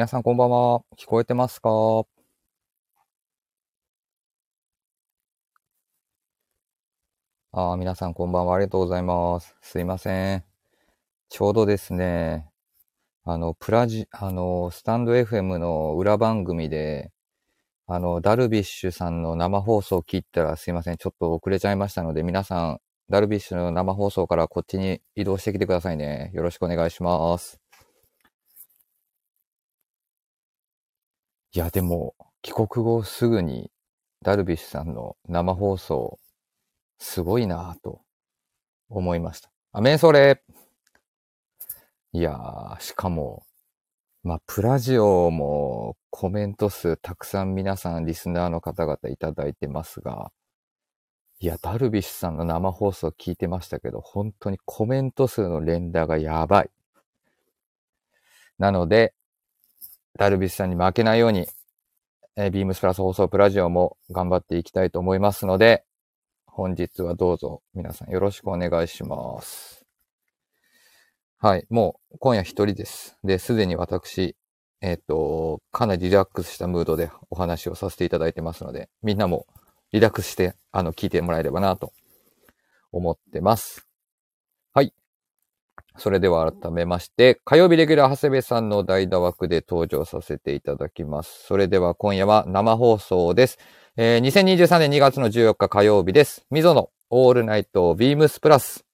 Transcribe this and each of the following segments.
皆さんこんばんは。聞こえてますか？あ皆さんこんばんは。ありがとうございます。すいません。ちょうどですね、あの、プラジ、あの、スタンド FM の裏番組で、あの、ダルビッシュさんの生放送を切ったらすいません。ちょっと遅れちゃいましたので、皆さん、ダルビッシュの生放送からこっちに移動してきてくださいね。よろしくお願いします。いや、でも、帰国後すぐに、ダルビッシュさんの生放送、すごいなぁと思いました。アメンソレいやー、しかも、まあ、プラジオもコメント数たくさん皆さんリスナーの方々いただいてますが、いや、ダルビッシュさんの生放送聞いてましたけど、本当にコメント数の連打がやばい。なので、ダルビッシュさんに負けないように、えービームスプラス放送プラジオも頑張っていきたいと思いますので、本日はどうぞ皆さんよろしくお願いします。はい、もう今夜一人です。で、すでに私、えっ、と、かなりリラックスしたムードでお話をさせていただいてますので、みんなもリラックスして、あの、聞いてもらえればなと思ってます。はい。それでは改めまして、火曜日レギュラー長谷部さんの代打枠で登場させていただきます。それでは今夜は生放送です。えー2023年2月の14日火曜日です。溝のオールナイトビームスプラス。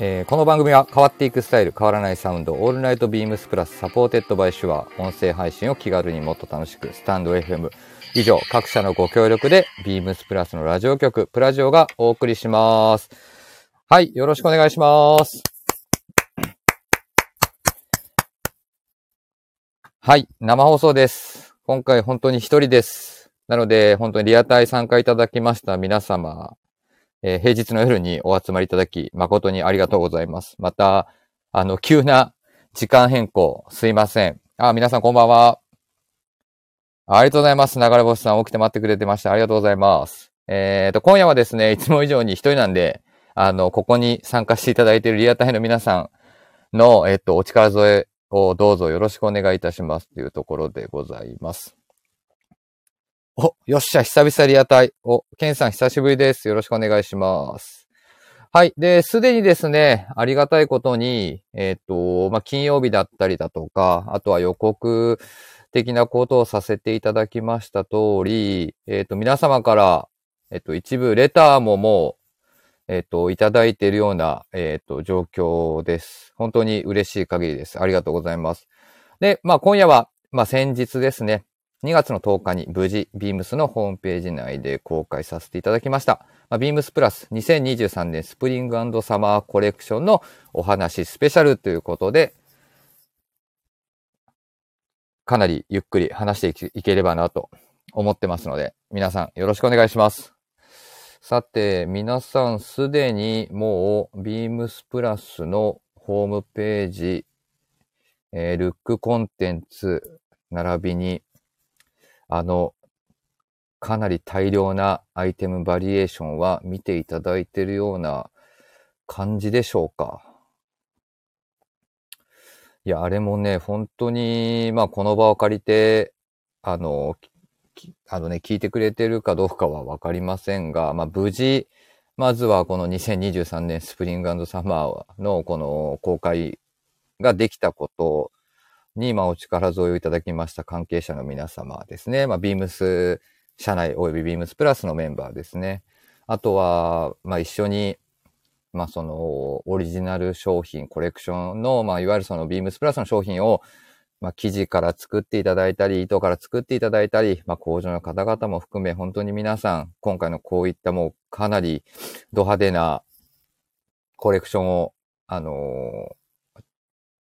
えーこの番組は変わっていくスタイル、変わらないサウンド、 All Night BEAMS+ supported by Shure、音声配信を気軽にもっと楽しく、スタンド FM。以上、各社のご協力で、ビームスプラスのラジオ局、プラジオがお送りします。はい、よろしくお願いします。はい、生放送です。今回本当に一人です。なので、本当にリアタイ参加いただきました皆様、えー平日の夜にお集まりいただき、誠にありがとうございます。また、あの、急な時間変更、すいません。あ、皆さんこんばんは。ありがとうございます。流れ星さん起きて待ってくれてました。ありがとうございます。えっ、と、今夜はですね、いつも以上に一人なんで、あの、ここに参加していただいているリアタイの皆さんの、えっ、と、お力添えをどうぞよろしくお願いいたしますというところでございます。お、よっしゃ、久々リアタイ。お、ケンさん久しぶりです。よろしくお願いします。はい。で、すでにですね、ありがたいことに、えっ、と、まあ、金曜日だったりだとか、あとは予告的なことをさせていただきました通り、えっ、と、皆様から、えっ、と、一部レターももう、えっ、と、いただいているような、えっ、と、状況です。本当に嬉しい限りです。ありがとうございます。で、まあ、今夜は、まあ、先日ですね、2月の10日に無事、ビームスのホームページ内で公開させていただきました。まあ、ビームスプラス2023年スプリングサマーコレクションのお話スペシャルということで、かなりゆっくり話していければなと思ってますので、皆さんよろしくお願いします。さて、皆さんすでにもうビームスプラスのホームページ、えールックコンテンツ、並びに、あの、かなり大量なアイテムバリエーションは見ていただいているような感じでしょうか。いや、あれもね、本当に、まあ、この場を借りて、あの、あのね、聞いてくれてるかどうかはわかりませんが、まあ、無事、まずはこの2023年スプリングサマーのこの公開ができたことに、まあ、お力添えをいただきました関係者の皆様ですね。まあ、ビームス社内及びビームスプラスのメンバーですね。あとは、まあ、一緒に、まあ、その、オリジナル商品、コレクションの、まあ、いわゆるそのビームスプラスの商品を、まあ、生地から作っていただいたり、糸から作っていただいたり、まあ、工場の方々も含め、本当に皆さん、今回のこういったもう、かなりド派手なコレクションを、あのー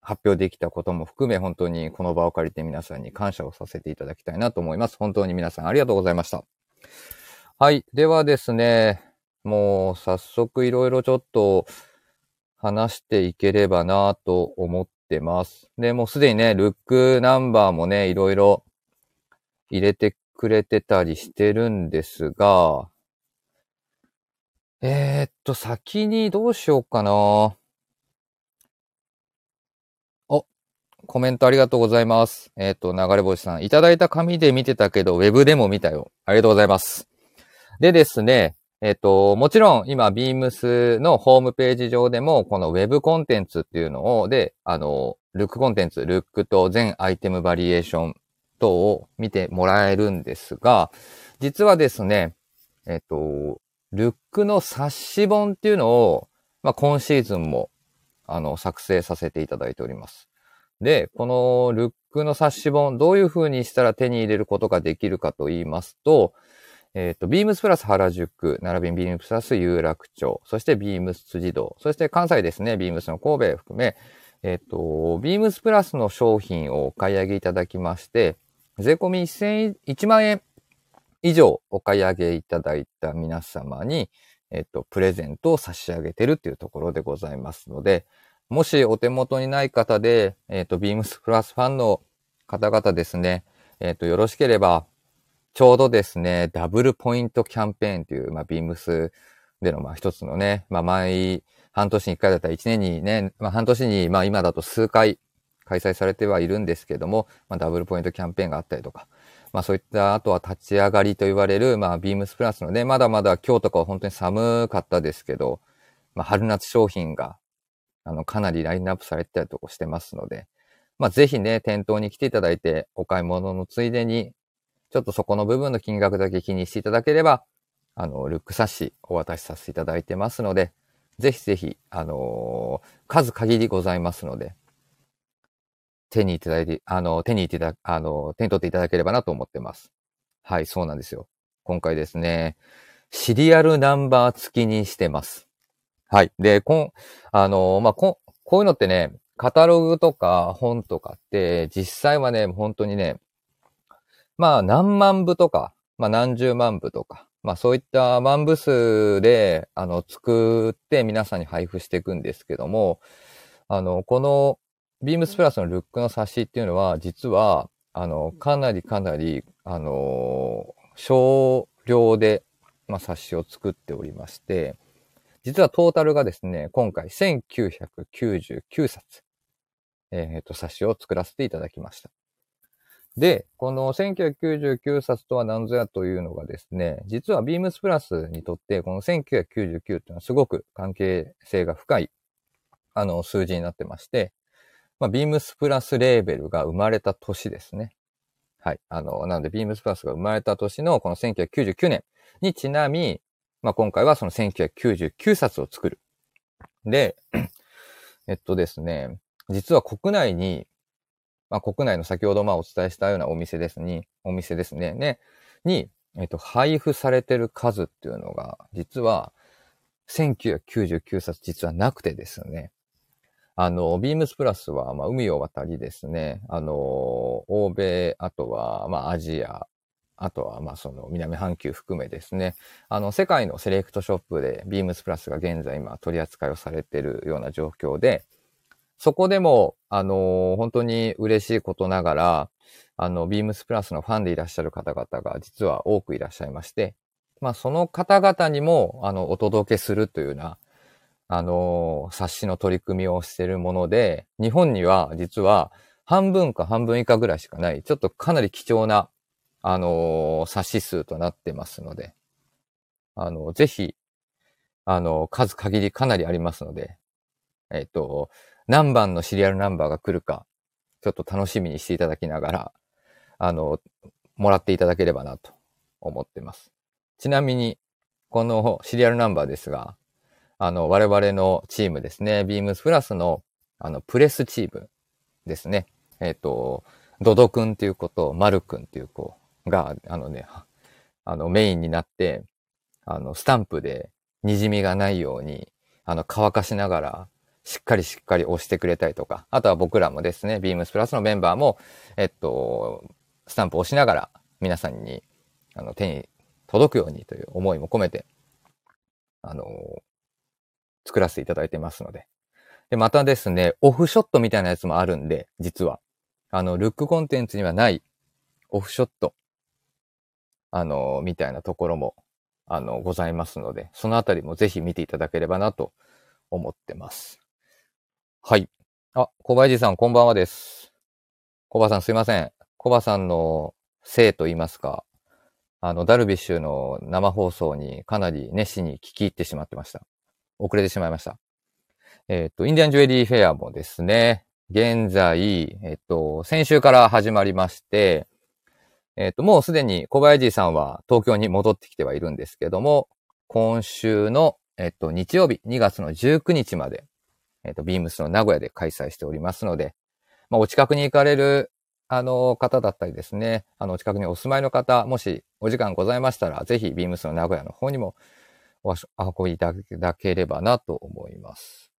発表できたことも含め、本当にこの場を借りて皆さんに感謝をさせていただきたいなと思います。本当に皆さんありがとうございました。はい。ではですね、もう早速いろいろちょっと話していければなと思ってます。で、もうすでにね、ルックナンバーもね、いろいろ入れてくれてたりしてるんですが、えー、っと、先にどうしようかな。お、コメントありがとうございます。えー、っと、流れ星さん、いただいた紙で見てたけど、ウェブでも見たよ。ありがとうございます。でですね、えっ、と、もちろん今、ビームスのホームページ上でも、この Web コンテンツっていうのを、で、あの、ルックコンテンツ、ルックと全アイテムバリエーション等を見てもらえるんですが、実はですね、えっ、と、ルックの冊子本っていうのを、まあ、今シーズンも、あの、作成させていただいております。で、このルックの冊子本、どういう風にしたら手に入れることができるかと言いますと、えっ、ー、と、ビームスプラス原宿、並びにビームスプラス有楽町、そしてビームス辻堂、そして関西ですね、ビームスの神戸含め、えっ、ー、と、ビームスプラスの商品をお買い上げいただきまして、税込み1000 1万円以上お買い上げいただいた皆様に、えっ、ー、と、プレゼントを差し上げてるっていうところでございますので、もしお手元にない方で、えっ、と、ビームスプラスファンの方々ですね、えっ、と、よろしければ、ちょうどですね、ダブルポイントキャンペーンという、まあ、ビームスでの、まあ、一つのね、まあ、毎半年に一回だったら一年にね、まあ、半年に、まあ、今だと数回開催されてはいるんですけども、まあ、ダブルポイントキャンペーンがあったりとか、まあ、そういった、あとは立ち上がりと言われる、まあ、ビームスプラスのね、まだまだ今日とかは本当に寒かったですけど、まあ、春夏商品が、あの、かなりラインナップされてたりとかしてますので、まあ、ぜひね、店頭に来ていただいて、お買い物のついでに、ちょっとそこの部分の金額だけ気にしていただければ、あの、ルック冊子お渡しさせていただいてますので、ぜひぜひ、あのー、数限りございますので、手にいただいて、あの、手にいてだ、あの、手に取っていただければなと思ってます。はい、そうなんですよ。今回ですね、シリアルナンバー付きにしてます。はい。で、こん、あの、まあ、こ、こういうのってね、カタログとか本とかって、実際はね、本当にね、まあ何万部とか、まあ何十万部とか、まあそういった万部数で、あの、作って皆さんに配布していくんですけども、あの、このビームスプラスのルックの冊子っていうのは、実は、あの、かなりかなり、あの、少量で、まあ、冊子を作っておりまして、実はトータルがですね、今回1999冊、えっ、ー、と、冊子を作らせていただきました。で、この1999冊とは何ぞやというのがですね、実はビームスプラスにとって、この1999っていうのはすごく関係性が深い、あの、数字になってまして、まあ、ビームスプラスレーベルが生まれた年ですね。はい。あの、なので、ビームスプラスが生まれた年のこの1999年にちなみ、まあ、今回はその1999冊を作る。で、えっとですね、実は国内にまあ、国内の先ほどまあお伝えしたようなお店ですに、お店ですね、ね、に、えっと、配布されてる数っていうのが、実は、1999冊実はなくてですね。あの、ビームスプラスは、まあ、海を渡りですね、あの、欧米、あとは、まあ、アジア、あとは、ま、その、南半球含めですね、あの、世界のセレクトショップで、ビームスプラスが現在、今、取り扱いをされているような状況で、そこでも、あの、本当に嬉しいことながら、あの、ビームスプラスのファンでいらっしゃる方々が実は多くいらっしゃいまして、まあ、その方々にも、あの、お届けするというような、あの、冊子の取り組みをしているもので、日本には実は半分か半分以下ぐらいしかない、ちょっとかなり貴重な、あのー、冊子数となってますので、あの、ぜひ、あの、数限りかなりありますので、えっ、と、何番のシリアルナンバーが来るか、ちょっと楽しみにしていただきながら、あの、もらっていただければなと思ってます。ちなみに、このシリアルナンバーですが、あの、我々のチームですね、ビームスプラスの、あの、プレスチームですね。えっ、ー、と、ドドくんっていう子と、マルくんっていう子が、あのね、あの、メインになって、あの、スタンプで滲みがないように、あの、乾かしながら、しっかりしっかり押してくれたりとか、あとは僕らもですね、ビームスプラスのメンバーも、えっと、スタンプを押しながら皆さんにあの手に届くようにという思いも込めて、あの、作らせていただいてますので。で、またですね、オフショットみたいなやつもあるんで、実は。あの、ルックコンテンツにはないオフショット、あの、みたいなところも、あの、ございますので、そのあたりもぜひ見ていただければなと思ってます。はい。あ、小林さん、こんばんはです。小林さん、すいません。小林さんのせいと言いますか、あの、ダルビッシュの生放送にかなり熱心に聞き入ってしまってました。遅れてしまいました。えっ、と、インディアンジュエリーフェアもですね、現在、えっ、と、先週から始まりまして、えっ、と、もうすでに小林さんは東京に戻ってきてはいるんですけども、今週の、えっ、と、日曜日、2月の19日まで、えっ、と、ビームスの名古屋で開催しておりますので、まあ、お近くに行かれるあの、方だったりですね、あの、お近くにお住まいの方、もしお時間ございましたら、ぜひ、ビームスの名古屋の方にもお運びいただければなと思います。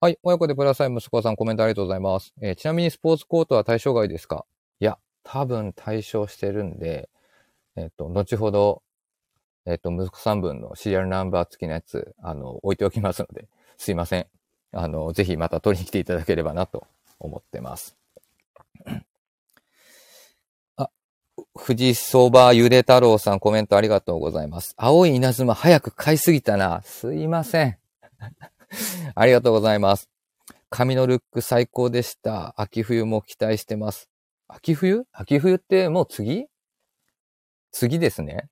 はい。親子でプラスアイ息子さんコメントありがとうございます。えー、ちなみにスポーツコートは対象外ですか？いや、多分対象してるんで、えっ、と、後ほど、えっ、と、息子さん分のシリアルナンバー付きのやつ、あの、置いておきますので、すいません。あの、ぜひまた取りに来ていただければなと思ってます。富士そばゆで太郎さんコメントありがとうございます。青い稲妻早く買いすぎたな。すいません。ありがとうございます。髪のルック最高でした。秋冬も期待してます。秋冬？秋冬ってもう次？次ですね。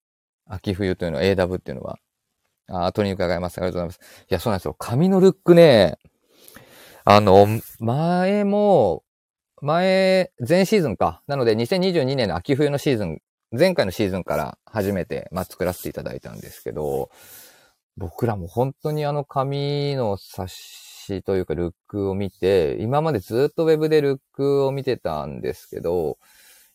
秋冬というのは AW っていうのは。あ、後に伺います。ありがとうございます。いや、そうなんですよ。髪のルックね、あの、前も前、前シーズンか。なので2022年の秋冬のシーズン、前回のシーズンから初めて、まあ、作らせていただいたんですけど、僕らも本当にあの紙の冊というかルックを見て、今までずっとウェブでルックを見てたんですけど、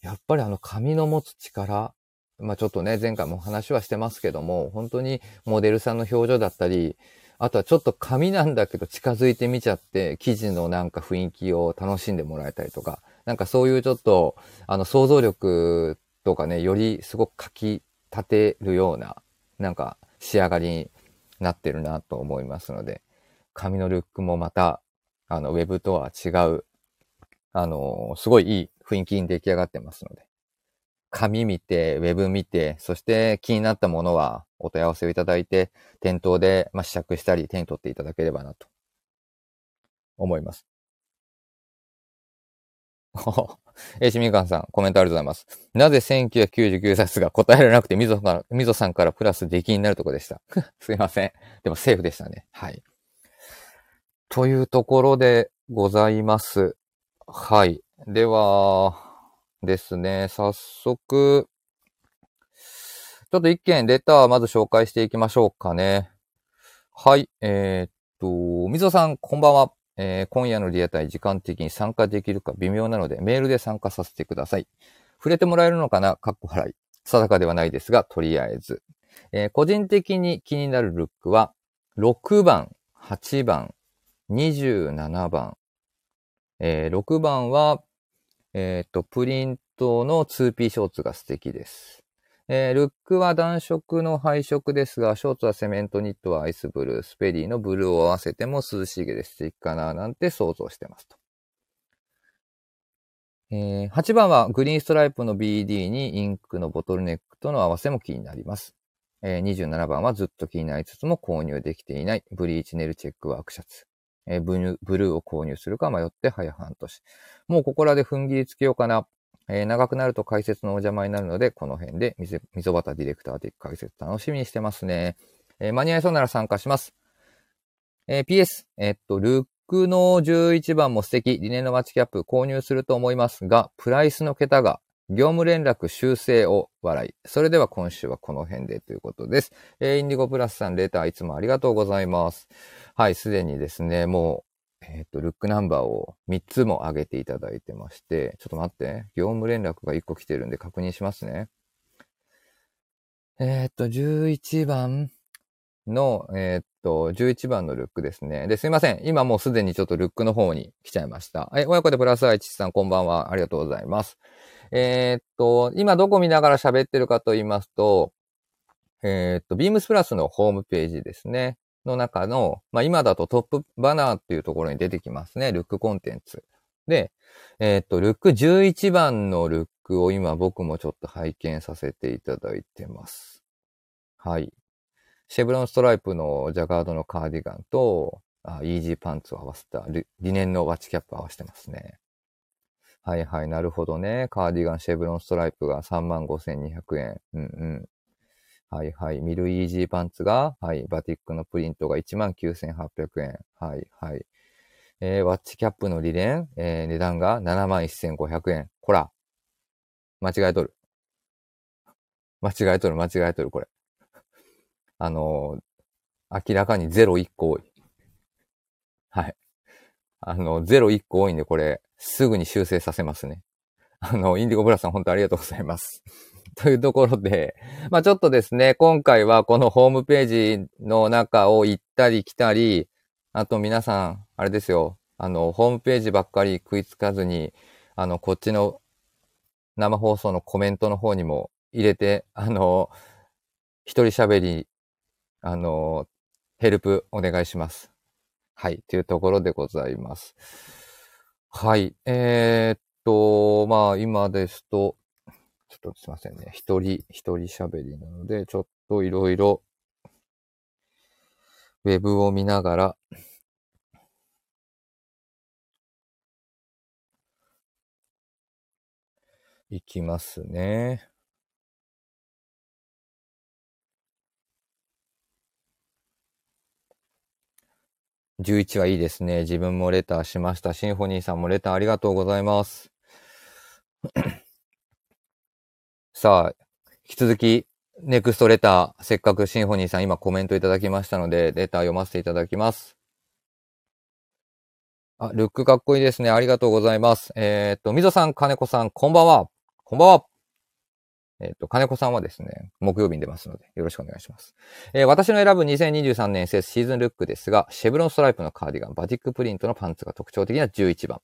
やっぱりあの紙の持つ力、まあちょっとね、前回も話はしてますけども、本当にモデルさんの表情だったり、あとはちょっと紙なんだけど近づいてみちゃって、記事のなんか雰囲気を楽しんでもらえたりとか、なんかそういうちょっと、あの想像力とかね、よりすごく書き立てるような、なんか仕上がりになってるなと思いますので、紙のルックもまた、あの、ウェブとは違う、あの、すごいいい雰囲気に出来上がってますので、紙見て、ウェブ見て、そして気になったものはお問い合わせをいただいて、店頭で、まあ、試着したり手に取っていただければなと思います。えしみかんさん、コメントありがとうございます。なぜ1999冊が答えられなくて、みぞから、みぞさんからプラス出禁になるとこでした。すいません。でもセーフでしたね。はい。というところでございます。はい。では、ですね。早速、ちょっと一件レターまず紹介していきましょうかね。はい。えー、っと、みぞさん、こんばんは。えー、今夜のリアタイ時間的に参加できるか微妙なので、メールで参加させてください。触れてもらえるのかな？かっこ払い。定かではないですが、とりあえず。えー、個人的に気になるルックは、6番、8番、27番。えー、6番は、えっ、と、プリントの 2P ショーツが素敵です。えー、ルックは暖色の配色ですが、ショーツはセメントニットはアイスブルー、スペリーのブルーを合わせても涼しげで素敵かななんて想像してますと。えー、8番はグリーンストライプの BD にインクのボトルネックとの合わせも気になります。えー、27番はずっと気になりつつも購入できていないブリーチネルチェックワークシャツ。えー、ブルーを購入するか迷って早半年。もうここらで踏ん切りつけようかな。えー、長くなると解説のお邪魔になるので、この辺で溝端ディレクターで解説楽しみにしてますね。えー、間に合いそうなら参加します。えー、PS、えっと、ルックの11番も素敵、リネのマッチキャップ購入すると思いますが、プライスの桁が業務連絡修正を笑い。それでは今週はこの辺でということです。えー、インディゴプラスさん、レーターいつもありがとうございます。はい、すでにですね、もう、えっ、ー、と、ルックナンバーを3つも上げていただいてまして、ちょっと待って、業務連絡が1個来てるんで確認しますね。えっ、ー、と、11番の、えっ、と、11番のルックですね。で、すいません。今もうすでにちょっとルックの方に来ちゃいました。はい、親子でプラス愛知さん、こんばんは。ありがとうございます。えっと、今どこ見ながら喋ってるかと言いますと、えっ、と、ビームスプラスのホームページですね。の中の、まあ、今だとトップバナーっていうところに出てきますね。ルックコンテンツ。で、えっ、と、ルック11番のルックを今僕もちょっと拝見させていただいてます。はい。シェブロンストライプのジャガードのカーディガンと、あイージーパンツを合わせた、リネンのワッチキャップを合わせてますね。はいはい、なるほどね。カーディガン、シェブロンストライプが35,200円。うんうん。はいはい。ミルイージーパンツが、はい。バティックのプリントが19,800円。はいはい。えー、ワッチキャップのリレン、えー、値段が71,500円。こら。間違えとる。間違えとる、間違えとる、これ。あのー、明らかに0 1個多い。はい。あの、0 1個多いんで、これ、すぐに修正させますね。あの、インディゴブラさん本当ありがとうございます。というところで、まあちょっとですね、今回はこのホームページの中を行ったり来たり、あと皆さん、あれですよ、あの、ホームページばっかり食いつかずに、あの、こっちの生放送のコメントの方にも入れて、あの、一人喋り、あの、ヘルプお願いします。はい、というところでございます。はい、えー、っと、まあ今ですと、ちょっとすいませんね。一人、一人喋りなので、ちょっといろいろ、ウェブを見ながら、いきますね。11はいいですね。自分もレターしました。シンフォニーさんもレターありがとうございます。さあ、引き続き、ネクストレター、せっかくシンフォニーさん今コメントいただきましたので、レター読ませていただきます。あ、ルックかっこいいですね。ありがとうございます。えっ、と、みぞさん、金子さん、こんばんは。こんばんは。えっ、と、金子さんはですね、木曜日に出ますので、よろしくお願いします。えー、私の選ぶ2023年 SS シーズンルックですが、シェブロンストライプのカーディガン、バティックプリントのパンツが特徴的な11番。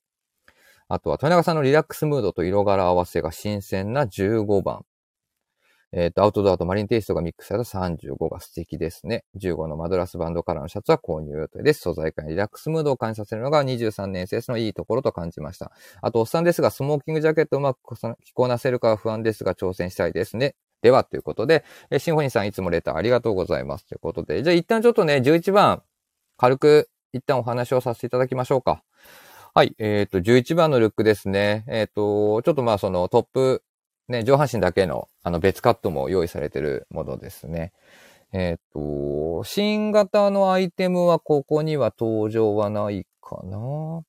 あとは、豊永さんのリラックスムードと色柄合わせが新鮮な15番。えっ、ー、と、アウトドアとマリンテイストがミックスされた35が素敵ですね。15のマドラスバンドカラーのシャツは購入予定です。素材感リラックスムードを感じさせるのが23年生のいいところと感じました。あと、おっさんですが、スモーキングジャケットうまく着こなせるかは不安ですが、挑戦したいですね。では、ということで、えシンフォニーさんいつもレターありがとうございます。ということで、じゃあ一旦ちょっとね、11番、軽く一旦お話をさせていただきましょうか。はい。えっ、ー、と、11番のルックですね。えっ、ー、と、ちょっとまあそのトップね、上半身だけの、あの、別カットも用意されてるものですね。えっ、と、新型のアイテムはここには登場はないかな。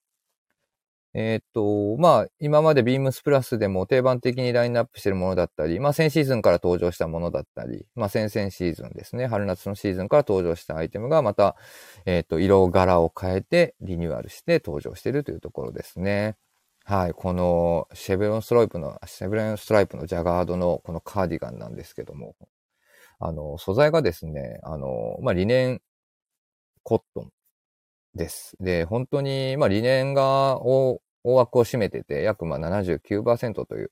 えっ、と、まあ、今までビームスプラスでも定番的にラインナップしてるものだったり、まあ、先シーズンから登場したものだったり、まあ、先々シーズンですね、春夏のシーズンから登場したアイテムがまた、えっ、と、色柄を変えてリニューアルして登場しているというところですね。はい、このシェブロンストライプの、シェブロンストライプのジャガードのこのカーディガンなんですけども、あの、素材がですね、あの、まあ、リネンコットンです。で、本当に、まあ、リネンが大枠を占めてて、約まあ79%という、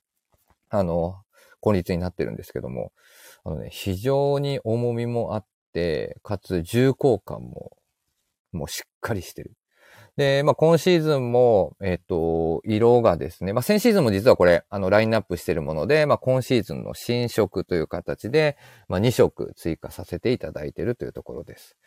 あの、効率になってるんですけども、あのね、非常に重みもあって、かつ重厚感も、もうしっかりしてる。で、まあ、今シーズンも、えっ、と、色がですね、まあ、先シーズンも実はこれ、あの、ラインナップしてるもので、まあ、今シーズンの新色という形で、まあ、2色追加させていただいているというところです。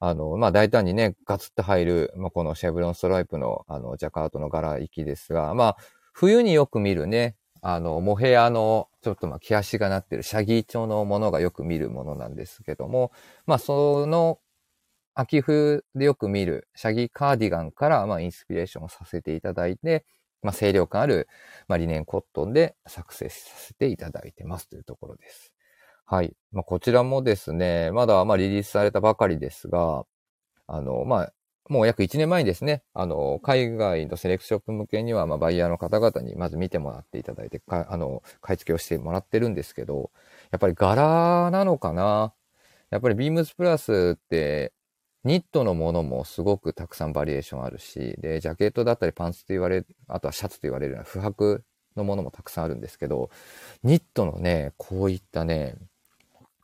あの、まあ、大胆にね、ガツッと入る、まあ、このシェブロンストライプの、あの、ジャカートの柄行きですが、まあ、冬によく見るね、あの、モヘアの、ちょっとま、毛足がなってるシャギー調のものがよく見るものなんですけども、まあ、その秋冬でよく見るシャギカーディガンから、まあ、インスピレーションをさせていただいて、まあ、清涼感ある、まあ、リネンコットンで作成させていただいてますというところです。はい。まあ、こちらもですね、まだ、まあ、リリースされたばかりですが、あの、まあ、もう約1年前にですね、あの、海外のセレクショップ向けには、まあ、バイヤーの方々にまず見てもらっていただいて、かあの、買い付けをしてもらってるんですけど、やっぱり柄なのかな？やっぱりビームスプラスって、ニットのものもすごくたくさんバリエーションあるし、で、ジャケットだったりパンツと言われる、あとはシャツと言われるような不白のものもたくさんあるんですけど、ニットのね、こういったね、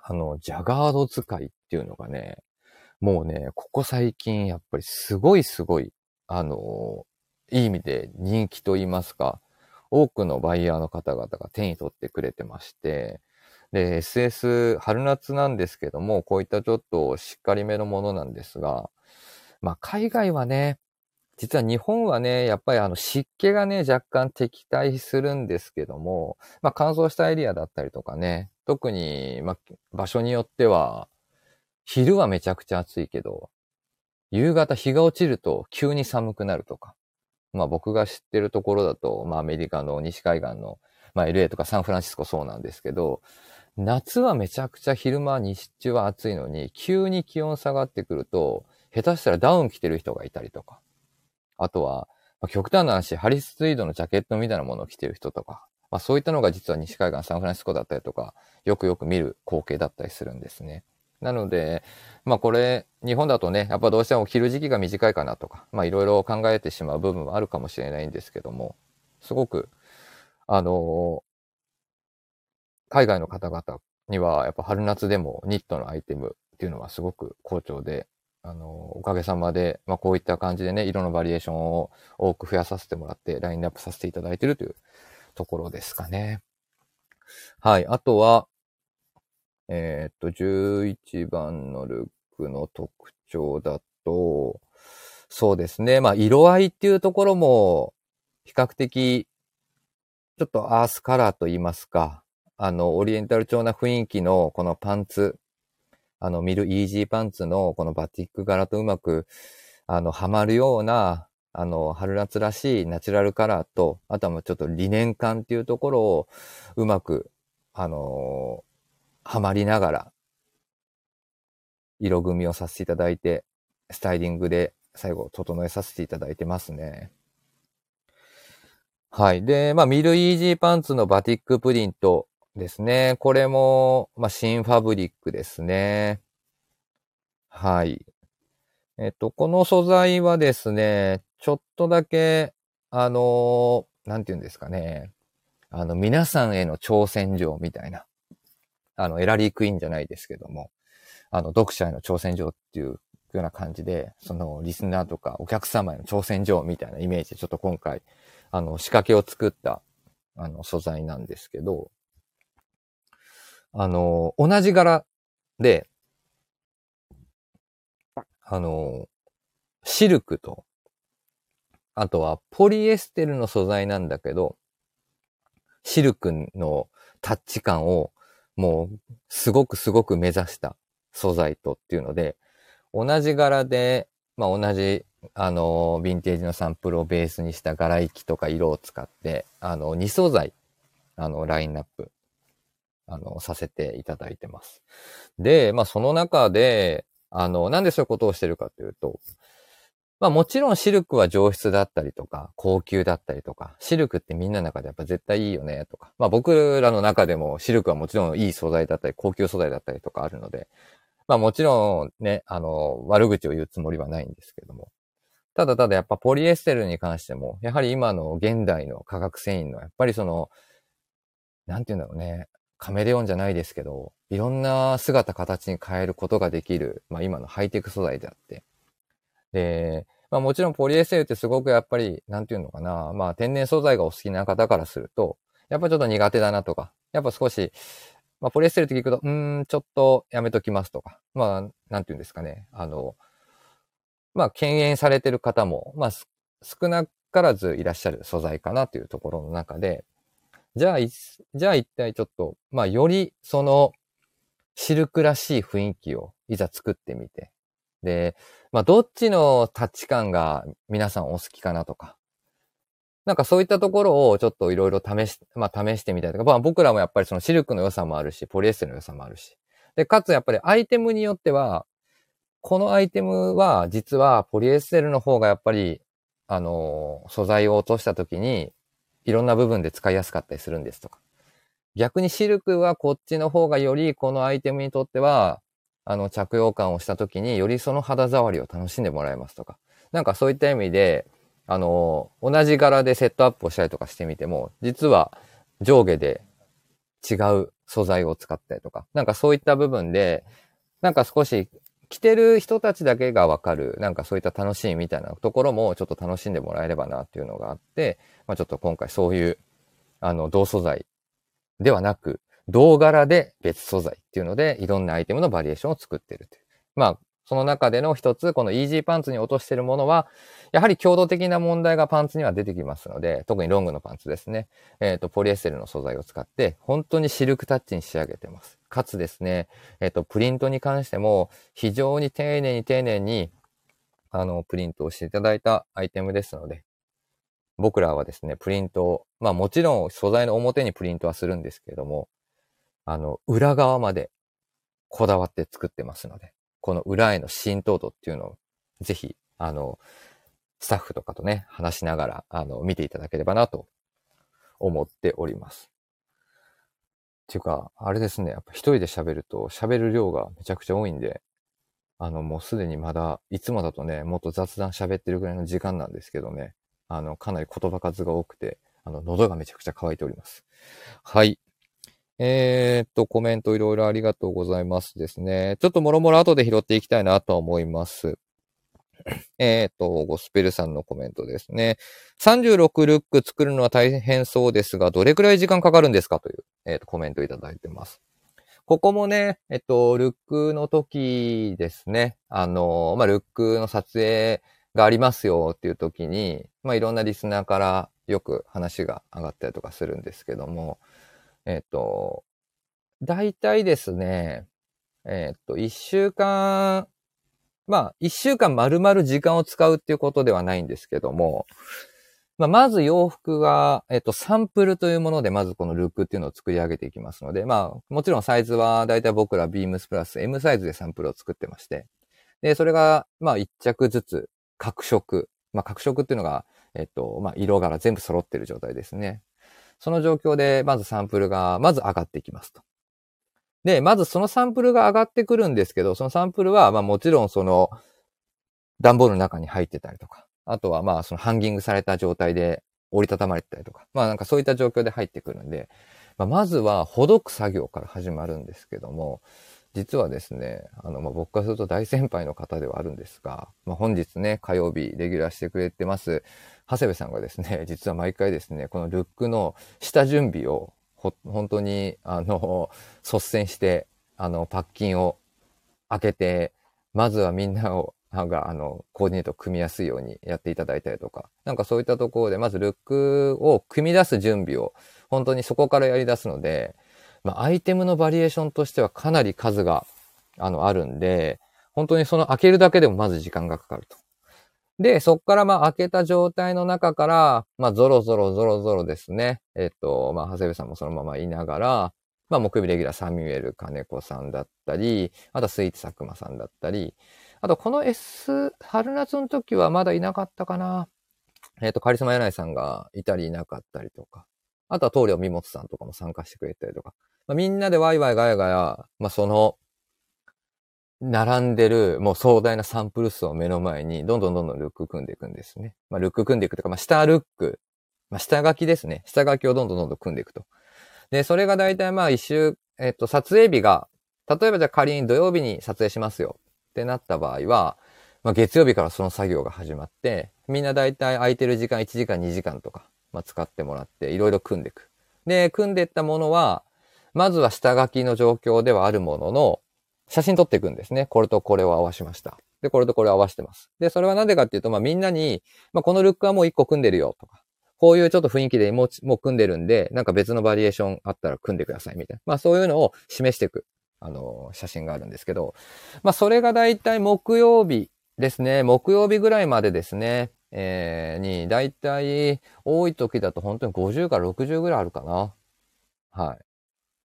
あの、ジャガード使いっていうのがね、もうね、ここ最近やっぱりすごいすごい、あの、いい意味で人気と言いますか、多くのバイヤーの方々が手に取ってくれてまして、で、SS 春夏なんですけども、こういったちょっとしっかりめのものなんですが、まあ海外はね、実は日本はね、やっぱりあの湿気がね、若干敵対するんですけども、まあ乾燥したエリアだったりとかね、特に、まあ、場所によっては、昼はめちゃくちゃ暑いけど、夕方日が落ちると急に寒くなるとか。まあ僕が知ってるところだと、まあアメリカの西海岸の、まあ LA とかサンフランシスコそうなんですけど、夏はめちゃくちゃ昼間、日中は暑いのに、急に気温下がってくると、下手したらダウン着てる人がいたりとか。あとは、まあ、極端な話、ハリスツイードのジャケットみたいなものを着てる人とか。まあそういったのが実は西海岸、サンフランシスコだったりとか、よくよく見る光景だったりするんですね。なので、まあこれ、日本だとね、やっぱどうしても着る時期が短いかなとか、まあいろいろ考えてしまう部分はあるかもしれないんですけども、すごく、あの海外の方々にはやっぱ春夏でもニットのアイテムっていうのはすごく好調で、あのおかげさまで、まあこういった感じでね、色のバリエーションを多く増やさせてもらってラインナップさせていただいているというところですかね。はい。あとは、えー、っと、11番のルックの特徴だと、そうですね。まあ、色合いっていうところも、比較的、ちょっとアースカラーと言いますか、あの、オリエンタル調な雰囲気のこのパンツ、あの、見るイージーパンツのこのバティック柄とうまく、あの、はまるような、あの、春夏らしいナチュラルカラーと、あとはもうちょっと理念感っていうところをうまく、あのはまりながら、色組みをさせていただいて、スタイリングで最後整えさせていただいてますね。はい。で、まあ、ミルイージーパンツのバティックプリントですね。これも、まあ、新ファブリックですね。はい。えっと、この素材はですね、ちょっとだけ、あの、なんて言うんですかね。あの、皆さんへの挑戦状みたいな。あの、エラリークイーンじゃないですけども、あの、読者への挑戦状っていうような感じで、その、リスナーとかお客様への挑戦状みたいなイメージで、ちょっと今回、あの、仕掛けを作った、あの、素材なんですけど、あの、同じ柄で、あの、シルクと、あとはポリエステルの素材なんだけど、シルクのタッチ感をもう、すごくすごく目指した素材とっていうので、同じ柄で、まあ、同じ、あの、ヴィンテージのサンプルをベースにした柄行きとか色を使って、あの、2素材、あの、ラインナップ、あの、させていただいてます。で、まあ、その中で、あの、なんでそういうことをしてるかというと、まあもちろんシルクは上質だったりとか、高級だったりとか、シルクってみんなの中でやっぱ絶対いいよねとか、まあ僕らの中でもシルクはもちろんいい素材だったり、高級素材だったりとかあるので、まあもちろんね、あの、悪口を言うつもりはないんですけども。ただただやっぱポリエステルに関しても、やはり今の現代の化学繊維のやっぱりその、なんて言うんだろうね、カメレオンじゃないですけど、いろんな姿形に変えることができる、まあ今のハイテク素材であって、で、まあもちろんポリエステルってすごくやっぱり、なんていうのかな、まあ天然素材がお好きな方からすると、やっぱちょっと苦手だなとか、やっぱ少し、まあポリエステルって聞くと、うーん、ちょっとやめときますとか、まあ、なんていうんですかね、あの、まあ敬遠されてる方も、まあ少なからずいらっしゃる素材かなというところの中で、じゃあ、じゃあ一体ちょっと、まあよりそのシルクらしい雰囲気をいざ作ってみて、で、まあ、どっちのタッチ感が皆さんお好きかなとか。なんかそういったところをちょっといろいろ試し、まあ試してみたりとか、まあ僕らもやっぱりそのシルクの良さもあるし、ポリエステルの良さもあるし。で、かつやっぱりアイテムによっては、このアイテムは実はポリエステルの方がやっぱり、あの、素材を落とした時にいろんな部分で使いやすかったりするんですとか。逆にシルクはこっちの方がよりこのアイテムにとってはあの、着用感をした時によりその肌触りを楽しんでもらえますとか。なんかそういった意味で、あの、同じ柄でセットアップをしたりとかしてみても、実は上下で違う素材を使ったりとか、なんかそういった部分で、なんか少し着てる人たちだけがわかる、なんかそういった楽しみみたいなところもちょっと楽しんでもらえればなっていうのがあって、まあちょっと今回そういう、あの、同素材ではなく、同柄で別素材っていうので、いろんなアイテムのバリエーションを作ってるという。まあ、その中での一つ、このイージーパンツに落としてるものは、やはり強度的な問題がパンツには出てきますので、特にロングのパンツですね。えっ、ー、と、ポリエステルの素材を使って、本当にシルクタッチに仕上げてます。かつですね、えっ、と、プリントに関しても、非常に丁寧に丁寧に、あの、プリントをしていただいたアイテムですので、僕らはですね、プリントを、まあもちろん素材の表にプリントはするんですけれども、あの、裏側までこだわって作ってますので、この裏への浸透度っていうのを、ぜひ、あの、スタッフとかとね、話しながら、あの、見ていただければなと思っております。っていうか、あれですね、やっぱ一人で喋ると喋る量がめちゃくちゃ多いんで、あの、もうすでにまだ、いつもだとね、もっと雑談喋ってるぐらいの時間なんですけどね、あの、かなり言葉数が多くて、あの、喉がめちゃくちゃ乾いております。はい。えー、っと、コメントいろいろありがとうございますですね。ちょっともろもろ後で拾っていきたいなと思います。えっと、ゴスペルさんのコメントですね。36ルック作るのは大変そうですが、どれくらい時間かかるんですかという、えー、と、コメントいただいてます。ここもね、えっと、ルックの時ですね。あの、まあ、ルックの撮影がありますよっていう時に、まあ、いろんなリスナーからよく話が上がったりとかするんですけども、えっ、と、大体ですね、えっ、と、一週間、まあ、一週間丸々時間を使うっていうことではないんですけども、まあ、まず洋服が、えっ、と、サンプルというもので、まずこのルックっていうのを作り上げていきますので、まあ、もちろんサイズは、大体僕らビームスプラス M サイズでサンプルを作ってまして、で、それが、まあ、一着ずつ、各色、まあ、各色っていうのが、えっ、と、まあ、色柄全部揃ってる状態ですね。その状況で、まずサンプルが、まず上がっていきますと。で、まずそのサンプルが上がってくるんですけど、そのサンプルは、まあもちろんその、段ボールの中に入ってたりとか、あとはまあそのハンギングされた状態で折りたたまれてたりとか、まあなんかそういった状況で入ってくるんで、まあ、まずはほどく作業から始まるんですけども、実はですね、あの、まあ、僕からすると大先輩の方ではあるんですが、まあ、本日ね、火曜日レギュラーしてくれてます、長谷部さんがですね、実は毎回ですね、このルックの下準備を、ほ、本当に、あの、率先して、あの、パッキンを開けて、まずはみんなを、が、あの、コーディネートを組みやすいようにやっていただいたりとか、なんかそういったところで、まずルックを組み出す準備を、本当にそこからやり出すので、まあ、アイテムのバリエーションとしてはかなり数が、あの、あるんで、本当にその開けるだけでもまず時間がかかると。で、そっからまあ開けた状態の中から、まあゾロゾロゾロゾロですね。えっと、まあ長谷部さんもそのままいながら、まあ木曜日レギュラーサミュエル金子さんだったり、あとスイーツ佐久間さんだったり、あとこの S、春夏の時はまだいなかったかな。えっと、カリスマ柳井さんがいたりいなかったりとか。あとは棟梁みもつさんとかも参加してくれたりとか。まあ、みんなでワイワイガヤガヤ、まあ、その、並んでる、もう壮大なサンプル数を目の前に、どんどんどんどんルック組んでいくんですね。まあ、ルック組んでいくとか、まあ、下ルック、まあ、下書きですね。下書きをどんどんどんどん組んでいくと。で、それが大体まあ一週、えっと、撮影日が、例えばじゃあ仮に土曜日に撮影しますよってなった場合は、まあ、月曜日からその作業が始まって、みんな大体空いてる時間1時間2時間とか、まあ、使ってもらって、いろいろ組んでいく。で、組んでいったものは、まずは下書きの状況ではあるものの、写真撮っていくんですね。これとこれを合わしました。で、これとこれを合わせてます。で、それはなんでかっていうと、まあみんなに、まあこのルックはもう一個組んでるよとか、こういうちょっと雰囲気でもうもう組んでるんで、なんか別のバリエーションあったら組んでくださいみたいな。まあそういうのを示していく、あの、写真があるんですけど、まあそれがだいたい木曜日ですね。木曜日ぐらいまでですね。えー、に、だいたい多い時だと本当に50から60ぐらいあるかな。はい。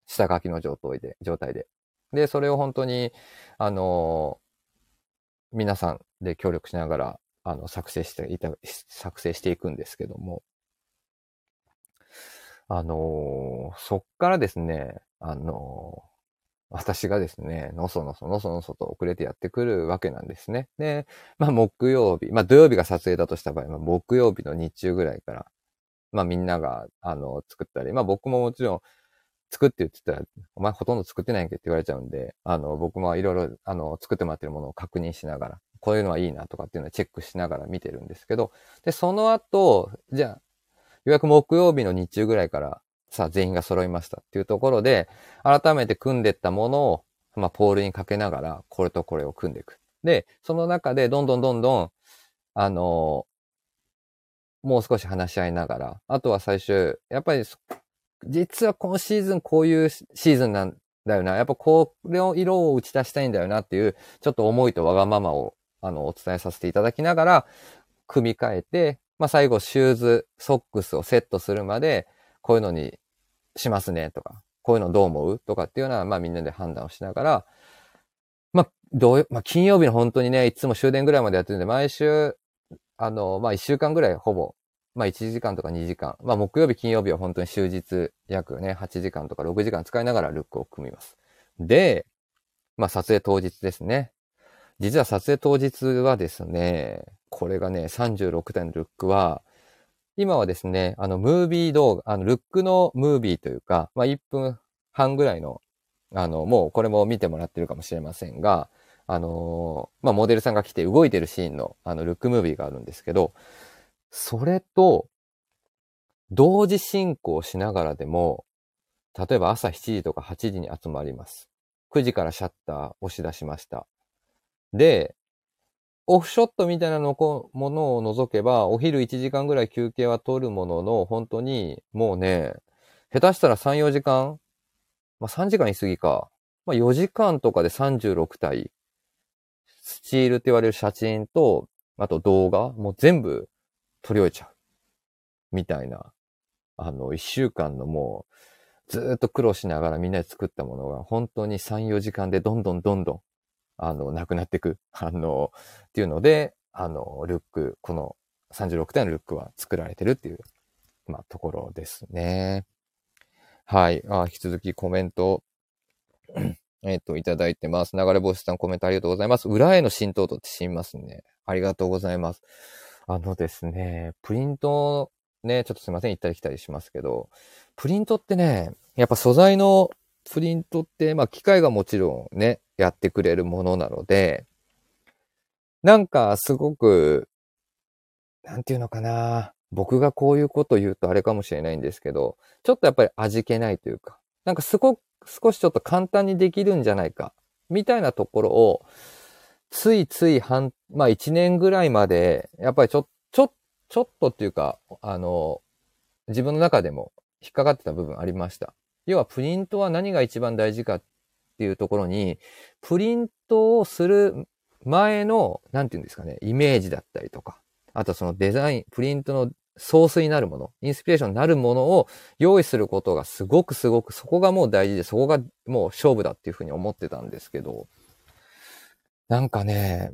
下書きの状態で、状態で。で、それを本当に、あのー、皆さんで協力しながら、あの、作成していた、作成していくんですけども、あのー、そっからですね、あの私がですね、のそのそのそのそと遅れてやってくるわけなんですね。で、まあ木曜日、まあ土曜日が撮影だとした場合、まあ木曜日の日中ぐらいから、まあみんなが、あの、作ったり、まあ僕ももちろん作って言ってたら、お前ほとんど作ってないんけって言われちゃうんで、あの、僕もいろいろ、あの、作ってもらってるものを確認しながら、こういうのはいいなとかっていうのをチェックしながら見てるんですけど、で、その後、じゃあ、ようやく木曜日の日中ぐらいから、さあ全員が揃いましたっていうところで、改めて組んでったものを、まあ、ポールにかけながら、これとこれを組んでいく。で、その中でどんどんどんどん、あのもう少し話し合いながら、あとは最終、やっぱり、実は今シーズンこういうシーズンなんだよな。やっぱこれを色を打ち出したいんだよなっていう、ちょっと思いとわがままを、あの、お伝えさせていただきながら、組み替えて、まあ最後シューズ、ソックスをセットするまで、こういうのにしますねとか、こういうのどう思うとかっていうのは、まあみんなで判断をしながら、まあ、どう、まあ金曜日の本当にね、いつも終電ぐらいまでやってるんで、毎週、あの、まあ一週間ぐらいほぼまあ1時間とか2時間。まあ木曜日、金曜日は本当に終日約ね、8時間とか6時間使いながらルックを組みます。で、まあ撮影当日ですね。実は撮影当日はですね、これがね、36点のルックは、今はですね、あの、ムービー動画、あの、ルックのムービーというか、まあ1分半ぐらいの、あの、もうこれも見てもらってるかもしれませんが、あのまあモデルさんが来て動いてるシーンの、あの、ルックムービーがあるんですけど、それと、同時進行しながらでも、例えば朝7時とか8時に集まります。9時からシャッター押し出しました。で、オフショットみたいなのものを除けば、お昼1時間ぐらい休憩は取るものの、本当に、もうね、下手したら3、4時間まあ3時間言い過ぎか。まあ4時間とかで36体。スチールって言われる写真と、あと動画、もう全部取り終えちゃう。みたいな。あの、一週間のもう、ずっと苦労しながらみんなで作ったものが、本当に3、4時間でどんどんどんどん、あの、なくなっていく。あの、っていうので、あの、ルック、この36点のルックは作られてるっていう、まあ、ところですね。はい。あ引き続きコメント、えっと、いただいてます。流れ星さんコメントありがとうございます。裏への浸透度って知りますね。ありがとうございます。あのですね、プリント、ね、ちょっとすいません、行ったり来たりしますけど、プリントってね、やっぱ素材のプリントって、まあ機械がもちろんね、やってくれるものなので、なんかすごく、なんていうのかな。僕がこういうこと言うとあれかもしれないんですけど、ちょっとやっぱり味気ないというか、なんかすごく、少しちょっと簡単にできるんじゃないか、みたいなところを、ついつい半、まあ一年ぐらいまで、やっぱりちょ、ちょ、ちょっとっていうか、あの、自分の中でも引っかかってた部分ありました。要はプリントは何が一番大事かっていうところに、プリントをする前の、なんていうんですかね、イメージだったりとか、あとそのデザイン、プリントのソースになるもの、インスピレーションになるものを用意することがすごくすごく、そこがもう大事で、そこがもう勝負だっていうふうに思ってたんですけど、なんかね、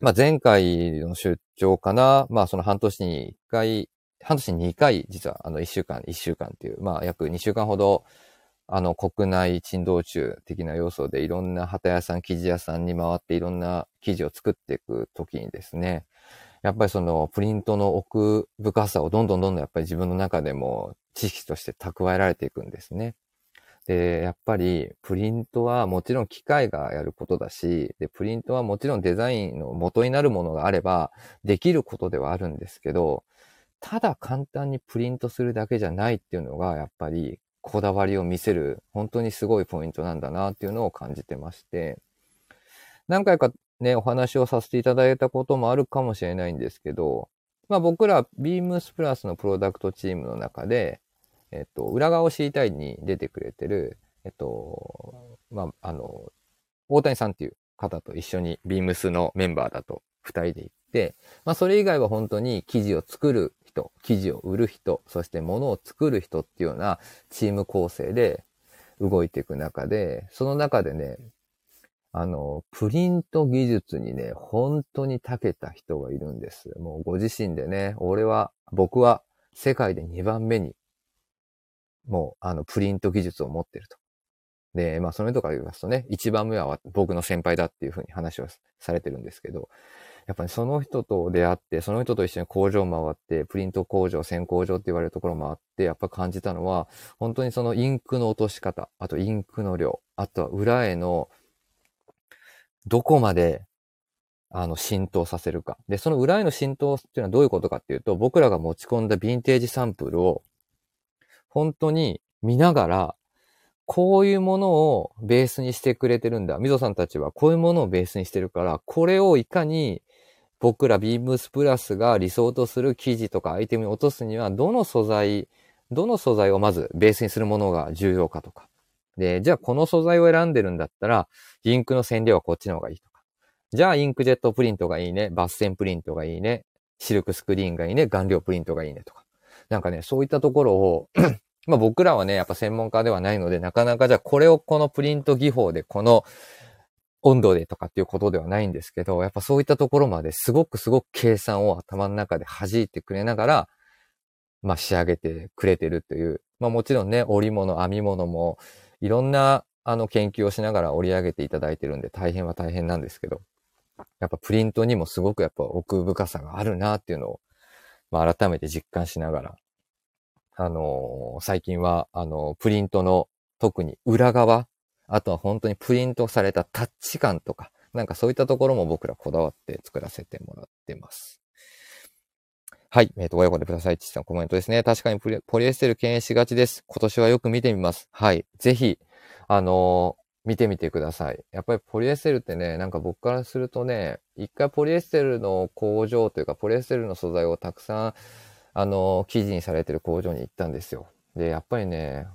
まあ、前回の出張かな、まあ、その半年に1回、半年に2回、実は、あの、1週間、1週間っていう、まあ、約2週間ほど、あの、国内珍道中的な要素でいろんな旗屋さん、生地屋さんに回っていろんな生地を作っていくときにですね、やっぱりそのプリントの奥深さをどんどんどんどんやっぱり自分の中でも知識として蓄えられていくんですね。で、やっぱりプリントはもちろん機械がやることだし、で、プリントはもちろんデザインの元になるものがあればできることではあるんですけど、ただ簡単にプリントするだけじゃないっていうのが、やっぱりこだわりを見せる、本当にすごいポイントなんだなっていうのを感じてまして、何回かね、お話をさせていただいたこともあるかもしれないんですけど、まあ僕らビームスプラスのプロダクトチームの中で、えっと、裏側を知りたいに出てくれてる、えっと、まあ、あの、大谷さんっていう方と一緒にビームスのメンバーだと二人で行って、まあ、それ以外は本当に記事を作る人、記事を売る人、そして物を作る人っていうようなチーム構成で動いていく中で、その中でね、あの、プリント技術にね、本当に長けた人がいるんです。もうご自身でね、俺は、僕は世界で2番目にもう、あの、プリント技術を持ってると。で、まあ、その人から言いますとね、一番目は僕の先輩だっていうふうに話をされてるんですけど、やっぱりその人と出会って、その人と一緒に工場回って、プリント工場、線工場って言われるところもあって、やっぱ感じたのは、本当にそのインクの落とし方、あとインクの量、あとは裏への、どこまで、あの、浸透させるか。で、その裏への浸透っていうのはどういうことかっていうと、僕らが持ち込んだヴィンテージサンプルを、本当に見ながら、こういうものをベースにしてくれてるんだ。みぞさんたちはこういうものをベースにしてるから、これをいかに僕らビームスプラスが理想とする生地とかアイテムに落とすには、どの素材、どの素材をまずベースにするものが重要かとか。で、じゃあこの素材を選んでるんだったら、インクの染料はこっちの方がいいとか。じゃあインクジェットプリントがいいね、バッセンプリントがいいね、シルクスクリーンがいいね、顔料プリントがいいねとか。なんかね、そういったところを まあ僕らはね、やっぱ専門家ではないので、なかなかじゃあこれをこのプリント技法で、この温度でとかっていうことではないんですけど、やっぱそういったところまですごくすごく計算を頭の中で弾いてくれながら、まあ仕上げてくれてるという。まあもちろんね、織物、編み物も、いろんなあの研究をしながら織り上げていただいてるんで大変は大変なんですけど、やっぱプリントにもすごくやっぱ奥深さがあるなっていうのを、まあ改めて実感しながらあの、最近は、あの、プリントの特に裏側、あとは本当にプリントされたタッチ感とか、なんかそういったところも僕らこだわって作らせてもらってます。はい。えっ、ー、と、親子でください。ちさんコメントですね。確かにポリエステル敬遠しがちです。今年はよく見てみます。はい。ぜひ、あの、見てみてください。やっぱりポリエステルってね、なんか僕からするとね、一回ポリエステルの工場というか、ポリエステルの素材をたくさんあの、記事にされてる工場に行ったんですよ。で、やっぱりね、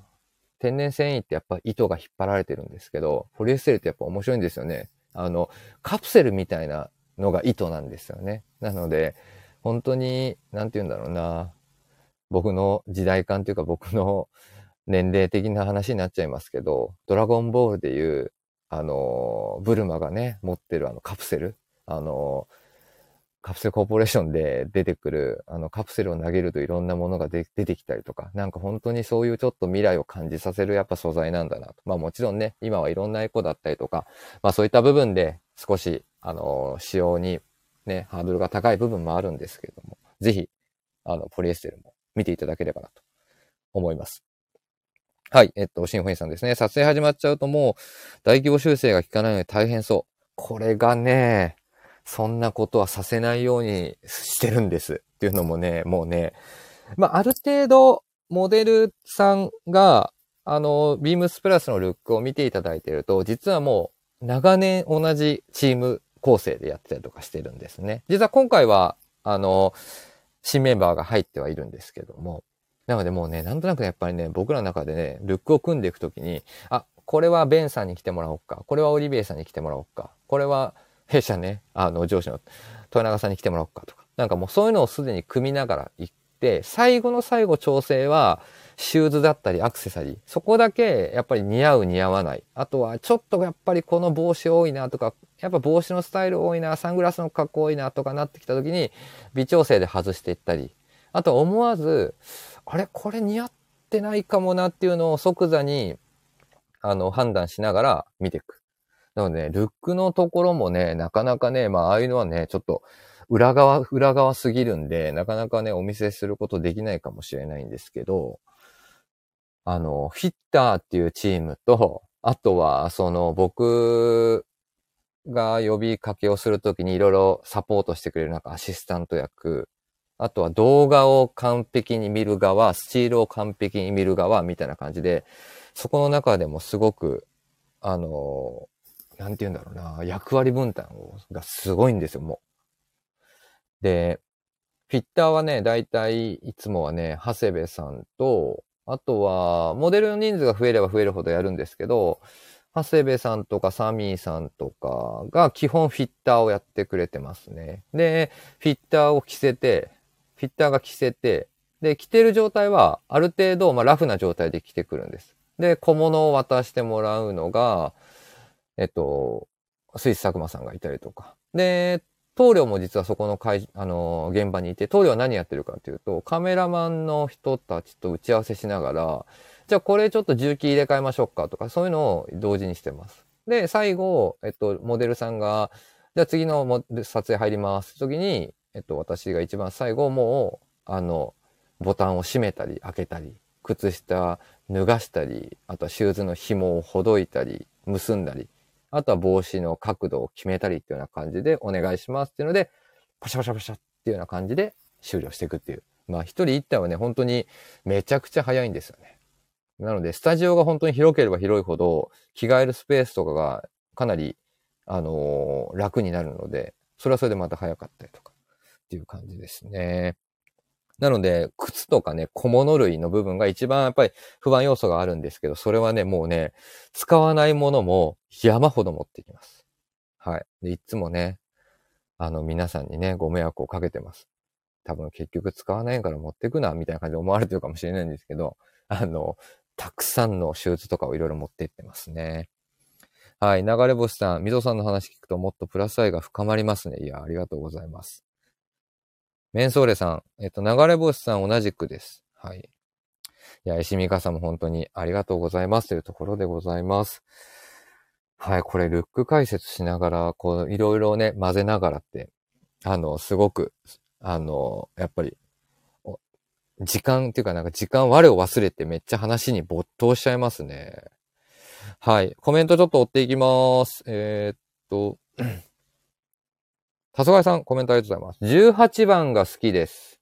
天然繊維ってやっぱ糸が引っ張られてるんですけど、ポリエステルってやっぱ面白いんですよね。あの、カプセルみたいなのが糸なんですよね。なので、本当に、なんて言うんだろうな、僕の時代感というか僕の年齢的な話になっちゃいますけど、ドラゴンボールでいう、あの、ブルマがね、持ってるあのカプセル、あの、カプセルコーポレーションで出てくる、あの、カプセルを投げるといろんなものが出てきたりとか、なんか本当にそういうちょっと未来を感じさせるやっぱ素材なんだなと。まあもちろんね、今はいろんなエコだったりとか、まあそういった部分で少し、あの、使用にね、ハードルが高い部分もあるんですけども、ぜひ、あの、ポリエステルも見ていただければなと思います。はい。えっと、シンフォニーさんですね。撮影始まっちゃうともう大規模修正が効かないので大変そう。これがね、そんなことはさせないようにしてるんです。っていうのもね、もうね、まあ、ある程度、モデルさんが、あの、ビームスプラスのルックを見ていただいていると、実はもう、長年同じチーム構成でやってたりとかしてるんですね。実は今回は、あの、新メンバーが入ってはいるんですけども、なのでもうね、なんとなくやっぱりね、僕らの中でね、ルックを組んでいくときに、あ、これはベンさんに来てもらおうか。これはオリビエさんに来てもらおうか。これは弊社ね、あの、上司の豊永さんに来てもらおうかとか。なんかもうそういうのをすでに組みながら行って、最後の最後調整は、シューズだったりアクセサリー。そこだけやっぱり似合う似合わない。あとはちょっとやっぱりこの帽子多いなとか、やっぱ帽子のスタイル多いな、サングラスの格好多いなとかなってきた時に微調整で外していったり。あと思わず、あれこれ似合ってないかもなっていうのを即座にあの判断しながら見ていく。なので、ね、ルックのところもね、なかなかね、まあ、ああいうのはね、ちょっと、裏側、裏側すぎるんで、なかなかね、お見せすることできないかもしれないんですけど、あの、フィッターっていうチームと、あとは、その、僕が呼びかけをするときにいろいろサポートしてくれるなんかアシスタント役、あとは動画を完璧に見る側、スチールを完璧に見る側、みたいな感じで、そこの中でもすごく、あの、なんて言うんだろうな、役割分担がすごいんですよ、もう。で、フィッターはね、だいたいいつもはね、長谷部さんと、あとは、モデルの人数が増えれば増えるほどやるんですけど、長谷部さんとかサミーさんとかが基本フィッターをやってくれてますね。で、フィッターを着せて、フィッターが着せて、で、着てる状態はある程度、まあ、ラフな状態で着てくるんです。で、小物を渡してもらうのが、えっと、スイス佐久間さんがいたりとか。で、棟梁も実はそこの会、あの、現場にいて、棟梁は何やってるかというと、カメラマンの人たちと打ち合わせしながら、じゃあこれちょっと重機入れ替えましょうかとか、そういうのを同時にしてます。で、最後、えっと、モデルさんが、じゃあ次の撮影入ります。時に、えっと、私が一番最後、もう、あの、ボタンを閉めたり、開けたり、靴下脱がしたり、あとはシューズの紐をほどいたり、結んだり、あとは帽子の角度を決めたりっていうような感じでお願いしますっていうので、パシャパシャパシャっていうような感じで終了していくっていう。まあ一人一体はね、本当にめちゃくちゃ早いんですよね。なので、スタジオが本当に広ければ広いほど、着替えるスペースとかがかなり、あのー楽になるので、それはそれでまた早かったりとかっていう感じですね。なので、靴とかね、小物類の部分が一番やっぱり不安要素があるんですけど、それはね、もうね、使わないものも山ほど持ってきます。はい。で、いつもね、あの、皆さんにね、ご迷惑をかけてます。多分結局使わないから持ってくな、みたいな感じで思われてるかもしれないんですけど、あの、たくさんのシューズとかをいろいろ持っていってますね。はい。流れ星さん、みぞさんの話聞くともっとプラス愛が深まりますね。いや、ありがとうございます。メンソーレさん、えっと、流れ星さん同じくです。はい。いや、石見かさんも本当にありがとうございますというところでございます。はい、これ、ルック解説しながら、こう、いろいろね、混ぜながらって、あの、すごく、あの、やっぱり、時間っていうかなんか時間我を忘れてめっちゃ話に没頭しちゃいますね。はい。コメントちょっと追っていきます。えーっと、たそがいさん、コメントありがとうございます。18番が好きです。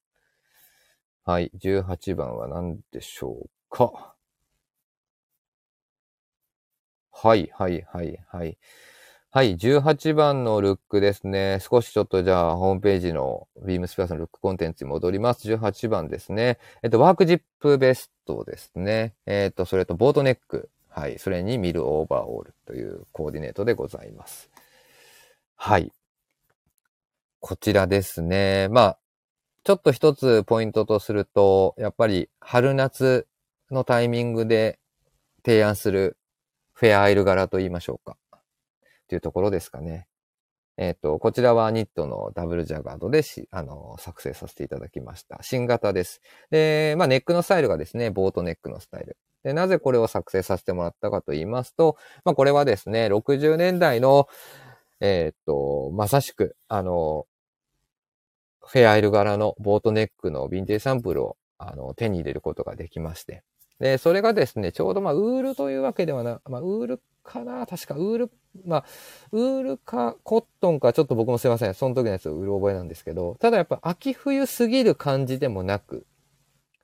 はい。18番は何でしょうか。はい、はい、はい、はい。はい、18番のルックですね。少しちょっとじゃあ、ホームページのビームスプラスのルックコンテンツに戻ります。18番ですね。えっと、ワークジップベストですね。えっと、それとボートネック。はい、それにミルオーバーオールというコーディネートでございます。はい。こちらですね。まあ、ちょっと一つポイントとすると、やっぱり春夏のタイミングで提案するフェアアイル柄と言いましょうか。というところですかね。えっ、と、こちらはニットのダブルジャガードでし、あの、作成させていただきました。新型です。で、まあ、ネックのスタイルがですね、ボートネックのスタイル。で、なぜこれを作成させてもらったかと言いますと、まあ、これはですね、60年代の、えっ、と、まさしく、あの、フェアアイル柄のボートネックのヴィンテージサンプルをあの手に入れることができまして。で、それがですね、ちょうどまあ、ウールというわけではな、まあ、ウールかな？確か、ウール、まあ、ウールかコットンか、ちょっと僕もすいません。その時のやつ、うる覚えなんですけど、ただやっぱ秋冬すぎる感じでもなく、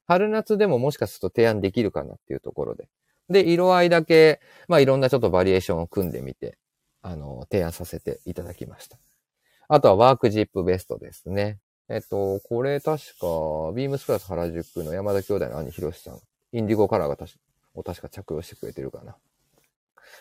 春夏でももしかすると提案できるかなっていうところで。で、色合いだけ、まあ、いろんなちょっとバリエーションを組んでみて、あの、提案させていただきました。あとはワークジップベストですね。えっと、これ確か、ビームスプラス原宿の山田兄弟の兄ひろしさん、インディゴカラーが確か、を確か着用してくれてるかな。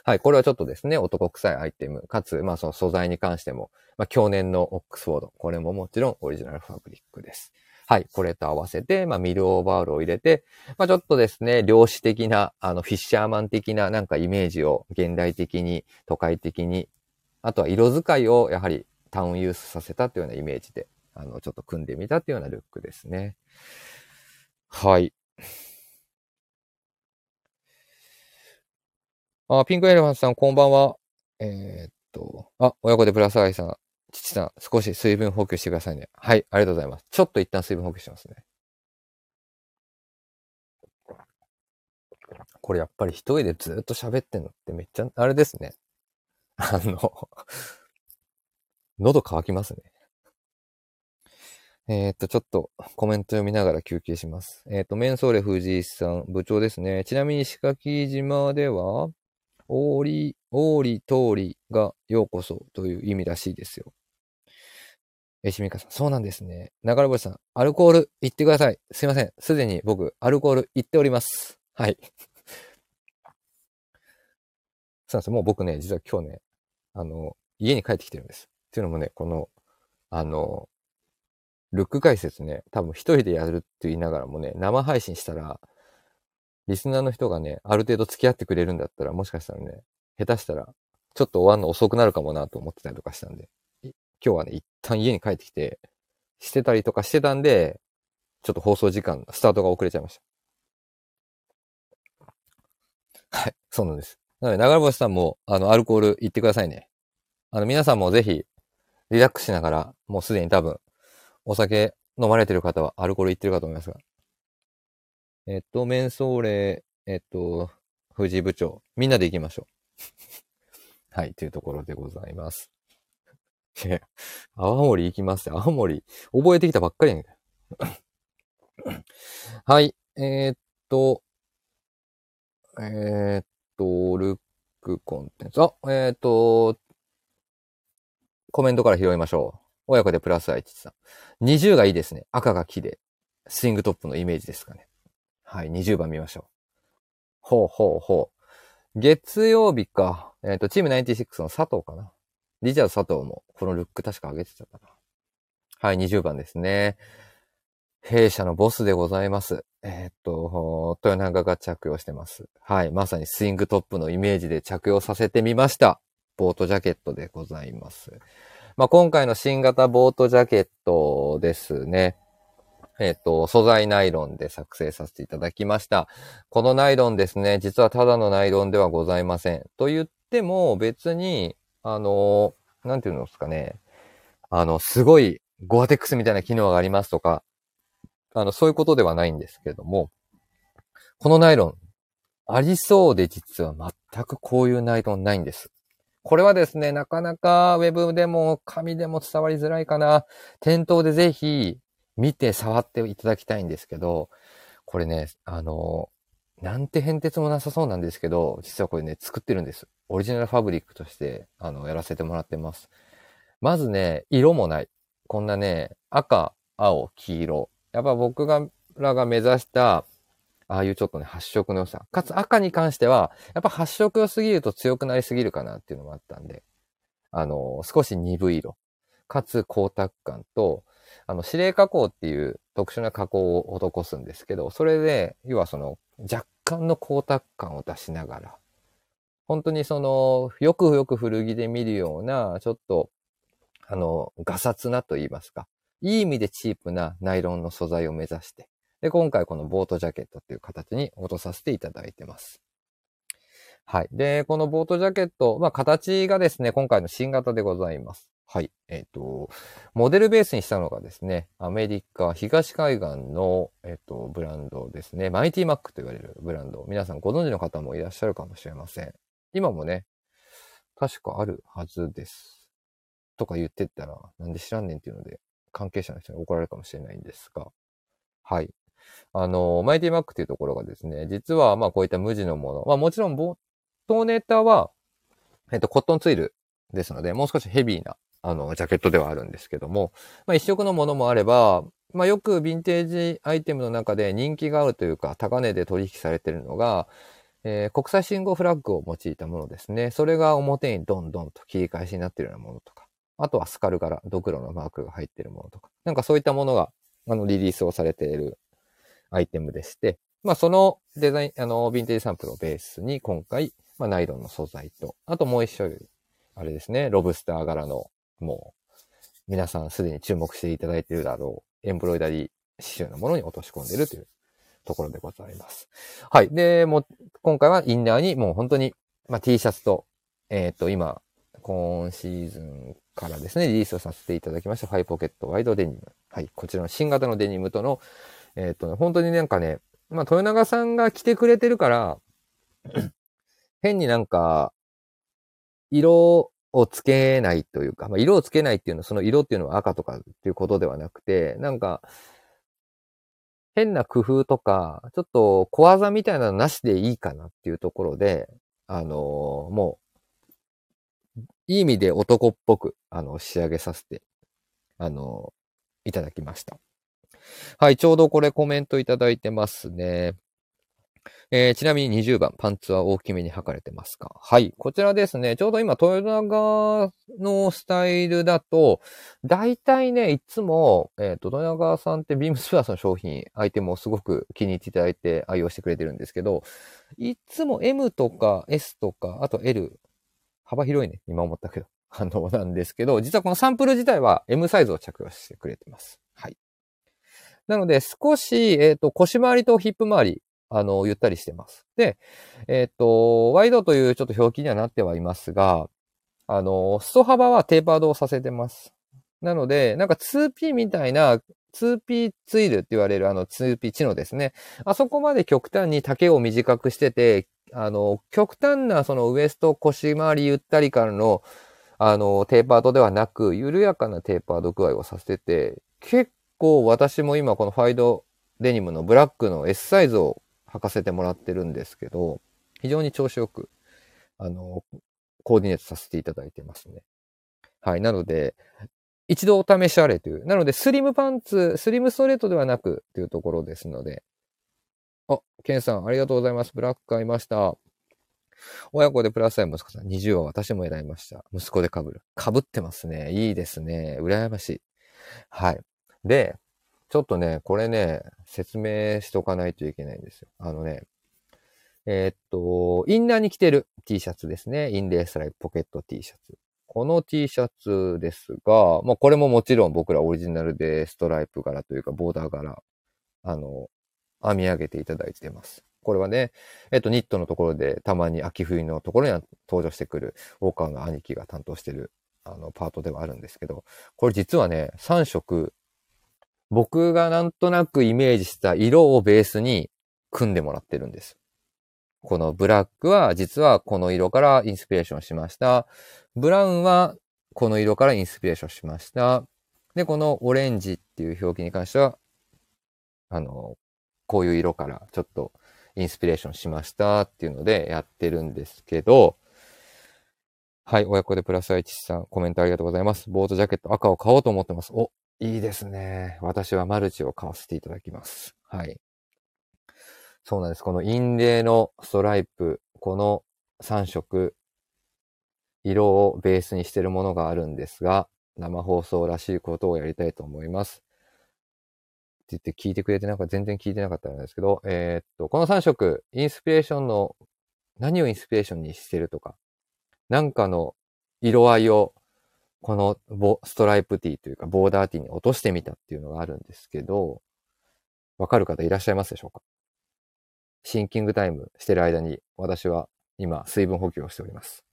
はい、これはちょっとですね、男臭いアイテム、かつ、まあその素材に関しても、まあ去年のオックスフォード、これももちろんオリジナルファブリックです。はい、これと合わせて、まあミルオーバーオールを入れて、まあちょっとですね、漁師的な、あの、フィッシャーマン的ななんかイメージを現代的に、都会的に、あとは色使いをやはりタウンユースさせたというようなイメージで、あの、ちょっと組んでみたというようなルックですね。はい。あ、ピンクエレファントさん、こんばんは。えーっと、あ、親子でプラスアイさん、父さん、少し水分補給してくださいね。はい、ありがとうございます。ちょっと一旦水分補給しますね。これやっぱり一人でずっと喋ってんのってめっちゃ、あれですね。あの、喉乾きますね。えーっと、ちょっとコメント読みながら休憩します。えーっと、メンソーレ藤井さん、部長ですね。ちなみに石垣島では、オーリ、オーリ通りがようこそという意味らしいですよ。えしみかさん、そうなんですね。流れ星さん、アルコール言ってください。すいません。すでに僕、アルコール言っております。はい。そうなんです。もう僕ね、実は今日ね、あの、家に帰ってきてるんです。っていうのもね、この、あの、ルック解説ね、多分一人でやるって言いながらもね、生配信したら、リスナーの人がね、ある程度付き合ってくれるんだったら、もしかしたらね、下手したら、ちょっと終わるの遅くなるかもなと思ってたりとかしたんで、今日はね、一旦家に帰ってきて、してたりとかしてたんで、ちょっと放送時間、スタートが遅れちゃいました。はい、そうなんです。なので、長星さんも、あの、アルコール言ってくださいね。あの、皆さんもぜひ、リラックスしながら、もうすでに多分、お酒飲まれてる方はアルコールいってるかと思いますが。えっと、メンソーレ、えっと、藤井部長、みんなで行きましょう。はい、というところでございます。青森行きますよ青森、覚えてきたばっかりやん。はい、えー、っと、えー、っと、ルックコンテンツ。あ、えー、っと、コメントから拾いましょう。親子でプラス愛知さん。20がいいですね。赤が木で、スイングトップのイメージですかね。はい、20番見ましょう。ほうほうほう。月曜日か。えっ、ー、と、チーム96の佐藤かな。リチャード佐藤も、このルック確か上げてたかな。はい、20番ですね。弊社のボスでございます。えー、っと、豊永が着用してます。はい、まさにスイングトップのイメージで着用させてみました。ボートジャケットでございます。まあ、今回の新型ボートジャケットですね。えっ、と、素材ナイロンで作成させていただきました。このナイロンですね、実はただのナイロンではございません。と言っても別に、あの、なんていうんですかね。あの、すごいゴアテックスみたいな機能がありますとか、あの、そういうことではないんですけれども、このナイロン、ありそうで実は全くこういうナイロンないんです。これはですね、なかなかウェブでも紙でも伝わりづらいかな。店頭でぜひ見て触っていただきたいんですけど、これね、あの、なんて変哲もなさそうなんですけど、実はこれね、作ってるんです。オリジナルファブリックとして、あの、やらせてもらってます。まずね、色もない。こんなね、赤、青、黄色。やっぱ僕がらが目指した、ああいうちょっとね、発色の良さ。かつ赤に関しては、やっぱ発色良すぎると強くなりすぎるかなっていうのもあったんで、あの、少し鈍い色。かつ光沢感と、あの、指令加工っていう特殊な加工を施すんですけど、それで、要はその、若干の光沢感を出しながら、本当にその、よくよく古着で見るような、ちょっと、あの、ガサツなと言いますか、いい意味でチープなナイロンの素材を目指して、で、今回このボートジャケットっていう形に落とさせていただいてます。はい。で、このボートジャケット、まあ、形がですね、今回の新型でございます。はい。えっ、ー、と、モデルベースにしたのがですね、アメリカ東海岸の、えっ、ー、と、ブランドですね。マイティマックと言われるブランド。皆さんご存知の方もいらっしゃるかもしれません。今もね、確かあるはずです。とか言ってったら、なんで知らんねんっていうので、関係者の人に怒られるかもしれないんですが、はい。あの、マイティマックっていうところがですね、実はまあこういった無地のもの、まあもちろん冒頭ネタは、えっと、コットンツイルですので、もう少しヘビーな、あの、ジャケットではあるんですけども、まあ一色のものもあれば、まあよくヴィンテージアイテムの中で人気があるというか、高値で取引されているのが、えー、国際信号フラッグを用いたものですね。それが表にどんどんと切り返しになっているようなものとか、あとはスカル柄、ドクロのマークが入っているものとか、なんかそういったものが、あの、リリースをされているアイテムでして、まあそのデザイン、あの、ヴィンテージサンプルをベースに今回、まあナイロンの素材と、あともう一種類、あれですね、ロブスター柄の、もう、皆さんすでに注目していただいているだろう、エンブロイダリー刺繍のものに落とし込んでいるというところでございます。はい。で、もう、今回はインナーにもう本当に、まあ T シャツと、えっ、ー、と、今、今シーズンからですね、リリースをさせていただきました、ファイポケットワイドデニム。はい。こちらの新型のデニムとの、えっ、ー、と、ね、本当になんかね、まあ、豊永さんが来てくれてるから、変になんか、色をつけないというか、まあ、色をつけないっていうのは、その色っていうのは赤とかっていうことではなくて、なんか、変な工夫とか、ちょっと小技みたいなのなしでいいかなっていうところで、あのー、もう、いい意味で男っぽく、あの、仕上げさせて、あのー、いただきました。はい、ちょうどこれコメントいただいてますね。えー、ちなみに20番、パンツは大きめに履かれてますか？はい。こちらですね、ちょうど今、豊永のスタイルだと、大体ね、いつも、えっ、ー、と、豊永さんってビームスプラスの商品、アイテムをすごく気に入っていただいて愛用してくれてるんですけど、いつも M とか S とか、あと L、幅広いね、今思ったけど、あの、なんですけど、実はこのサンプル自体は M サイズを着用してくれてます。はい。なので、少し、えっ、ー、と、腰回りとヒップ周り、あの、ゆったりしてます。で、えっ、ー、と、ワイドというちょっと表記にはなってはいますが、あの、裾幅はテーパードをさせてます。なので、なんか 2P みたいな 2P ツイルって言われるあの 2P 知能ですね。あそこまで極端に丈を短くしてて、あの、極端なそのウエスト腰回りゆったり感の、あの、テーパードではなく、緩やかなテーパード具合をさせてて、結構私も今このファイドデニムのブラックの S サイズを履かせてもらってるんですけど、非常に調子よく、あの、コーディネートさせていただいてますね。はい。なので、一度お試しあれという。なので、スリムパンツ、スリムストレートではなくというところですので。あ、ケンさん、ありがとうございます。ブラック買いました。親子でプラスアイ息子さん、20は私も選びました。息子で被る。被ってますね。いいですね。羨ましい。はい。で、ちょっとね、これね、説明しとかないといけないんですよ。あのね、えー、っと、インナーに着てる T シャツですね。インレースライプポケット T シャツ。この T シャツですが、まあこれももちろん僕らオリジナルでストライプ柄というかボーダー柄、あの、編み上げていただいてます。これはね、えっと、ニットのところでたまに秋冬のところに登場してくる、ウォーカーの兄貴が担当してる、あの、パートではあるんですけど、これ実はね、3色、僕がなんとなくイメージした色をベースに組んでもらってるんです。このブラックは実はこの色からインスピレーションしました。ブラウンはこの色からインスピレーションしました。で、このオレンジっていう表記に関しては、あの、こういう色からちょっとインスピレーションしましたっていうのでやってるんですけど、はい、親子でプラス愛知さん、コメントありがとうございます。ボートジャケット赤を買おうと思ってます。お、いいですね。私はマルチを買わせていただきます。はい。そうなんです。このインレイのストライプ、この3色、色をベースにしてるものがあるんですが、生放送らしいことをやりたいと思います。って言って聞いてくれてなんか全然聞いてなかったんですけど、えー、っと、この3色、インスピレーションの、何をインスピレーションにしてるとか、なんかの色合いを、このボストライプティーというか、ボーダーティーに落としてみたっていうのがあるんですけど、わかる方いらっしゃいますでしょうか？シンキングタイムしてる間に、私は今、水分補給をしております。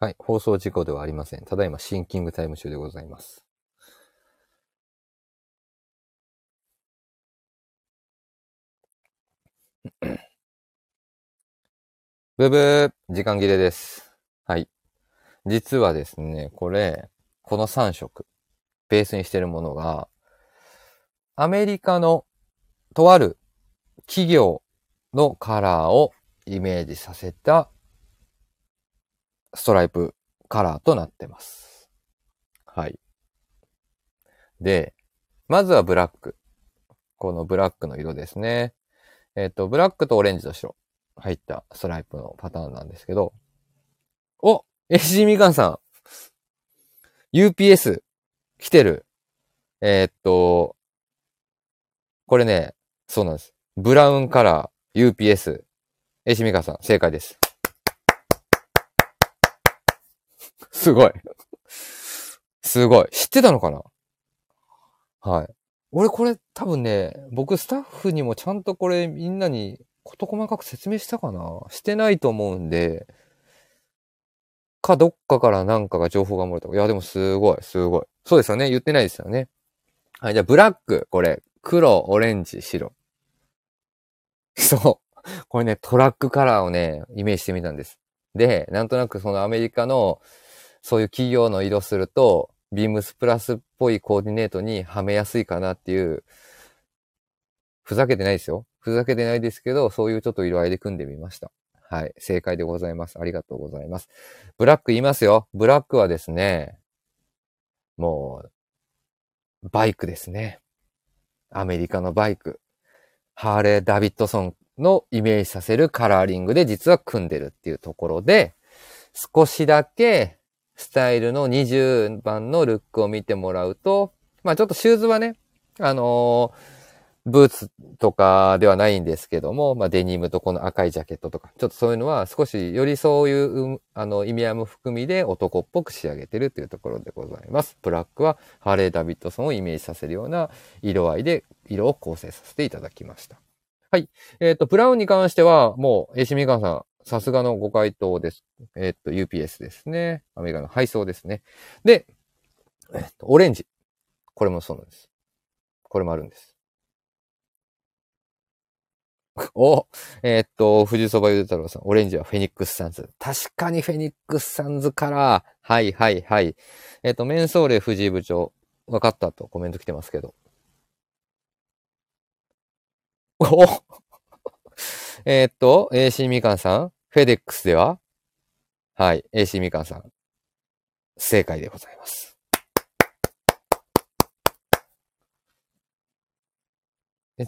はい。放送事故ではありません。ただいまシンキングタイム中でございます。ブブー、時間切れです。はい。実はですね、これ、この3色、ベースにしてるものが、アメリカのとある企業のカラーをイメージさせたストライプカラーとなってます。はい。で、まずはブラック。このブラックの色ですね。えっ、ー、と、ブラックとオレンジと白入ったストライプのパターンなんですけど、お !SG みかんさん !UPS 来てる。えー、っと、これね、そうなんです。ブラウンカラー UPS。SG みかんさん、正解です。すごい。すごい。知ってたのかな？はい。俺これ多分ね、僕スタッフにもちゃんとこれみんなに事細かく説明したかな？してないと思うんで、かどっかからなんかが情報が漏れた。いや、でもすごい、すごい。そうですよね。言ってないですよね。はい、じゃあブラック、これ、黒、オレンジ、白。そう。これね、トラックカラーをね、イメージしてみたんです。で、なんとなくそのアメリカのそういう企業の色すると、ビームスプラスっぽいコーディネートにはめやすいかなっていう、ふざけてないですよ。ふざけてないですけど、そういうちょっと色合いで組んでみました。はい。正解でございます。ありがとうございます。ブラック言いますよ。ブラックはですね、もう、バイクですね。アメリカのバイク。ハーレー・ダビッドソンのイメージさせるカラーリングで実は組んでるっていうところで、少しだけスタイルの20番のルックを見てもらうと、まあちょっとシューズはね、あのー、ブーツとかではないんですけども、まあ、デニムとこの赤いジャケットとか、ちょっとそういうのは少しよりそういう、あの、意味合いも含みで男っぽく仕上げてるというところでございます。ブラックはハーレー・ダビッドソンをイメージさせるような色合いで色を構成させていただきました。はい。えっ、ー、と、ブラウンに関しては、もう、エシミカンさん、さすがのご回答です。えっ、と、UPS ですね。アメリカの配送ですね。で、えっ、と、オレンジ。これもそうなんです。これもあるんです。お、えー、っと、富士そばゆで太郎さん、オレンジはフェニックスサンズ。確かにフェニックスサンズから、はいはいはい。えー、っと、メンソーレ藤井部長、分かったとコメント来てますけど。お えっと、AC みかんさん、フェデックスでははい、AC みかんさん、正解でございます。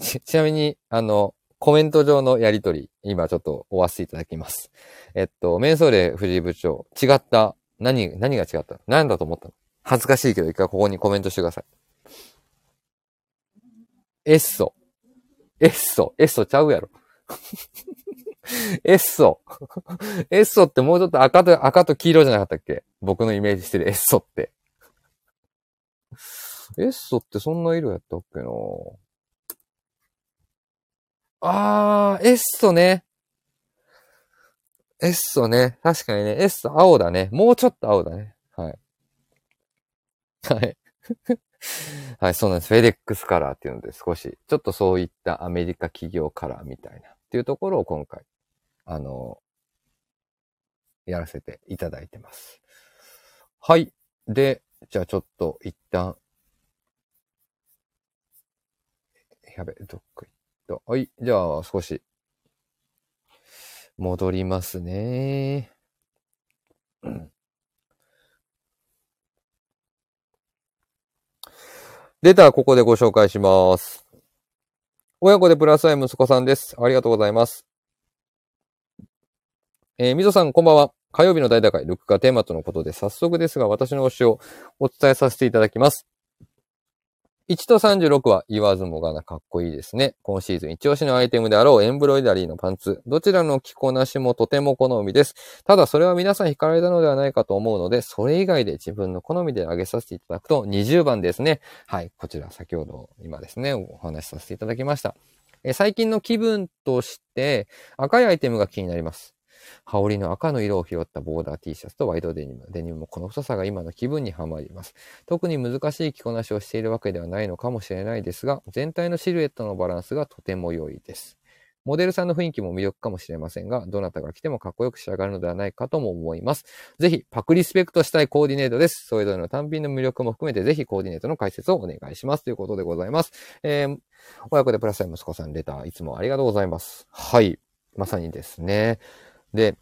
ち、ちなみに、あの、コメント上のやりとり、今ちょっとおわせいただきます。えっと、メンソーレ藤井部長、違った。何、何が違った？何だと思ったの？恥ずかしいけど一回ここにコメントしてください。エッソ。エッソ。エッソちゃうやろ。エッソ。エッソってもうちょっと赤と、赤と黄色じゃなかったっけ？僕のイメージしてるエッソって。エッソってそんな色やったっけな？あー、エッソね。エッソね。確かにね。エッソ青だね。もうちょっと青だね。はい。はい。はい、そうなんです。フェデックスカラーっていうので少し、ちょっとそういったアメリカ企業カラーみたいなっていうところを今回、あの、やらせていただいてます。はい。で、じゃあちょっと一旦、やべ、どっか行っと。はい。じゃあ、少し、戻りますね。レターここでご紹介します。親子でプラスアイ息子さんです。ありがとうございます。えー、みぞさん、こんばんは。火曜日の大打開、ルックがテーマとのことで、早速ですが、私の推しをお伝えさせていただきます。1と36は言わずもがなかっこいいですね。今シーズン一押しのアイテムであろうエンブロイダリーのパンツ。どちらの着こなしもとても好みです。ただそれは皆さん惹かれたのではないかと思うので、それ以外で自分の好みで挙げさせていただくと20番ですね。はい。こちら先ほど今ですね、お話しさせていただきました。え最近の気分として赤いアイテムが気になります。羽織の赤の色を拾ったボーダー T シャツとワイドデニム。デニムもこの太さが今の気分にはまります。特に難しい着こなしをしているわけではないのかもしれないですが、全体のシルエットのバランスがとても良いです。モデルさんの雰囲気も魅力かもしれませんが、どなたが着てもかっこよく仕上がるのではないかとも思います。ぜひ、パクリスペクトしたいコーディネートです。それぞれの単品の魅力も含めて、ぜひコーディネートの解説をお願いします。ということでございます。えー、親子でプラスアイ息子さんレター、いつもありがとうございます。はい。まさにですね。で、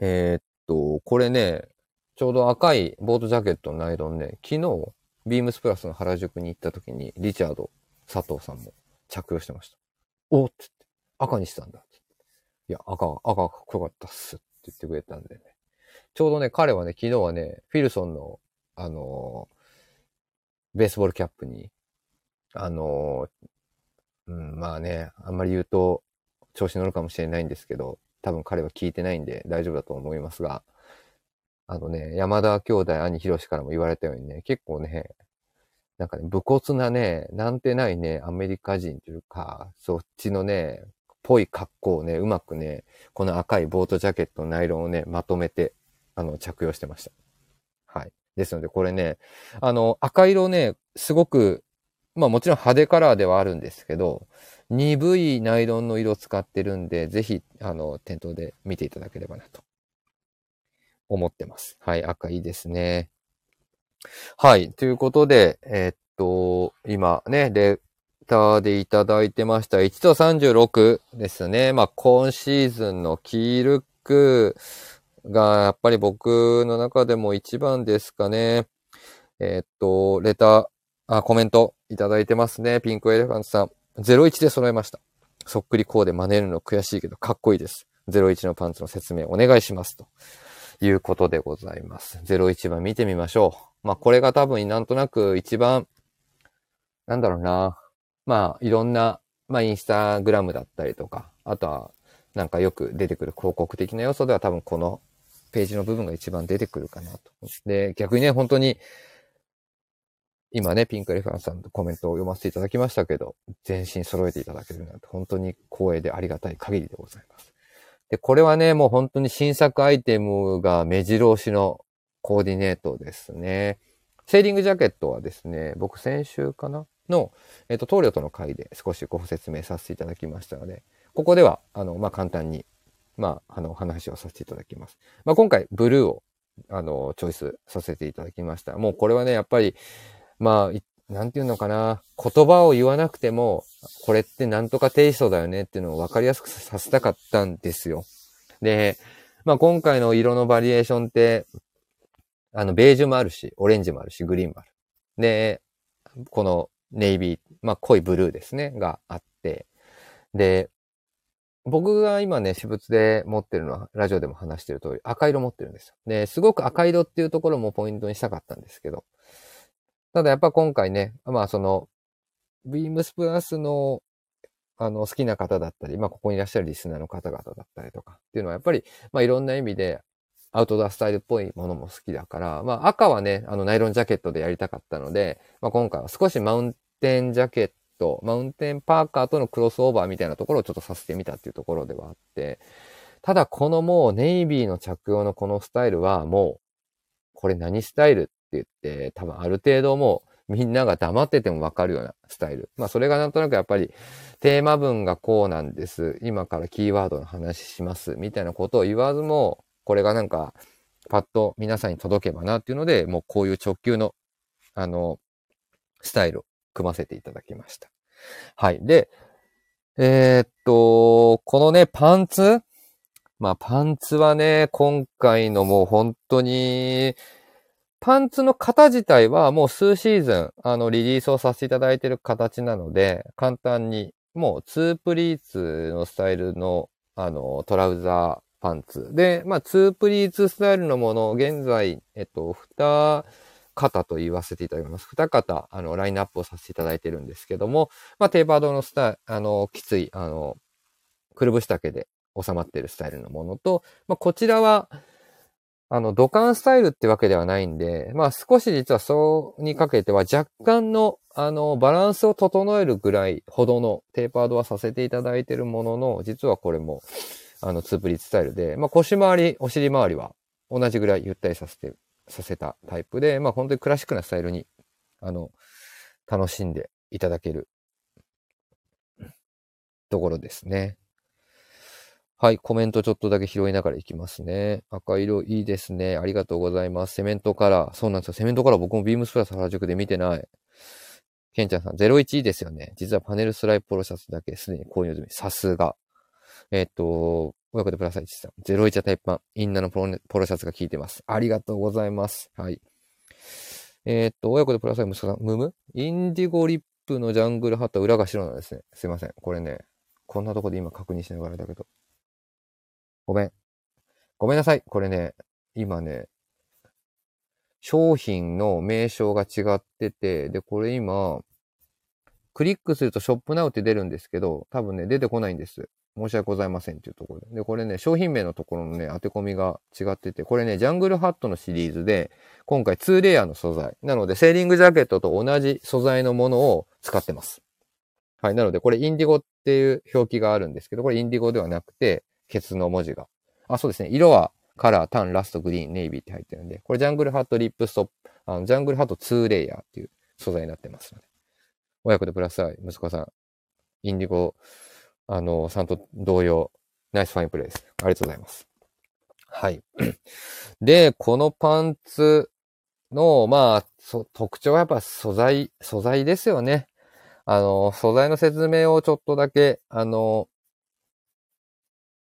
えー、っと、これね、ちょうど赤いボートジャケットのナイロンね、昨日、ビームスプラスの原宿に行った時に、リチャード、佐藤さんも着用してました。おっつって、赤にしたんだって。いや、赤、赤かっこよかったっすって言ってくれたんでね。ちょうどね、彼はね、昨日はね、フィルソンの、あのー、ベースボールキャップに、あのー、うん、まあね、あんまり言うと調子乗るかもしれないんですけど、多分彼は聞いてないんで大丈夫だと思いますが、あのね、山田兄弟、兄ひろしからも言われたようにね、結構ね、なんかね、武骨なね、なんてないね、アメリカ人というか、そっちのね、ぽい格好をね、うまくね、この赤いボートジャケットのナイロンをね、まとめて、あの、着用してました。はい。ですので、これね、あの、赤色ね、すごく、まあもちろん派手カラーではあるんですけど、鈍いナイロンの色使ってるんで、ぜひ、あの、店頭で見ていただければなと思ってます。はい、赤いいですね。はい、ということで、えー、っと、今ね、レターでいただいてました。1と36ですね。まあ、今シーズンのキールックが、やっぱり僕の中でも一番ですかね。えー、っと、レター、あ、コメントいただいてますね。ピンクエレファントさん。01で揃えました。そっくりこうで真似るの悔しいけどかっこいいです。01のパンツの説明お願いします。ということでございます。01番見てみましょう。まあこれが多分なんとなく一番、なんだろうな。まあ、いろんな、まあ、インスタグラムだったりとか、あとは、なんかよく出てくる広告的な要素では多分このページの部分が一番出てくるかなと。で、逆にね、本当に、今ね、ピンクレファンさんのコメントを読ませていただきましたけど、全身揃えていただけるなんて本当に光栄でありがたい限りでございます。で、これはね、もう本当に新作アイテムが目白押しのコーディネートですね。セーリングジャケットはですね、僕先週かな？の、えっ、ー、と、棟梁との会で少しご説明させていただきましたので、ここでは、あの、まあ、簡単に、まあ、あの、話をさせていただきます。まあ、今回、ブルーを、あの、チョイスさせていただきました。もうこれはね、やっぱり、まあ、なんていうのかな。言葉を言わなくても、これってなんとかテイストだよねっていうのを分かりやすくさせたかったんですよ。で、まあ今回の色のバリエーションって、あの、ベージュもあるし、オレンジもあるし、グリーンもある。で、このネイビー、まあ濃いブルーですね、があって、で、僕が今ね、私物で持ってるのは、ラジオでも話してる通り、赤色持ってるんですよ。で、すごく赤色っていうところもポイントにしたかったんですけど、ただやっぱ今回ね、まあその、ビームスプラスの、あの、好きな方だったり、まあここにいらっしゃるリスナーの方々だったりとかっていうのはやっぱり、まあいろんな意味でアウトドアスタイルっぽいものも好きだから、まあ赤はね、あのナイロンジャケットでやりたかったので、まあ今回は少しマウンテンジャケット、マウンテンパーカーとのクロスオーバーみたいなところをちょっとさせてみたっていうところではあって、ただこのもうネイビーの着用のこのスタイルはもう、これ何スタイルって言って、多分ある程度もうみんなが黙っててもわかるようなスタイル。まあそれがなんとなくやっぱりテーマ文がこうなんです。今からキーワードの話します。みたいなことを言わずも、これがなんかパッと皆さんに届けばなっていうので、もうこういう直球のあの、スタイルを組ませていただきました。はい。で、えー、っと、このね、パンツ？まあパンツはね、今回のもう本当にパンツの型自体はもう数シーズン、あの、リリースをさせていただいている形なので、簡単に、もう2プリーツのスタイルの、あの、トラウザーパンツ。で、まあ、2プリーツスタイルのもの、現在、えっと、2型と言わせていただきます。2型、あの、ラインナップをさせていただいてるんですけども、まあ、テーパードのスタイル、あの、きつい、あの、くるぶし丈で収まっているスタイルのものと、まあ、こちらは、あの、土管スタイルってわけではないんで、まあ少し実はそうにかけては若干の、あの、バランスを整えるぐらいほどのテーパードはさせていただいているものの、実はこれも、あの、ツープリッツスタイルで、まあ腰回り、お尻回りは同じぐらいゆったりさせて、させたタイプで、まあ本当にクラシックなスタイルに、あの、楽しんでいただけるところですね。はい、コメントちょっとだけ拾いながらいきますね。赤色いいですね。ありがとうございます。セメントカラー。そうなんですよ。セメントカラー僕もビームスプラス原宿で見てない。ケンちゃんさん、01いいですよね。実はパネルスライプポロシャツだけすでに購入済み。さすが。えっ、と、親子でプラス1さん。01はタイプ版。インナーのポロポロシャツが効いてます。ありがとうございます。はい。えっ、と、親子でプラス1息子さん。ムム？インディゴリップのジャングルハット裏が白なんですね。すいません。これね、こんなとこで今確認しながらだけど。ごめん。ごめんなさい。これね、今ね、商品の名称が違ってて、で、これ今、クリックするとショップナウって出るんですけど、多分ね、出てこないんです。申し訳ございませんっていうところで。で、これね、商品名のところのね、当て込みが違ってて、これね、ジャングルハットのシリーズで、今回2レイヤーの素材。なので、セーリングジャケットと同じ素材のものを使ってます。はい。なので、これインディゴっていう表記があるんですけど、これインディゴではなくて、ケツの文字が。あ、そうですね。色はカラー、タン、ラスト、グリーン、ネイビーって入ってるんで、これジャングルハットリップストップ、あのジャングルハット2レイヤーっていう素材になってますので。親子でプラスアイ、息子さん、インディゴ、あの、さんと同様、ナイスファインプレイです。ありがとうございます。はい。で、このパンツの、まあ、特徴はやっぱ素材、素材ですよね。あの、素材の説明をちょっとだけ、あの、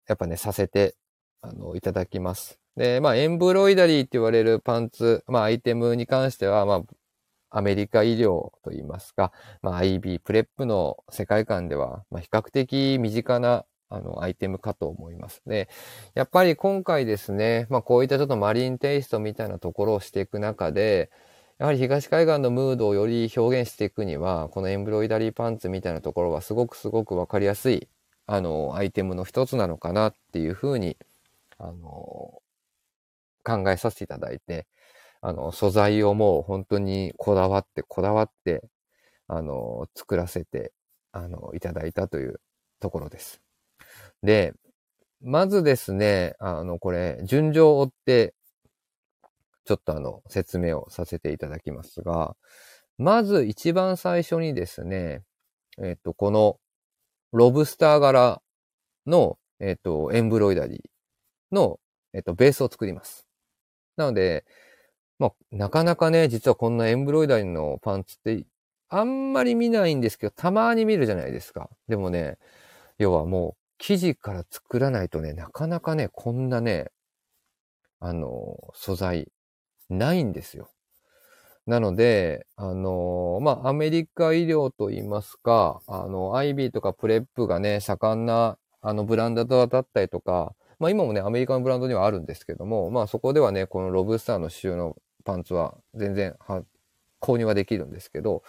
やっぱね、させて、あの、いただきます。で、まあ、 embroidery って言われるパンツ、まあ、アイテムに関しては、まあ、アメリカ衣料と言いますか、まあ、アイビー、プレップの世界観では、まあ、比較的身近な、あの、アイテムかと思います。で、やっぱり今回ですね、まあ、こういったちょっとマリンテイストみたいなところをしていく中で、やはり東海岸のムードをより表現していくには、この embroidery パンツみたいなところはすごくすごくわかりやすい、あの、アイテムの一つなのかなっていうふうに、あの、考えさせていただいて、あの、素材をもう本当にこだわってこだわって、あの、作らせて、あの、いただいたというところです。で、まずですね、あの、これ、順序を追って、ちょっとあの、説明をさせていただきますが、まず一番最初にですね、えっと、この、ロブスター柄の、えっと、エンブロイダリーの、えっと、ベースを作ります。なので、まあ、なかなかね、実はこんなエンブロイダリーのパンツって、あんまり見ないんですけど、たまに見るじゃないですか。でもね、要はもう、生地から作らないとね、なかなかね、こんなね、あの、素材、ないんですよ。なので、あの、まあ、アメリカ衣料といいますか、あの、アイビーとかプレップがね、盛んな、あの、ブランドだったりとか、まあ、今もね、アメリカのブランドにはあるんですけども、まあ、そこではね、このロブスターの刺繍のパンツは全然は購入はできるんですけど、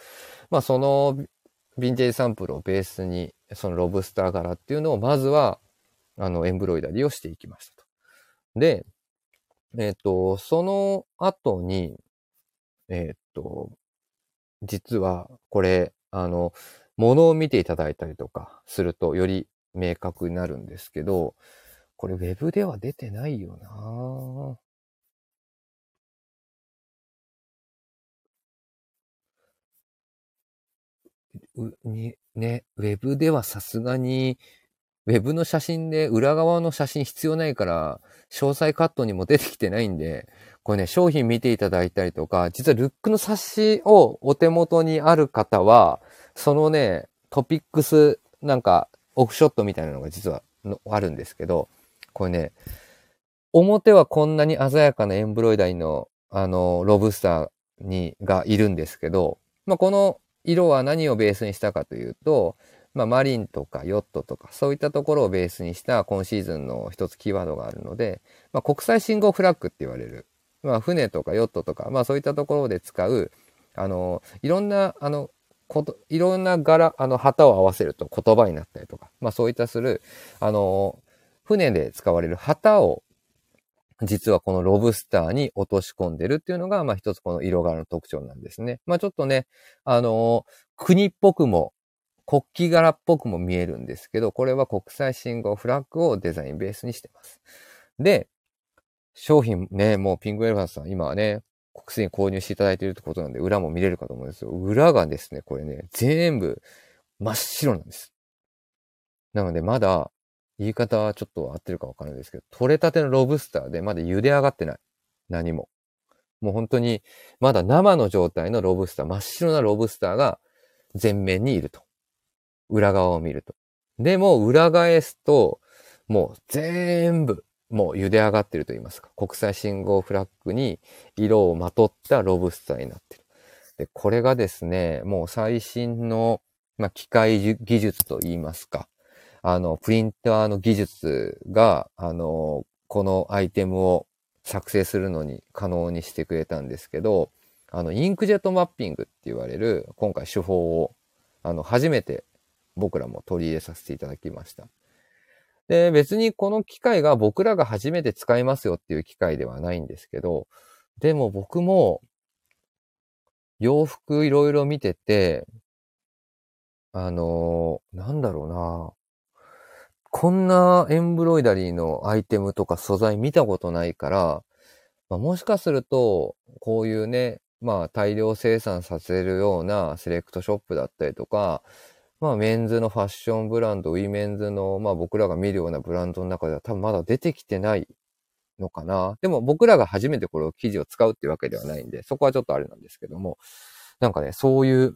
まあ、そのヴィンテージサンプルをベースに、そのロブスター柄っていうのを、まずは、あの、 embroidery をしていきましたと。で、えっ、ー、と、その後に、えっ、と、実は、これ、あの、ものを見ていただいたりとかすると、より明確になるんですけど、これ、ウェブでは出てないよなう、に、ね、ウェブではさすがに、ウェブの写真で裏側の写真必要ないから、詳細カットにも出てきてないんで、これね、商品見ていただいたりとか、実はルックの冊子をお手元にある方は、そのね、トピックスなんかオフショットみたいなのが実はあるんですけど、これね、表はこんなに鮮やかなエンブロイダリーの、あの、ロブスターに、がいるんですけど、まあ、この色は何をベースにしたかというと、まあ、マリンとかヨットとか、そういったところをベースにした今シーズンの一つキーワードがあるので、まあ、国際信号フラッグって言われる、まあ、船とかヨットとか、まあ、そういったところで使う、あの、いろんな、あの、こと、いろんな柄、あの、旗を合わせると言葉になったりとか、まあ、そういったする、あの、船で使われる旗を実はこのロブスターに落とし込んでるっていうのが、まあ一つこの色柄の特徴なんですね。まあちょっとね、あの、国っぽくも、国旗柄っぽくも見えるんですけど、これは国際信号フラッグをデザインベースにしてます。で、商品ね、もうピンクエレファンさん、今はね、国すに購入していただいているってことなんで、裏も見れるかと思うんですよ。裏がですね、これね、全部真っ白なんです。なので、まだ言い方はちょっと合ってるかわかんないですけど、取れたてのロブスターでまだ茹で上がってない。何も。もう本当に、まだ生の状態のロブスター、真っ白なロブスターが前面にいると。裏側を見ると。でも、裏返すと、もう全部、もう茹で上がってると言いますか。国際信号フラッグに色をまとったロブスターになってる。で、これがですね、もう最新の、まあ、機械技術と言いますか。あの、プリンターの技術が、あの、このアイテムを作成するのに可能にしてくれたんですけど、あの、インクジェットマッピングって言われる、今回手法を、あの、初めて僕らも取り入れさせていただきました。で、別にこの機械が僕らが初めて使いますよっていう機械ではないんですけど、でも僕も洋服いろいろ見てて、あのなんだろうな。こんなエンブロイダリーのアイテムとか素材見たことないから、まあ、もしかすると、こういうね、まあ大量生産させるようなセレクトショップだったりとか、まあメンズのファッションブランド、ウィメンズの、まあ僕らが見るようなブランドの中では多分まだ出てきてないのかな。でも僕らが初めてこれを記事を使うっていうわけではないんで、そこはちょっとあれなんですけども、なんかね、そういう、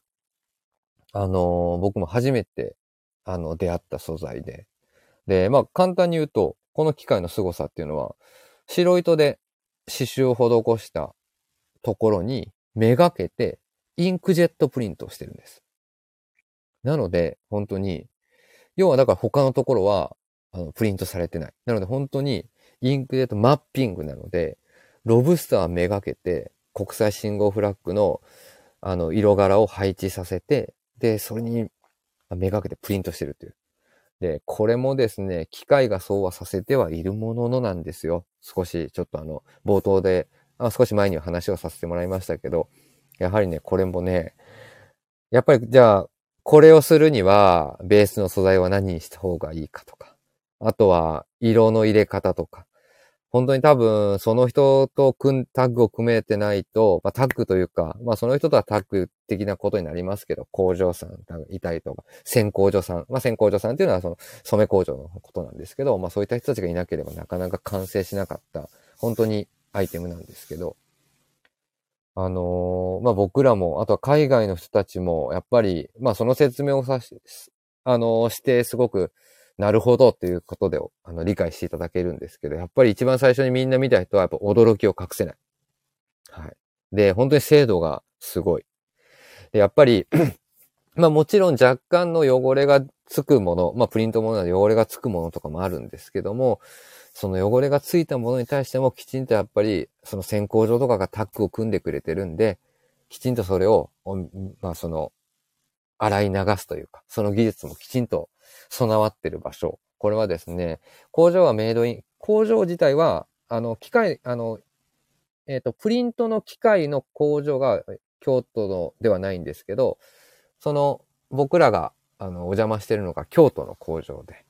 あのー、僕も初めて、あの、出会った素材で、で、まあ簡単に言うと、この機械の凄さっていうのは、白糸で刺繍を施したところにめがけてインクジェットプリントをしてるんです。なので、本当に、要はだから他のところは、あの、プリントされてない。なので本当に、インクジェットマッピングなので、ロブスターめがけて、国際信号フラッグの、あの、色柄を配置させて、で、それにめがけてプリントしてるという。で、これもですね、機械がそうはさせてはいるもののなんですよ。少し、ちょっとあの、冒頭で、あ少し前には話をさせてもらいましたけど、やはりね、これもね、やっぱり、じゃあ、これをするには、ベースの素材は何にした方がいいかとか、あとは、色の入れ方とか、本当に多分、その人と組タッグを組めてないと、まあ、タッグというか、まあその人とはタッグ的なことになりますけど、工場さんいたりとか、線工所さん、まあ線工所さんっていうのはその染め工場のことなんですけど、まあそういった人たちがいなければなかなか完成しなかった、本当にアイテムなんですけど、あのー、まあ僕らも、あとは海外の人たちも、やっぱり、まあその説明をさし、あのー、してすごく、なるほどっていうことで、あの、理解していただけるんですけど、やっぱり一番最初にみんな見た人はやっぱ驚きを隠せない。はい。で、本当に精度がすごい。で、やっぱり まあもちろん若干の汚れがつくもの、まあプリントもので汚れがつくものとかもあるんですけども、その汚れがついたものに対してもきちんとやっぱりその先行上とかがタッグを組んでくれてるんで、きちんとそれを、まあその、洗い流すというか、その技術もきちんと備わってる場所。これはですね、工場はメイドイン、工場自体は、あの、機械、あの、えっ、ー、と、プリントの機械の工場が京都のではないんですけど、その、僕らが、あの、お邪魔してるのが京都の工場で、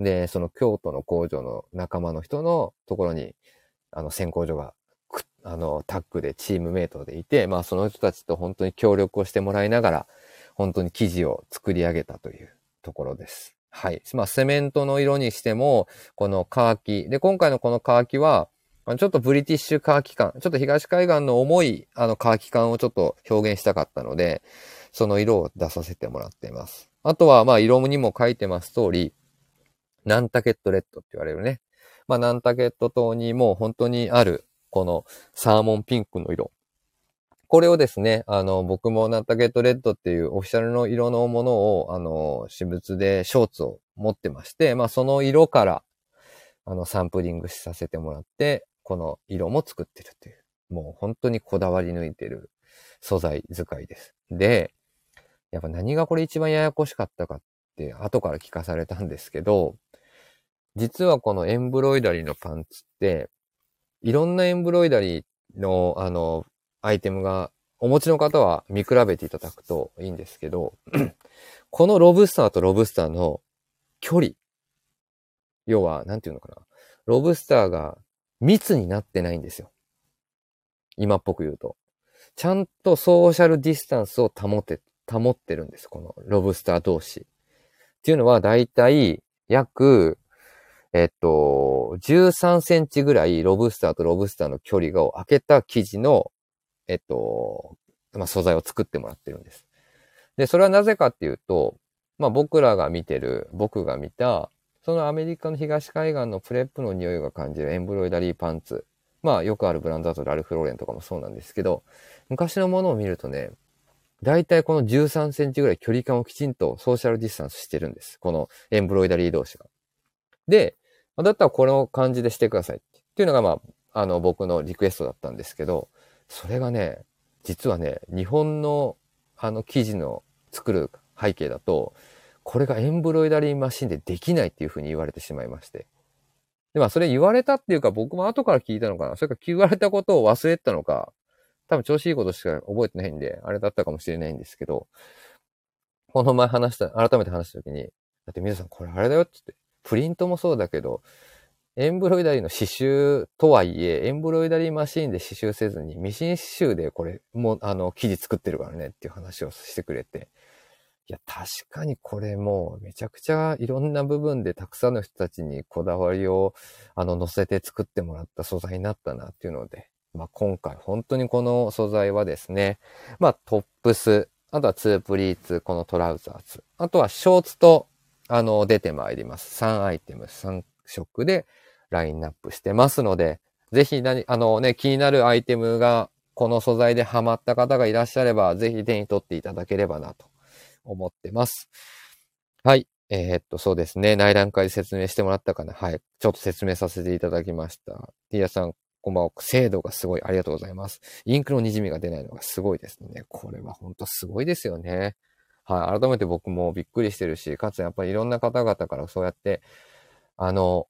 で、その京都の工場の仲間の人のところに、あの、先工場が、あの、タッグでチームメイトでいて、まあ、その人たちと本当に協力をしてもらいながら、本当に生地を作り上げたというところです。はい。まあ、セメントの色にしても、このカーキ。で、今回のこのカーキは、ちょっとブリティッシュカーキ感、ちょっと東海岸の重い、あの、カーキ感をちょっと表現したかったので、その色を出させてもらっています。あとは、まあ、色にも書いてます通り、ナンタケットレッドって言われるね。まあ、ナンタケット島にもう本当にある、このサーモンピンクの色。これをですね、あの、僕もナッタゲットレッドっていうオフィシャルの色のものを、あの、私物でショーツを持ってまして、まあその色から、あの、サンプリングさせてもらって、この色も作ってるという、もう本当にこだわり抜いてる素材使いです。で、やっぱ何がこれ一番ややこしかったかって後から聞かされたんですけど、実はこのエンブロイダリーのパンツって、いろんなエンブロイダリーの、あの、アイテムがお持ちの方は見比べていただくといいんですけど、このロブスターとロブスターの距離。要は、なんていうのかな。ロブスターが密になってないんですよ。今っぽく言うと。ちゃんとソーシャルディスタンスを保って、保ってるんです。このロブスター同士。っていうのは、だいたい約、えっと、13センチぐらいロブスターとロブスターの距離を空けた生地のえっと、まあ、素材を作ってもらってるんです。で、それはなぜかっていうと、まあ、僕らが見てる、僕が見た、そのアメリカの東海岸のプレップの匂いが感じるエンブロイダリーパンツ。まあ、よくあるブランドだとラルフローレンとかもそうなんですけど、昔のものを見るとね、だいたいこの13センチぐらい距離感をきちんとソーシャルディスタンスしてるんです。このエンブロイダリー同士が。で、だったらこの感じでしてくださいっていうのがまあ、あの僕のリクエストだったんですけど、それがね、実はね、日本のあの生地の作る背景だと、これがエンブロイダリーマシンでできないっていうふうに言われてしまいまして。で、まあそれ言われたっていうか僕も後から聞いたのかな。それから言われたことを忘れてたのか、多分調子いいことしか覚えてないんで、あれだったかもしれないんですけど、この前話した、改めて話した時に、だって皆さんこれあれだよって言って、プリントもそうだけど、エンブロイダリーの刺繍とはいえ、エンブロイダリーマシーンで刺繍せずに、ミシン刺繍でこれ、も、あの、生地作ってるからねっていう話をしてくれて。いや、確かにこれも、めちゃくちゃいろんな部分でたくさんの人たちにこだわりを、あの、乗せて作ってもらった素材になったなっていうので、まあ、今回本当にこの素材はですね、まあ、トップス、あとはツープリーツ、このトラウザーズ、あとはショーツと、あの、出てまいります。3アイテム、3色で、ラインナップしてますので、ぜひ何、あのね、気になるアイテムがこの素材でハマった方がいらっしゃれば、ぜひ手に取っていただければなと思ってます。はい。えー、っと、そうですね。内覧会で説明してもらったかな。はい。ちょっと説明させていただきました。ティアさん、こんばんは。精度がすごい。ありがとうございます。インクの滲みが出ないのがすごいですね。これは本当すごいですよね。はい。改めて僕もびっくりしてるし、かつやっぱりいろんな方々からそうやって、あの、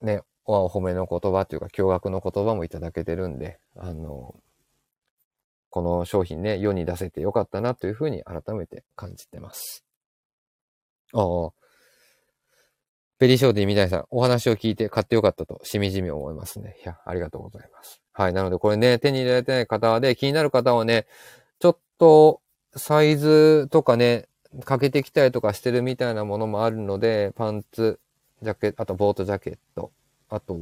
ね、お褒めの言葉というか、驚愕の言葉もいただけてるんで、あの、この商品ね、世に出せてよかったなというふうに改めて感じてます。ああ。ペリショーディみたいさん、お話を聞いて買ってよかったと、しみじみ思いますね。いや、ありがとうございます。はい。なので、これね、手に入れられてない方で、気になる方はね、ちょっと、サイズとかね、かけてきたりとかしてるみたいなものもあるので、パンツ、ジャケット、あとボートジャケット、あと、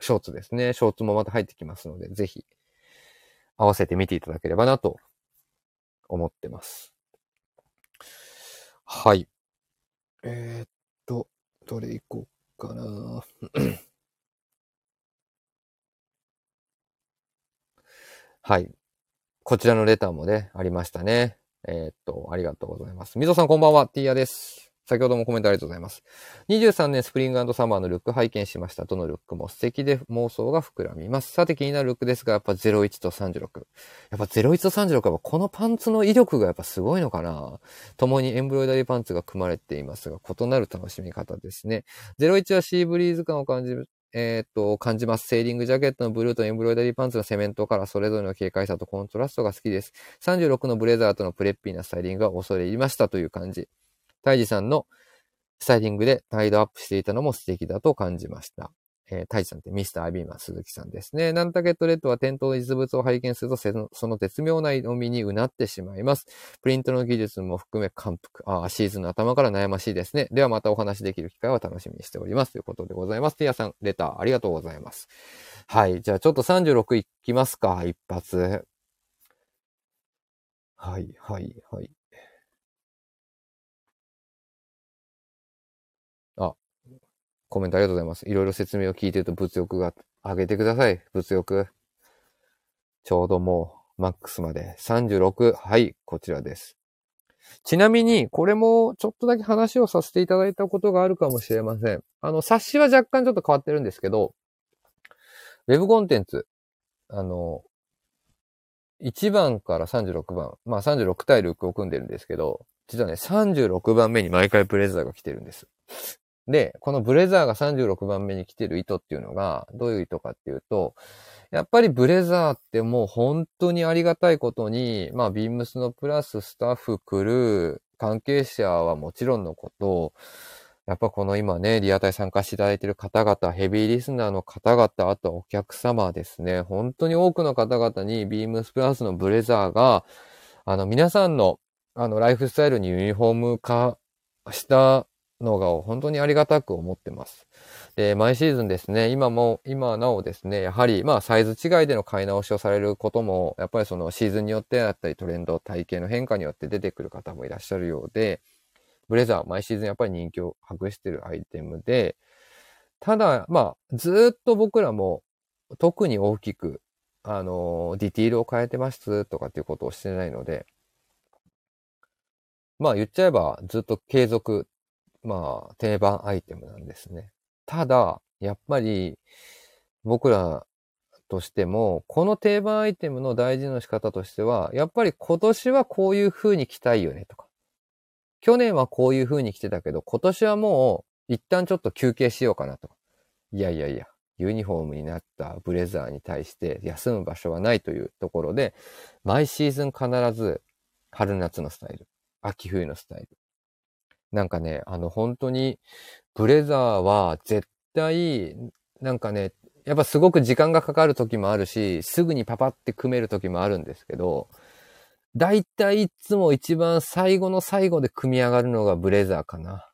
ショーツですね。ショーツもまた入ってきますので、ぜひ、合わせて見ていただければなと思ってます。はい。えー、っと、どれ行こうかな。はい。こちらのレターもね、ありましたね。えー、っと、ありがとうございます。みぞさんこんばんは、ティーヤです。先ほどもコメントありがとうございます。23年スプリングサマーのルック拝見しました。どのルックも素敵で妄想が膨らみます。さて気になるルックですが、やっぱ01と36。やっぱ01と36はこのパンツの威力がやっぱすごいのかな共にエンブロイダリーパンツが組まれていますが、異なる楽しみ方ですね。01はシーブリーズ感を感じる。えっ、と、感じます。セーリングジャケットのブルーとエンブロイダリーパンツのセメントからそれぞれの軽快さとコントラストが好きです。36のブレザーとのプレッピーなスタイリングが恐れ入りましたという感じ。タイジさんのスタイリングでタイドアップしていたのも素敵だと感じました。えー、タイさんってミスター・アビーマン鈴木さんですね。ナンタケットレッドは店頭の実物を拝見するとその絶妙な色味にうなってしまいます。プリントの技術も含め感服。ああ、シーズンの頭から悩ましいですね。ではまたお話できる機会を楽しみにしております。ということでございます。ティアさん、レターありがとうございます。はい。じゃあちょっと36いきますか。一発。はい、はい、はい。コメントありがとうございます。いろいろ説明を聞いてると物欲が上げてください。物欲。ちょうどもうマックスまで36。はい、こちらです。ちなみに、これもちょっとだけ話をさせていただいたことがあるかもしれません。あの、冊子は若干ちょっと変わってるんですけど、ウェブコンテンツ、あの、1番から36番、まあ36対ルックを組んでるんですけど、実はね、36番目に毎回ブレザーが来てるんです。で、このブレザーが36番目に来てる糸っていうのが、どういう糸かっていうと、やっぱりブレザーってもう本当にありがたいことに、まあ、ビームスのプラススタッフ、クルー、関係者はもちろんのこと、やっぱこの今ね、リアタイ参加していただいている方々、ヘビーリスナーの方々、あとお客様ですね。本当に多くの方々にビームスプラスのブレザーが、あの皆さんのあのライフスタイルにユニフォーム化したのが本当にありがたく思ってます。で、毎シーズンですね、今も、今なおですね、やはり、まあ、サイズ違いでの買い直しをされることも、やっぱりそのシーズンによってあったり、トレンド、体型の変化によって出てくる方もいらっしゃるようで、ブレザー、毎シーズンやっぱり人気を博してるアイテムで、ただ、まあ、ずっと僕らも、特に大きく、あの、ディティールを変えてますとかっていうことをしてないので、まあ言っちゃえばずっと継続まあ、定番アイテムなんですね。ただ、やっぱり、僕らとしても、この定番アイテムの大事の仕方としては、やっぱり今年はこういう風に着たいよねとか。去年はこういう風に着てたけど、今年はもう一旦ちょっと休憩しようかなとか。いやいやいや、ユニフォームになったブレザーに対して休む場所はないというところで、毎シーズン必ず春夏のスタイル、秋冬のスタイル、なんかね、あの本当にブレザーは絶対、なんかね、やっぱすごく時間がかかる時もあるし、すぐにパパって組める時もあるんですけど、だいたいいつも一番最後の最後で組み上がるのがブレザーかな。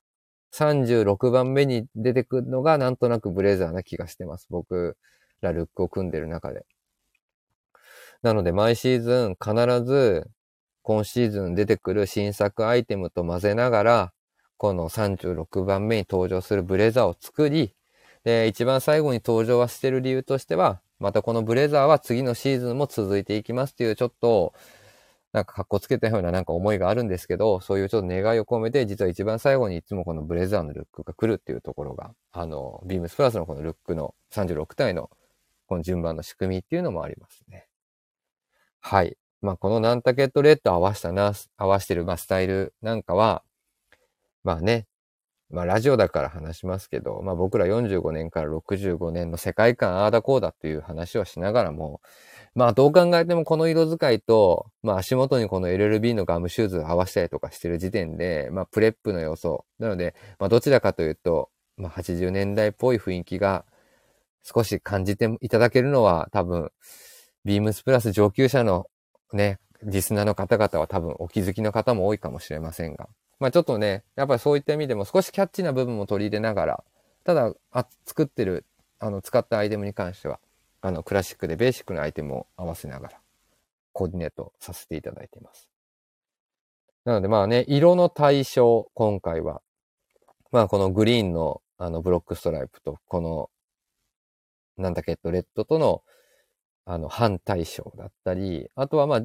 36番目に出てくるのがなんとなくブレザーな気がしてます。僕らルックを組んでる中で。なので毎シーズン必ず今シーズン出てくる新作アイテムと混ぜながらこの36番目に登場するブレザーを作り、で、一番最後に登場はしてる理由としては、またこのブレザーは次のシーズンも続いていきますっていう、ちょっと、なんか格好つけたようななんか思いがあるんですけど、そういうちょっと願いを込めて、実は一番最後にいつもこのブレザーのルックが来るっていうところが、あの、ビームスプラスのこのルックの36体のこの順番の仕組みっていうのもありますね。はい。まあ、このナンタケットレッド合わせたな、合わせてる、まあ、スタイルなんかは、まあね、まあ、ラジオだから話しますけど、まあ、僕ら45年から65年の世界観、ああだこうだっていう話をしながらも、まあ、どう考えてもこの色使いと、まあ、足元にこの L.L.Bean のガムシューズ合わせたりとかしてる時点で、まあ、プレップの要素。なので、まあ、どちらかというと、まあ、80年代っぽい雰囲気が少し感じていただけるのは多分、ビームスプラス上級者のね、リスナーの方々は多分お気づきの方も多いかもしれませんが。まあちょっとね、やっぱりそういった意味でも少しキャッチーな部分も取り入れながら、ただ、あ作ってる、あの、使ったアイテムに関しては、あの、クラシックでベーシックなアイテムを合わせながら、コーディネートさせていただいています。なのでまあね、色の対照、今回は、まあこのグリーンのあのブロックストライプと、この、なんだっけ、レッドとのあの、反対象だったり、あとはまあ、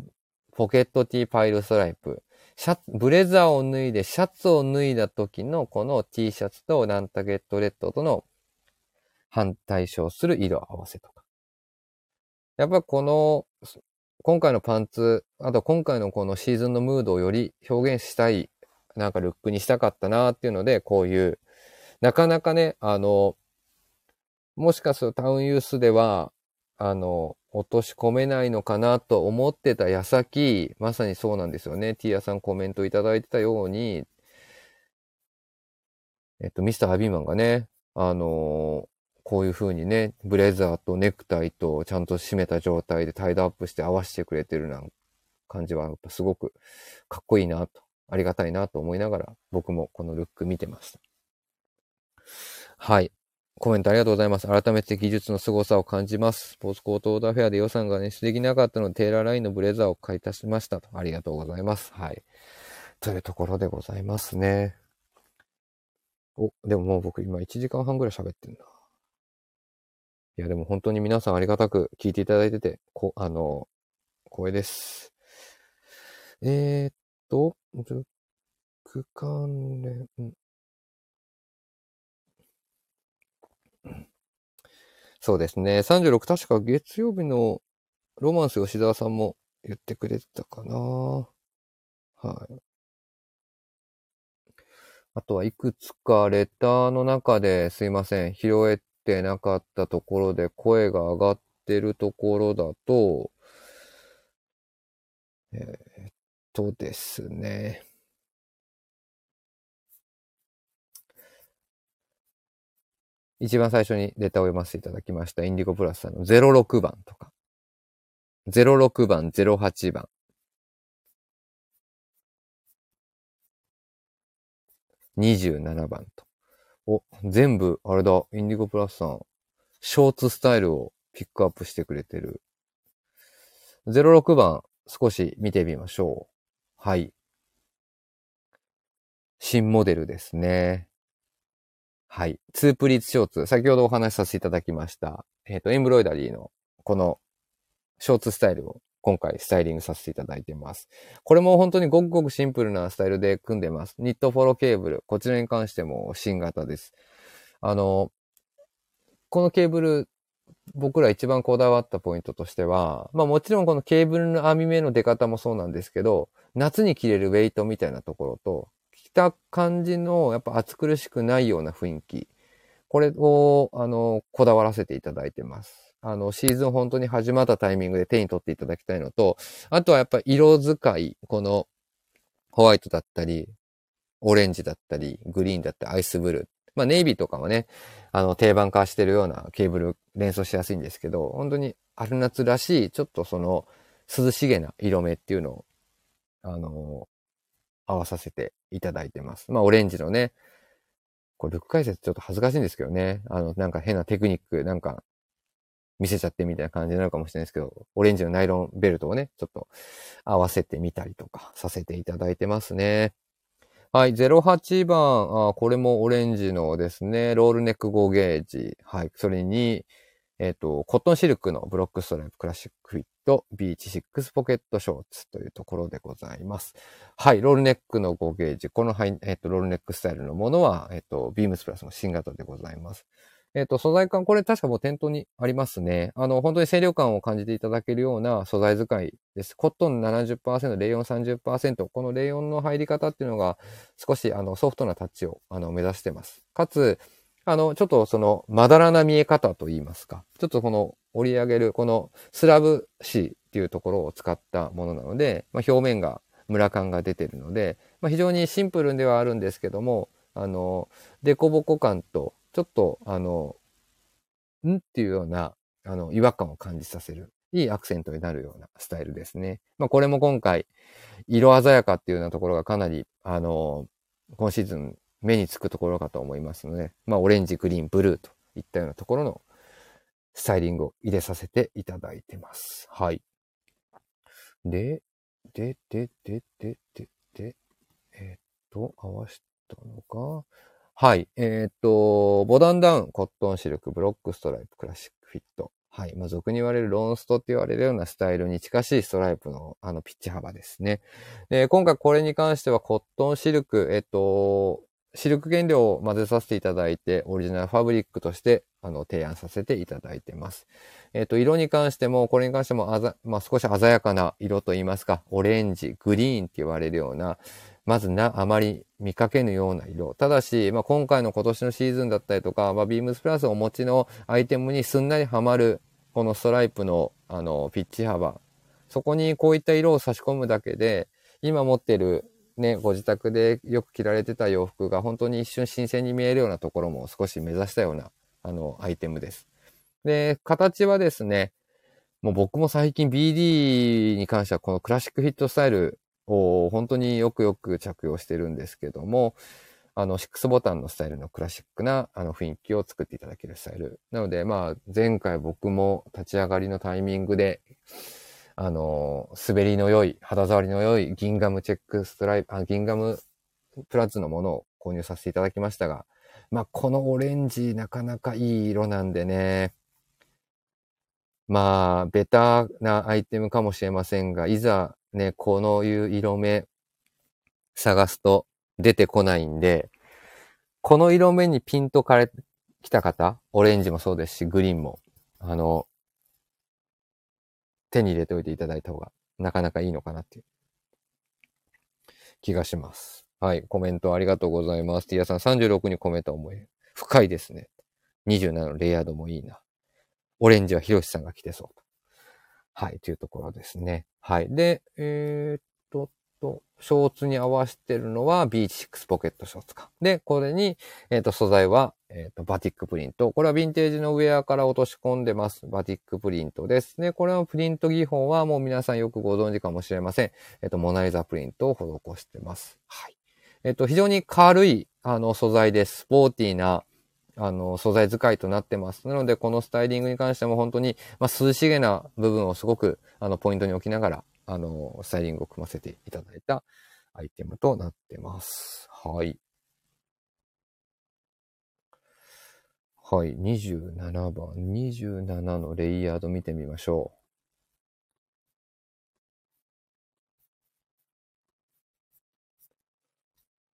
ポケット T パイルストライプ。シャツ、ブレザーを脱いでシャツを脱いだ時のこの T シャツとナンタケットレッドとの反対象する色合わせとか。やっぱこの、今回のパンツ、あと今回のこのシーズンのムードをより表現したい、なんかルックにしたかったなっていうので、こういう、なかなかね、あの、もしかするとタウンユースでは、あの、落とし込めないのかなと思ってた矢先、まさにそうなんですよね。ティアさんコメントいただいてたように、えっと、ミスター・ハビーマンがね、あの、こういう風にね、ブレザーとネクタイとちゃんと締めた状態でタイドアップして合わせてくれてるな感じは、やっぱすごくかっこいいなと、ありがたいなと思いながら、僕もこのルック見てました。はい。コメントありがとうございます。改めて技術の凄さを感じます。スポーツコートオーダーフェアで予算がね、しできなかったので、テーラーラインのブレザーを買い足しましたと。ありがとうございます。はい。というところでございますね。お、でももう僕今1時間半ぐらい喋ってんな。いや、でも本当に皆さんありがたく聞いていただいてて、こ、あの、光栄です。えー、っと、区間連、そうですね。36確か月曜日のロマンス吉沢さんも言ってくれてたかな。はい。あとはいくつかレターの中ですいません。拾えてなかったところで声が上がってるところだと、えー、っとですね。一番最初にレタを読ませていただきました、インディゴプラスさんの06番とか、06番、08番、27番と。お、全部、あれだ、インディゴプラスさん、ショーツスタイルをピックアップしてくれてる。06番、少し見てみましょう。はい。新モデルですね。はい。ツープリーツショーツ。先ほどお話しさせていただきました。えっ、ー、と、エンブロイダリーのこのショーツスタイルを今回スタイリングさせていただいてます。これも本当にごくごくシンプルなスタイルで組んでます。ニットフォローケーブル。こちらに関しても新型です。あの、このケーブル、僕ら一番こだわったポイントとしては、まあもちろんこのケーブルの網目の出方もそうなんですけど、夏に着れるウェイトみたいなところと、した感じの、やっぱ暑苦しくないような雰囲気。これを、あの、こだわらせていただいてます。あの、シーズン本当に始まったタイミングで手に取っていただきたいのと、あとはやっぱ色使い、このホワイトだったり、オレンジだったり、グリーンだったり、アイスブルー。まあ、ネイビーとかもね、あの、定番化してるようなケーブル連想しやすいんですけど、本当に春夏らしい、ちょっとその、涼しげな色目っていうのを、あの、合わさせていただいてます。まあ、オレンジのね、これ、ルック解説ちょっと恥ずかしいんですけどね。あの、なんか変なテクニック、なんか、見せちゃってみたいな感じになるかもしれないですけど、オレンジのナイロンベルトをね、ちょっと合わせてみたりとかさせていただいてますね。はい、08番、あこれもオレンジのですね、ロールネック5ゲージ。はい、それに、えっ、ー、と、コットンシルクのブロックストライプクラシックフィットビーチ6ポケットショーツというところでございます。はい、ロールネックの5ゲージ。このハイ、えっ、と、ロールネックスタイルのものは、えっ、と、ビームスプラスの新型でございます。えっ、と、素材感、これ確かもう店頭にありますね。あの、本当に清涼感を感じていただけるような素材使いです。コットン70%、レイヨン30%。このレイヨンの入り方っていうのが少しあのソフトなタッチをあの目指してます。かつ、あの、ちょっとその、まだらな見え方といいますか。ちょっとこの折り上げる、このスラブ紙っていうところを使ったものなので、まあ、表面がムラ感が出てるので、まあ、非常にシンプルではあるんですけども、あの、デコボコ感とちょっと、あの、んっていうような、あの、違和感を感じさせる、いいアクセントになるようなスタイルですね。まあ、これも今回、色鮮やかっていうようなところがかなり、あの、今シーズン目につくところかと思いますので、まあ、オレンジ、グリーン、ブルーといったようなところのスタイリングを入れさせていただいてます。はい。で、で、で、で、で、で、で、えー、っと、合わしたのか。はい。えー、っと、ボダンダウン、コットンシルク、ブロックストライプ、クラシックフィット。はい。まあ、俗に言われるロンストって言われるようなスタイルに近しいストライプの、あの、ピッチ幅ですね。で、今回これに関してはコットンシルク、えっと、シルク原料を混ぜさせていただいて、オリジナルファブリックとして、あの、提案させていただいてます。えっ、と、色に関しても、これに関してもあざ、まあ、少し鮮やかな色といいますか、オレンジ、グリーンって言われるような、まずな、あまり見かけぬような色。ただし、まあ、今回の今年のシーズンだったりとか、まあ、ビームスプラスをお持ちのアイテムにすんなりはまる、このストライプの、あの、ピッチ幅。そこにこういった色を差し込むだけで、今持ってるね、ご自宅でよく着られてた洋服が本当に一瞬新鮮に見えるようなところも少し目指したような、あの、アイテムです。で、形はですね、もう僕も最近 BD に関してはこのクラシックフィットスタイルを本当によくよく着用してるんですけども、あの、6ボタンのスタイルのクラシックなあの雰囲気を作っていただけるスタイル。なので、まあ、前回僕も立ち上がりのタイミングで、あの、滑りの良い、肌触りの良いギンガムチェックストライプ、あギンガムプラッツのものを購入させていただきましたが、まあ、このオレンジなかなかいい色なんでね、まあ、ベタなアイテムかもしれませんが、いざね、このいう色目探すと出てこないんで、この色目にピンとかれ、きた方、オレンジもそうですし、グリーンも、あの、手に入れておいていただいた方が、なかなかいいのかなっていう気がします。はい。コメントありがとうございます。ティアさん36に込めた思い。深いですね。27のレイヤードもいいな。オレンジはヒロシさんが来てそうと。はい、というところですね。はい。で、えー、っと、ショーツに合わせてるのは B6 ポケットショーツか。で、これに、えー、っと、素材は、えー、っと、バティックプリント。これはヴィンテージのウェアから落とし込んでます。バティックプリントですね。これのプリント技法はもう皆さんよくご存知かもしれません。えっと、モナリザプリントを施してます。はい。えっと、非常に軽い、あの、素材です。スポーティーな、あの、素材使いとなってます。なので、このスタイリングに関しても本当に、まあ、涼しげな部分をすごく、あの、ポイントに置きながら、あの、スタイリングを組ませていただいたアイテムとなってます。はい。はい。27番。27のレイヤード見てみましょう。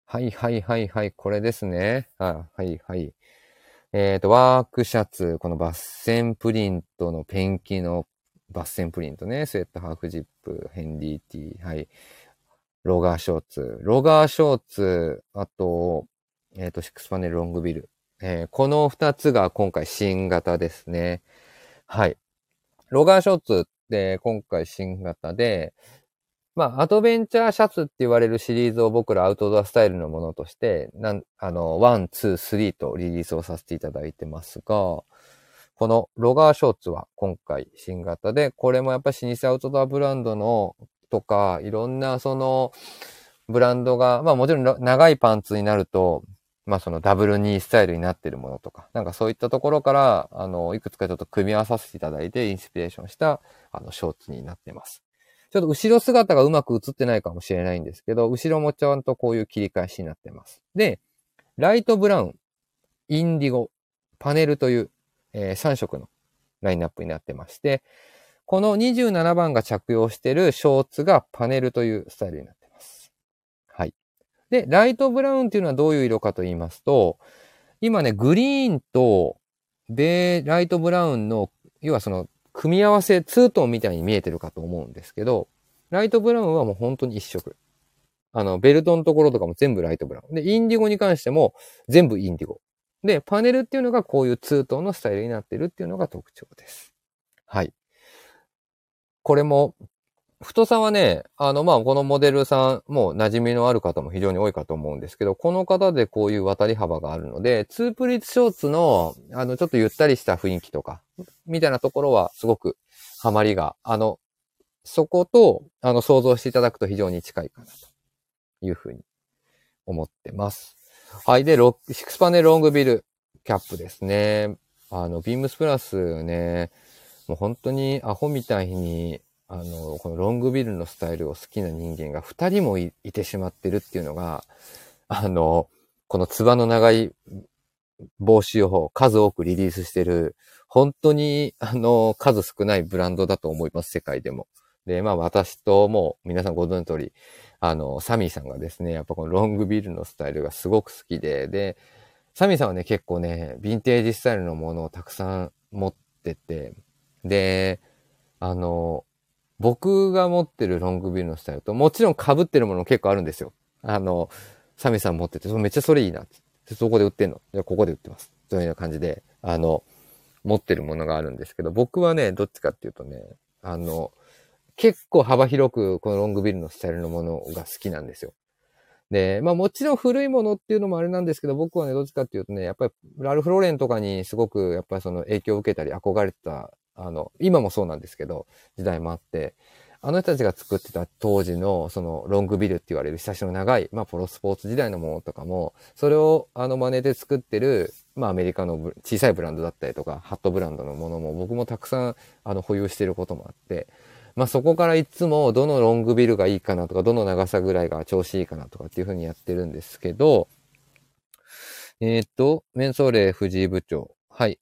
はいはいはいはい。これですね。あはいはい。えっ、ー、と、ワークシャツ、このバッセンプリントのペンキのバッセンプリントね、スウェットハーフジップ、ヘンリーティー、はい。ロガーショーツ、ロガーショーツ、あと、えっ、ー、と、シックスパネルロングビル。えー、この二つが今回新型ですね。はい。ロガーショーツって今回新型で、まあ、アドベンチャーシャツって言われるシリーズを僕らアウトドアスタイルのものとして、なん、あの、 one、two、three とリリースをさせていただいてますが、このロガーショーツは今回新型で、これもやっぱり老舗アウトドアブランドのとか、いろんなそのブランドが、まあもちろん長いパンツになると、まあそのダブルニースタイルになってるものとか、なんかそういったところから、あの、いくつかちょっと組み合わさせていただいてインスピレーションした、あの、ショーツになってます。ちょっと後ろ姿がうまく映ってないかもしれないんですけど、後ろもちゃんとこういう切り返しになってます。で、ライトブラウン、インディゴ、パネルという、えー、3色のラインナップになってまして、この27番が着用しているショーツがパネルというスタイルになってます。はい。で、ライトブラウンっていうのはどういう色かと言いますと、今ね、グリーンとベー、ライトブラウンの、要はその、組み合わせ、ツートンみたいに見えてるかと思うんですけど、ライトブラウンはもう本当に一色。あの、ベルトのところとかも全部ライトブラウン。で、インディゴに関しても全部インディゴ。で、パネルっていうのがこういうツートンのスタイルになってるっていうのが特徴です。はい。これも太さはね、あの、まあ、このモデルさん、も馴染みのある方も非常に多いかと思うんですけど、この方でこういう渡り幅があるので、ツープリッツショーツの、あの、ちょっとゆったりした雰囲気とか、みたいなところはすごくハマりが、あの、そこと、あの、想像していただくと非常に近いかなというふうに思ってます。はい。で、6、6パネルロングビルキャップですね。あの、ビームスプラスね、もう本当にアホみたいにあの、このロングビルのスタイルを好きな人間が二人もいてしまってるっていうのが、あの、このつばの長い帽子を数多くリリースしてる、本当に、あの、数少ないブランドだと思います、世界でも。で、まあ私ともう皆さんご存知の通り、あの、サミーさんがですね、やっぱこのロングビルのスタイルがすごく好きで、で、サミーさんはね、結構ね、ヴィンテージスタイルのものをたくさん持ってて、で、あの、僕が持ってるロングビルのスタイルと、もちろん被ってるものも結構あるんですよ。あの、サミーさん持ってて、めっちゃそれいいなって。そこで売ってんの。じゃここで売ってます。というような感じで、あの、持ってるものがあるんですけど、僕はね、どっちかっていうとね、あの、結構幅広くこのロングビルのスタイルのものが好きなんですよ。で、まあもちろん古いものっていうのもあれなんですけど、僕はね、どっちかっていうとね、やっぱりラルフ・ローレンとかにすごくやっぱりその影響を受けたり憧れてたあの、今もそうなんですけど、時代もあって、あの人たちが作ってた当時の、その、ロングビルって言われる、久しの長い、まあ、プロスポーツ時代のものとかも、それを、あの、真似で作ってる、まあ、アメリカの小さいブランドだったりとか、ハットブランドのものも、僕もたくさん、あの、保有していることもあって、まあ、そこからいつも、どのロングビルがいいかなとか、どの長さぐらいが調子いいかなとかっていうふうにやってるんですけど、えっ、と、メンソーレ藤井部長。はい。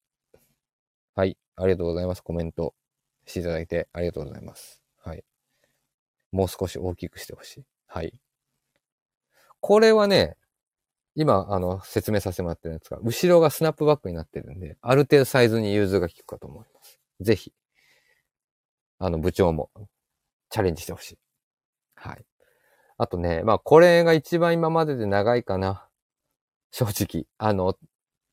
はい。ありがとうございます。コメントしていただいてありがとうございます。はい。もう少し大きくしてほしい。はい。これはね、今、あの、説明させてもらってるんですが、後ろがスナップバックになってるんで、ある程度サイズに融通が効くかと思います。ぜひ、あの、部長もチャレンジしてほしい。はい。あとね、まあ、これが一番今までで長いかな。正直。あの、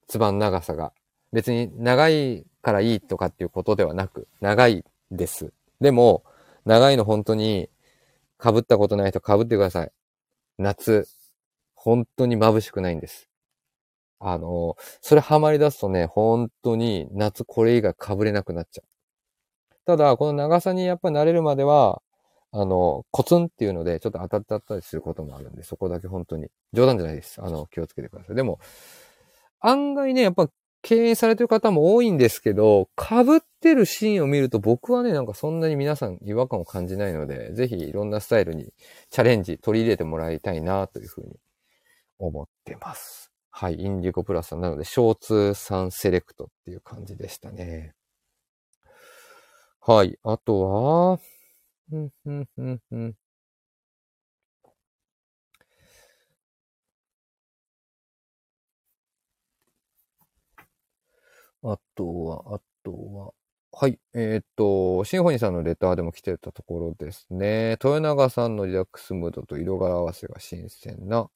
つばの長さが。別に長いからいいとかっていうことではなく、長いです。でも、長いの本当に、被ったことない人被ってください。夏、本当に眩しくないんです。あの、それハマり出すとね、本当に夏これ以外被れなくなっちゃう。ただ、この長さにやっぱり慣れるまでは、あの、コツンっていうので、ちょっと当たっちゃったりすることもあるんで、そこだけ本当に。冗談じゃないです。あの、気をつけてください。でも、案外ね、やっぱ経営されてる方も多いんですけど、被ってるシーンを見ると僕はね、なんかそんなに皆さん違和感を感じないので、ぜひいろんなスタイルにチャレンジ、取り入れてもらいたいなというふうに思ってます。はい、インディゴプラスさんなので、ショーツ3セレクトっていう感じでしたね。はい、あとは、ふんふんんん。あとは、あとは、はい。えー、っと、シンフォニーさんのレターでも来てたところですね。豊永さんのリラックスムードと色柄合わせが新鮮な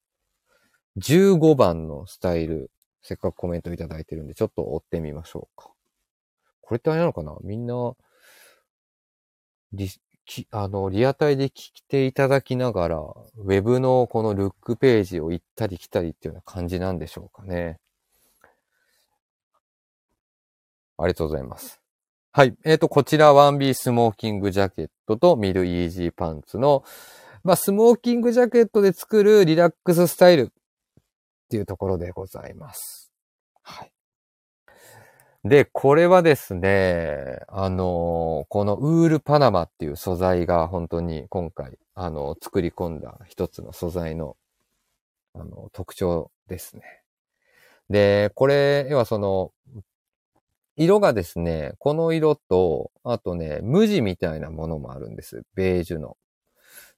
15番のスタイル、せっかくコメントいただいてるんで、ちょっと追ってみましょうか。これってあれなのかな？みんな、リ、あの、リアタイで聞いていただきながら、ウェブのこのルックページを行ったり来たりっていうような感じなんでしょうかね。ありがとうございます。はい。えっ、ー、と、こちら 1B スモーキングジャケットとミルイージーパンツの、まあ、スモーキングジャケットで作るリラックススタイルっていうところでございます。はい。で、これはですね、あの、このウールパナマっていう素材が本当に今回、あの、作り込んだ一つの素材の、あの、特徴ですね。で、これ、要はその、色がですね、この色と、あとね、無地みたいなものもあるんです。ベージュの。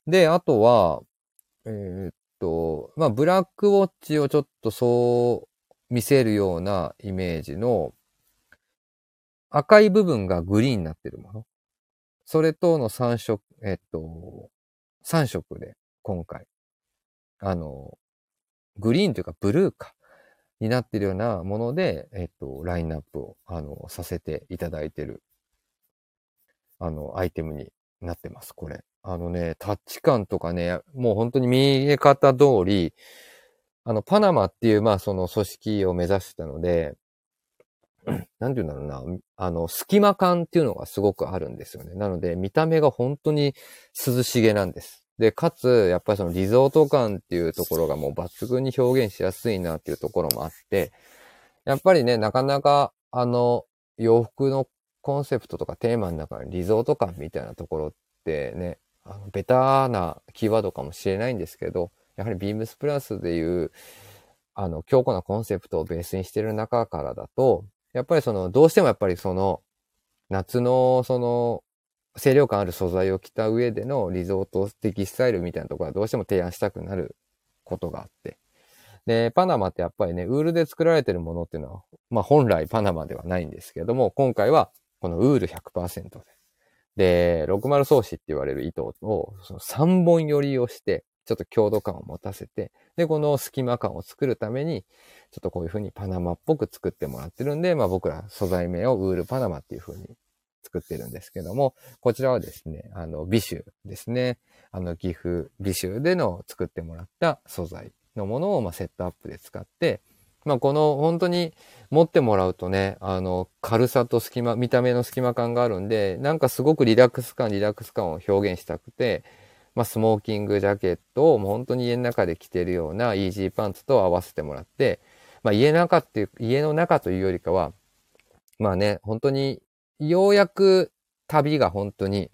で、あとは、えー、っと、まあ、ブラックウォッチをちょっとそう見せるようなイメージの、赤い部分がグリーンになってるもの。それとの3色、えっと、3色で今回、あの、グリーンというかブルーか、になってるようなもので、えっと、ラインナップを、あの、させていただいてる、あの、アイテムになってます、これ。あのね、タッチ感とかね、もう本当に見え方通り、あの、パナマっていう、まあ、その組織を目指してたので、なんて言うんだろうな、あの、隙間感っていうのがすごくあるんですよね。なので、見た目が本当に涼しげなんです。で、かつ、やっぱりそのリゾート感っていうところがもう抜群に表現しやすいなっていうところもあって、やっぱりね、なかなか、あの、洋服のコンセプトとかテーマの中にリゾート感みたいなところってね、あのベターなキーワードかもしれないんですけど、やはりビームスプラスでいう、あの、強固なコンセプトをベースにしてる中からだと、やっぱりその、どうしてもやっぱりその、夏のその、清涼感ある素材を着た上でのリゾート的スタイルみたいなところはどうしても提案したくなることがあって。で、パナマってやっぱりね、ウールで作られてるものっていうのは、まあ本来パナマではないんですけれども、今回はこのウール100%で。で、60装子って言われる糸をその3本寄りをして、ちょっと強度感を持たせて、で、この隙間感を作るために、ちょっとこういう風にパナマっぽく作ってもらってるんで、まあ僕ら素材名をウールパナマっていう風に作ってるんですけども、こちらはですね、あの、美酒ですね。あの、岐阜美酒での作ってもらった素材のものを、まセットアップで使って、まあ、この本当に持ってもらうとね、あの、軽さと隙間、見た目の隙間感があるんで、なんかすごくリラックス感、リラックス感を表現したくて、まあ、スモーキングジャケットをもう本当に家の中で着てるようなイージーパンツと合わせてもらって、まあ、家の中っていう、家の中というよりかは、まあね、本当にようやく旅が本当に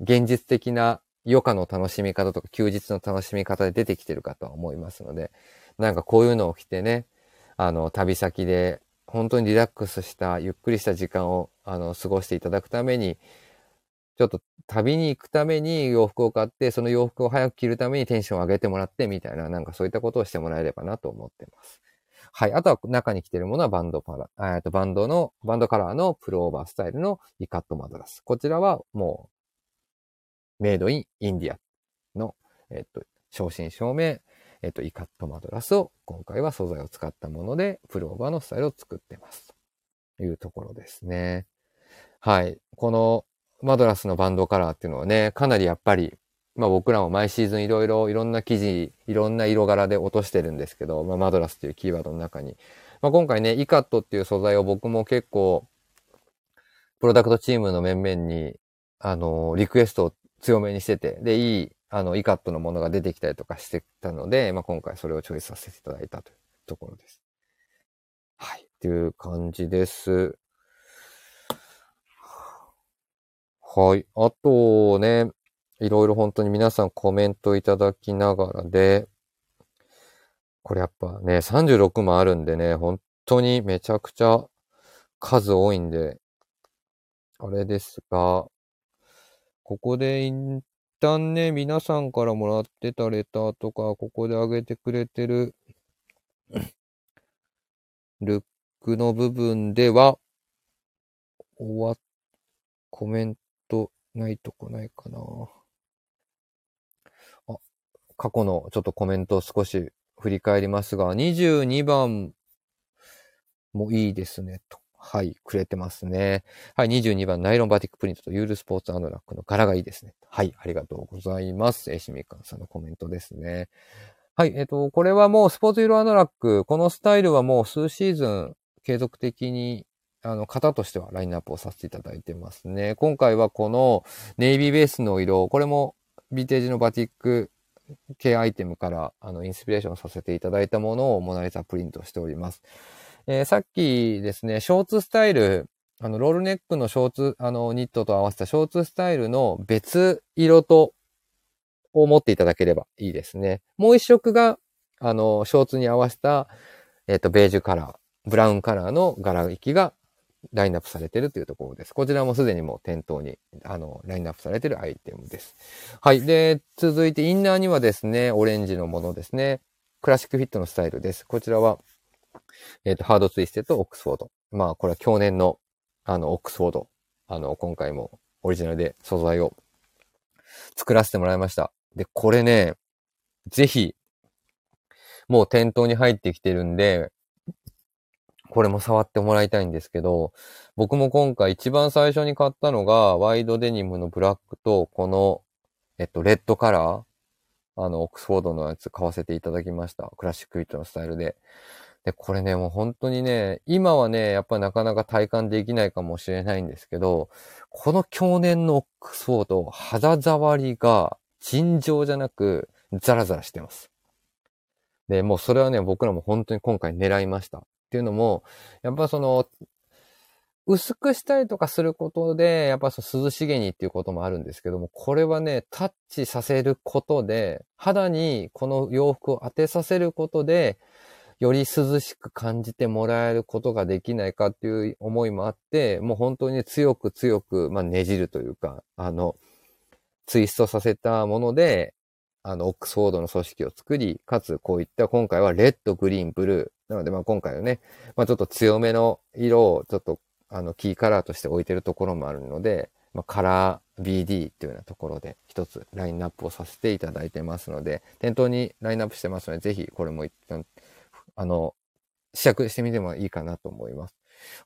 現実的な余暇の楽しみ方とか休日の楽しみ方で出てきてるかとは思いますので、なんかこういうのを着てね、あの、旅先で本当にリラックスした、ゆっくりした時間を、あの、過ごしていただくために、ちょっと旅に行くために洋服を買って、その洋服を早く着るためにテンションを上げてもらって、みたいな、なんかそういったことをしてもらえればなと思ってます。はい。あとは中に着てるものはバンドパラ、えっと、バンドの、バンドカラーのプロオーバースタイルのイカットマドラス。こちらはもう、メイドインインディアの、えっと、正真正銘、えっと、イカットマドラスを今回は素材を使ったもので、プロオーバーのスタイルを作ってます。というところですね。はい。このマドラスのバンドカラーっていうのはね、かなりやっぱりまあ僕らも毎シーズンいろいろいろんな生地、いろんな色柄で落としてるんですけど、まあマドラスっていうキーワードの中に。まあ今回ね、イカットっていう素材を僕も結構、プロダクトチームの面々に、あの、リクエストを強めにしてて、で、いい、あの、イカットのものが出てきたりとかしてたので、まあ今回それをチョイスさせていただいたというところです。はい。っていう感じです。はい。あとね、いろいろ本当に皆さんコメントいただきながらで、これやっぱね、36もあるんでね、本当にめちゃくちゃ数多いんで、あれですが、ここで一旦ね、皆さんからもらってたレターとか、ここであげてくれてるルックの部分では、終わ、コメントないとこないかな。あ過去のちょっとコメントを少し振り返りますが、22番もいいですね、と。はい、くれてますね。はい、22番、ナイロンバティックプリントとユールスポーツアノラックの柄がいいですね。はい、ありがとうございます。えしみかんさんのコメントですね。はい、えっ、と、これはもうスポーツユーロアノラック、このスタイルはもう数シーズン継続的にあの、型としてはラインナップをさせていただいてますね。今回はこのネイビーベースの色、これもビテージのバティック系アイテムからあのインスピレーションさせていただいたものをモナリザプリントしております。えー、さっきですね、ショーツスタイル、あの、ロールネックのショーツ、あの、ニットと合わせたショーツスタイルの別色と、を持っていただければいいですね。もう一色が、あの、ショーツに合わせた、えっ、ー、と、ベージュカラー、ブラウンカラーの柄行きがラインナップされてるというところです。こちらもすでにもう店頭に、あの、ラインナップされてるアイテムです。はい。で、続いてインナーにはですね、オレンジのものですね。クラシックフィットのスタイルです。こちらは、えっ、ー、と、ハードツイステとオックスフォード。まあ、これは去年のあの、オックスフォード、あの、今回もオリジナルで素材を作らせてもらいました。で、これね、ぜひ、もう店頭に入ってきてるんで、これも触ってもらいたいんですけど、僕も今回一番最初に買ったのが、ワイドデニムのブラックと、この、えっと、レッドカラー、あの、オックスフォードのやつ買わせていただきました。クラシックイットのスタイルで。で、これね、もう本当にね、今はね、やっぱなかなか体感できないかもしれないんですけど、この去年のオックスフォード、肌触りが尋常じゃなく、ザラザラしてます。で、もうそれはね、僕らも本当に今回狙いました。っていうのも、やっぱその、薄くしたりとかすることで、やっぱその涼しげにっていうこともあるんですけども、これはね、タッチさせることで、肌にこの洋服を当てさせることで、より涼しく感じてもらえることができないかっていう思いもあって、もう本当に強く強く、まあ、ねじるというか、あの、ツイストさせたもので、あの、オックスフォードの組織を作り、かつこういった今回はレッド、グリーン、ブルー。なのでまあ今回はね、まあちょっと強めの色をちょっとあのキーカラーとして置いてるところもあるので、まあ、カラー BD というようなところで一つラインナップをさせていただいてますので、店頭にラインナップしてますので、ぜひこれも一旦、あの、試着してみてもいいかなと思います。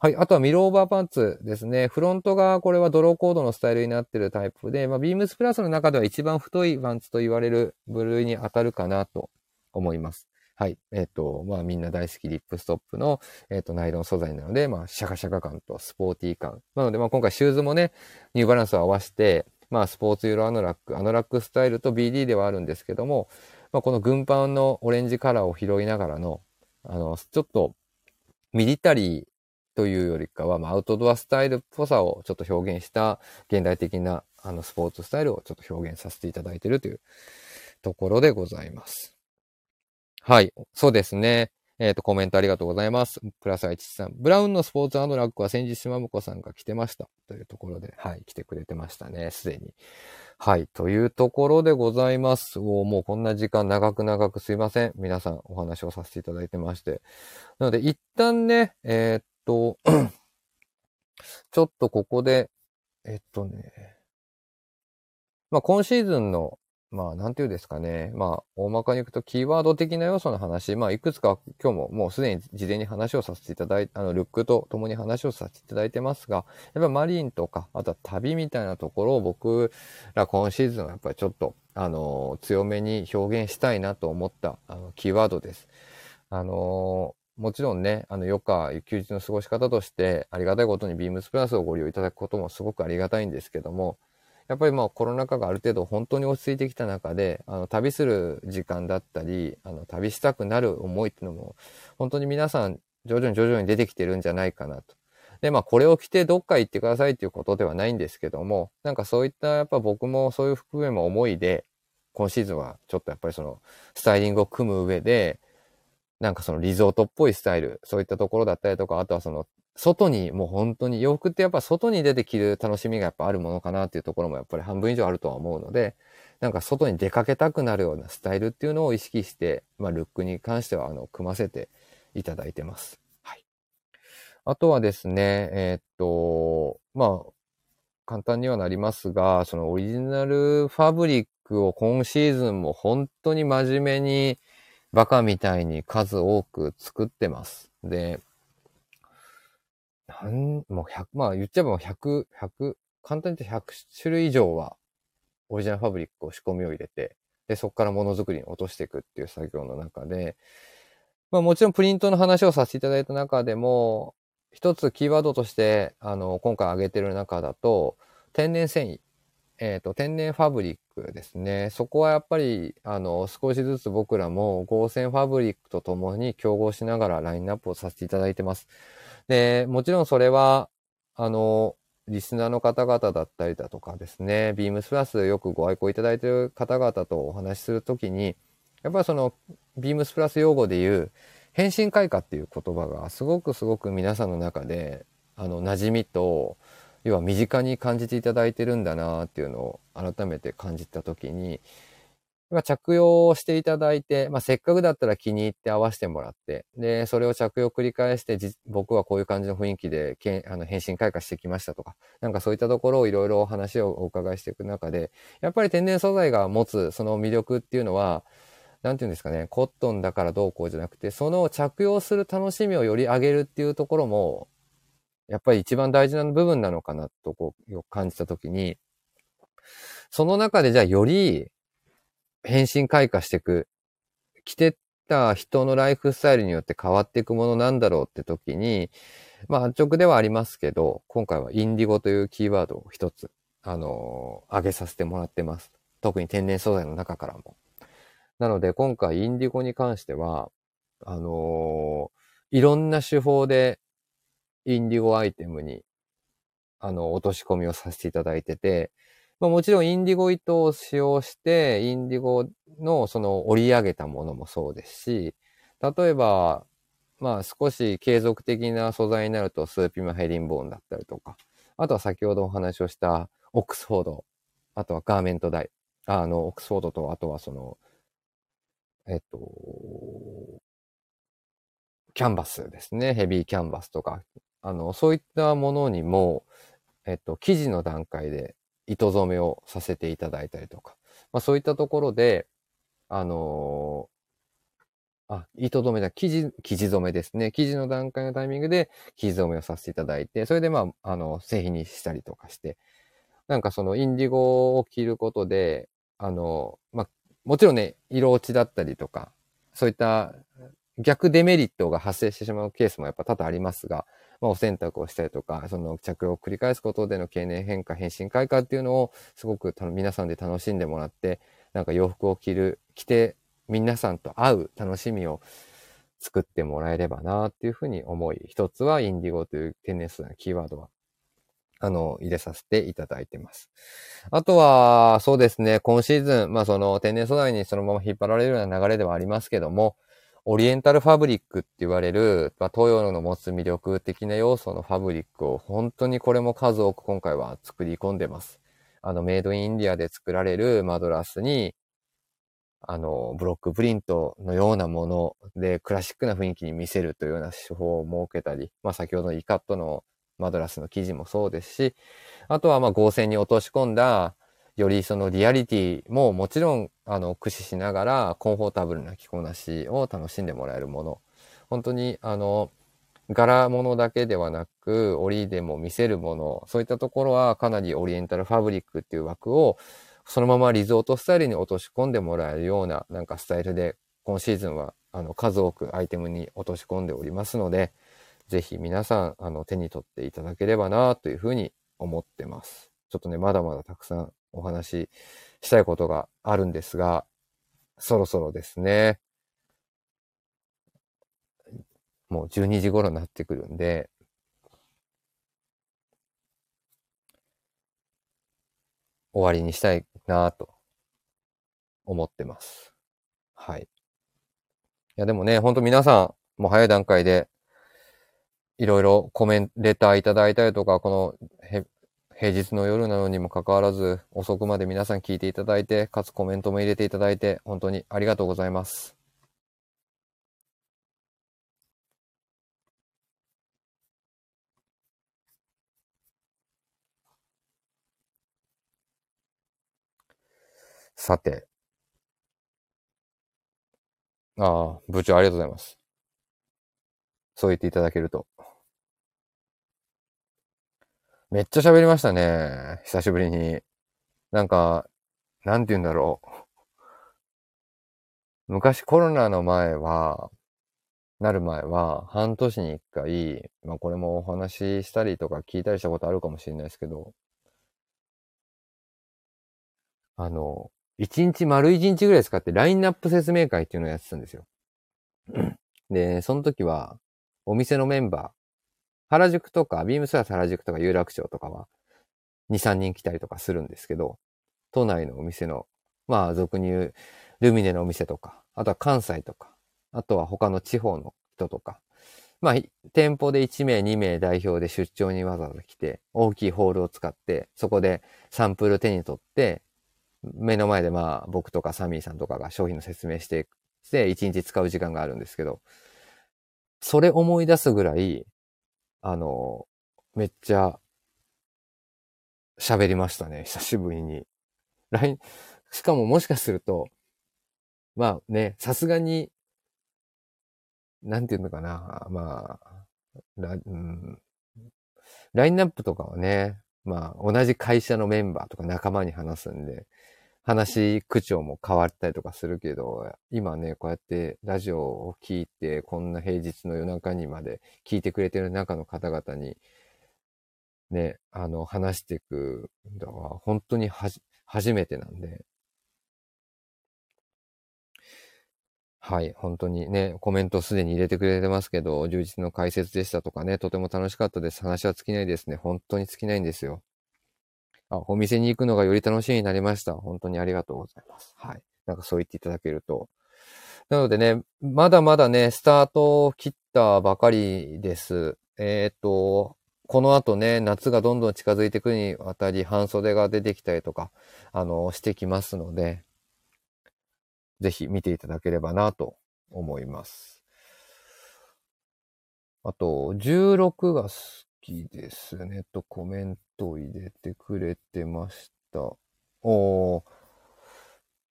はい。あとはミローバーパンツですね。フロントがこれはドローコードのスタイルになってるタイプで、まあ、ビームスプラスの中では一番太いパンツと言われる部類に当たるかなと思います。はい。えっ、ー、と、まあみんな大好きリップストップの、えっ、ー、と、ナイロン素材なので、まあシャカシャカ感とスポーティー感。なので、まあ今回シューズもね、ニューバランスを合わせて、まあスポーツユーロアノラック、アノラックスタイルと BD ではあるんですけども、まあこの軍パンのオレンジカラーを拾いながらの、あの、ちょっとミリタリーというよりかは、まあ、アウトドアスタイルっぽさをちょっと表現した現代的なあのスポーツスタイルをちょっと表現させていただいているというところでございます。はい。そうですね。えっ、ー、と、コメントありがとうございます。プラス愛知さん。ブラウンのスポーツアドラックは先日島婿さんが来てました。というところで、はい、来てくれてましたね。すでに。はい。というところでございます。おもうこんな時間長く長くすいません。皆さんお話をさせていただいてまして。なので、一旦ね、えー、っと、ちょっとここで、えっとね、まあ今シーズンのまあ、なんていうんですかね。まあ、大まかに言くと、キーワード的な要素の話、まあ、いくつか今日ももうすでに事前に話をさせていただいて、あの、ルックと共に話をさせていただいてますが、やっぱマリンとか、あとは旅みたいなところを僕ら今シーズンはやっぱりちょっと、あの、強めに表現したいなと思った、あの、キーワードです。あの、もちろんね、あの、余暇、休日の過ごし方として、ありがたいことにビームスプラスをご利用いただくこともすごくありがたいんですけども、やっぱりまあコロナ禍がある程度本当に落ち着いてきた中で、あの旅する時間だったり、あの旅したくなる思いっていうのも、本当に皆さん徐々に徐々に出てきてるんじゃないかなと。で、まあこれを着てどっか行ってくださいっていうことではないんですけども、なんかそういったやっぱ僕もそういう含めも思いで、今シーズンはちょっとやっぱりそのスタイリングを組む上で、なんかそのリゾートっぽいスタイル、そういったところだったりとか、あとはその外にもう本当に洋服ってやっぱ外に出て着る楽しみがやっぱあるものかなっていうところもやっぱり半分以上あるとは思うので、なんか外に出かけたくなるようなスタイルっていうのを意識して、まあルックに関してはあの組ませていただいてます。はい。あとはですね、えー、っと、まあ、簡単にはなりますが、そのオリジナルファブリックを今シーズンも本当に真面目にバカみたいに数多く作ってます。で、なん、もう100、まあ言っちゃえば100、100、簡単に言って100種類以上は、オリジナルファブリックを仕込みを入れて、で、そこからものづくりに落としていくっていう作業の中で、まあもちろんプリントの話をさせていただいた中でも、一つキーワードとして、あの、今回挙げてる中だと、天然繊維。えっ、ー、と、天然ファブリックですね。そこはやっぱり、あの、少しずつ僕らも合成ファブリックとともに競合しながらラインナップをさせていただいてます。で、もちろんそれは、あの、リスナーの方々だったりだとかですね、ビームスプラスよくご愛顧いただいている方々とお話しするときに、やっぱりその、ビームスプラス用語で言う、変身開花っていう言葉がすごくすごく皆さんの中で、あの、馴染みと、要は身近に感じていただいてるんだなっていうのを改めて感じたときに、ま、着用していただいて、まあ、せっかくだったら気に入って合わせてもらって、で、それを着用繰り返して、僕はこういう感じの雰囲気でけんあの返信開花してきましたとか、なんかそういったところをいろいろお話をお伺いしていく中で、やっぱり天然素材が持つその魅力っていうのは、なんていうんですかね、コットンだからどうこうじゃなくて、その着用する楽しみをより上げるっていうところも、やっぱり一番大事な部分なのかなとこう感じたときに、その中でじゃあより変身開花していく、着てた人のライフスタイルによって変わっていくものなんだろうって時に、まあ、直ではありますけど、今回はインディゴというキーワードを一つ、あのー、挙げさせてもらってます。特に天然素材の中からも。なので、今回インディゴに関しては、あのー、いろんな手法でインディゴアイテムに、あの、落とし込みをさせていただいてて、まあ、もちろんインディゴ糸を使用して、インディゴのその織り上げたものもそうですし、例えば、まあ少し継続的な素材になるとスーピマヘリンボーンだったりとか、あとは先ほどお話をしたオックスフォード、あとはガーメントダイ、あの、オックスフォードと、あとはその、えっと、キャンバスですね。ヘビーキャンバスとか、あの、そういったものにも、えっと、生地の段階で糸染めをさせていただいたりとか、まあそういったところで、あのー、あ、糸染めだ、生地、生地染めですね。生地の段階のタイミングで生地染めをさせていただいて、それでまあ、あの、製品にしたりとかして、なんかそのインディゴを着ることで、あの、まあ、もちろんね、色落ちだったりとか、そういった逆デメリットが発生してしまうケースもやっぱ多々ありますが、まあ、お洗濯をしたりとか、その着用を繰り返すことでの経年変化、変身開花っていうのをすごく皆さんで楽しんでもらって、なんか洋服を着る、着て皆さんと会う楽しみを作ってもらえればなっていうふうに思い、一つはインディゴという天然素材のキーワードは、あの、入れさせていただいてます。あとは、そうですね、今シーズン、まあその天然素材にそのまま引っ張られるような流れではありますけども、オリエンタルファブリックって言われる、まあ、東洋の持つ魅力的な要素のファブリックを本当にこれも数多く今回は作り込んでます。あの、メイドインインディアで作られるマドラスに、あの、ブロックプリントのようなものでクラシックな雰囲気に見せるというような手法を設けたり、まあ先ほどのイカットのマドラスの生地もそうですし、あとはまあ合成に落とし込んだよりそのリアリティももちろん、あの、駆使しながら、コンフォータブルな着こなしを楽しんでもらえるもの。本当に、あの、柄物だけではなく、折りでも見せるもの、そういったところはかなりオリエンタルファブリックっていう枠を、そのままリゾートスタイルに落とし込んでもらえるような、なんかスタイルで、今シーズンは、あの、数多くアイテムに落とし込んでおりますので、ぜひ皆さん、あの、手に取っていただければな、というふうに思ってます。ちょっとね、まだまだたくさんお話ししたいことがあるんですが、そろそろですね。もう12時頃になってくるんで、終わりにしたいなぁと思ってます。はい。いやでもね、ほんと皆さん、もう早い段階で、いろいろコメント、レターいただいたりとか、この平日の夜なのにもかかわらず、遅くまで皆さん聞いていただいて、かつコメントも入れていただいて、本当にありがとうございます。さて。ああ、部長ありがとうございます。そう言っていただけると。めっちゃ喋りましたね。久しぶりに。なんか、なんて言うんだろう。昔コロナの前は、なる前は、半年に一回、まあこれもお話ししたりとか聞いたりしたことあるかもしれないですけど、あの、一日丸一日ぐらい使ってラインナップ説明会っていうのをやってたんですよ。で、その時は、お店のメンバー、原宿とか、ビームスラス原宿とか有楽町とかは、2、3人来たりとかするんですけど、都内のお店の、まあ、俗に言う、ルミネのお店とか、あとは関西とか、あとは他の地方の人とか、まあ、店舗で1名、2名代表で出張にわざわざ来て、大きいホールを使って、そこでサンプル手に取って、目の前でまあ僕とかサミーさんとかが商品の説明してして一日使う時間があるんですけど、それ思い出すぐらい、あの、めっちゃ喋りましたね、久しぶりに。LINE、しかももしかすると、まあね、さすがに、なんていうのかな、まあ、ラ,、うん、ラインナップとかはね、まあ同じ会社のメンバーとか仲間に話すんで、話口調も変わったりとかするけど、今ね、こうやってラジオを聞いて、こんな平日の夜中にまで聞いてくれてる中の方々に、ね、あの、話していくのは、本当にはじ、初めてなんで、はい、本当にね、コメントすでに入れてくれてますけど、充実の解説でしたとかね、とても楽しかったです。話は尽きないですね。本当に尽きないんですよ。あ、お店に行くのがより楽しみになりました。本当にありがとうございます。はい。なんかそう言っていただけると。なのでね、まだまだね、スタートを切ったばかりです。えっ、と、この後ね、夏がどんどん近づいていくにあたり、半袖が出てきたりとか、あの、してきますので、ぜひ見ていただければなと思います。あと、16が好きですねとコメントを入れてくれてました。おー、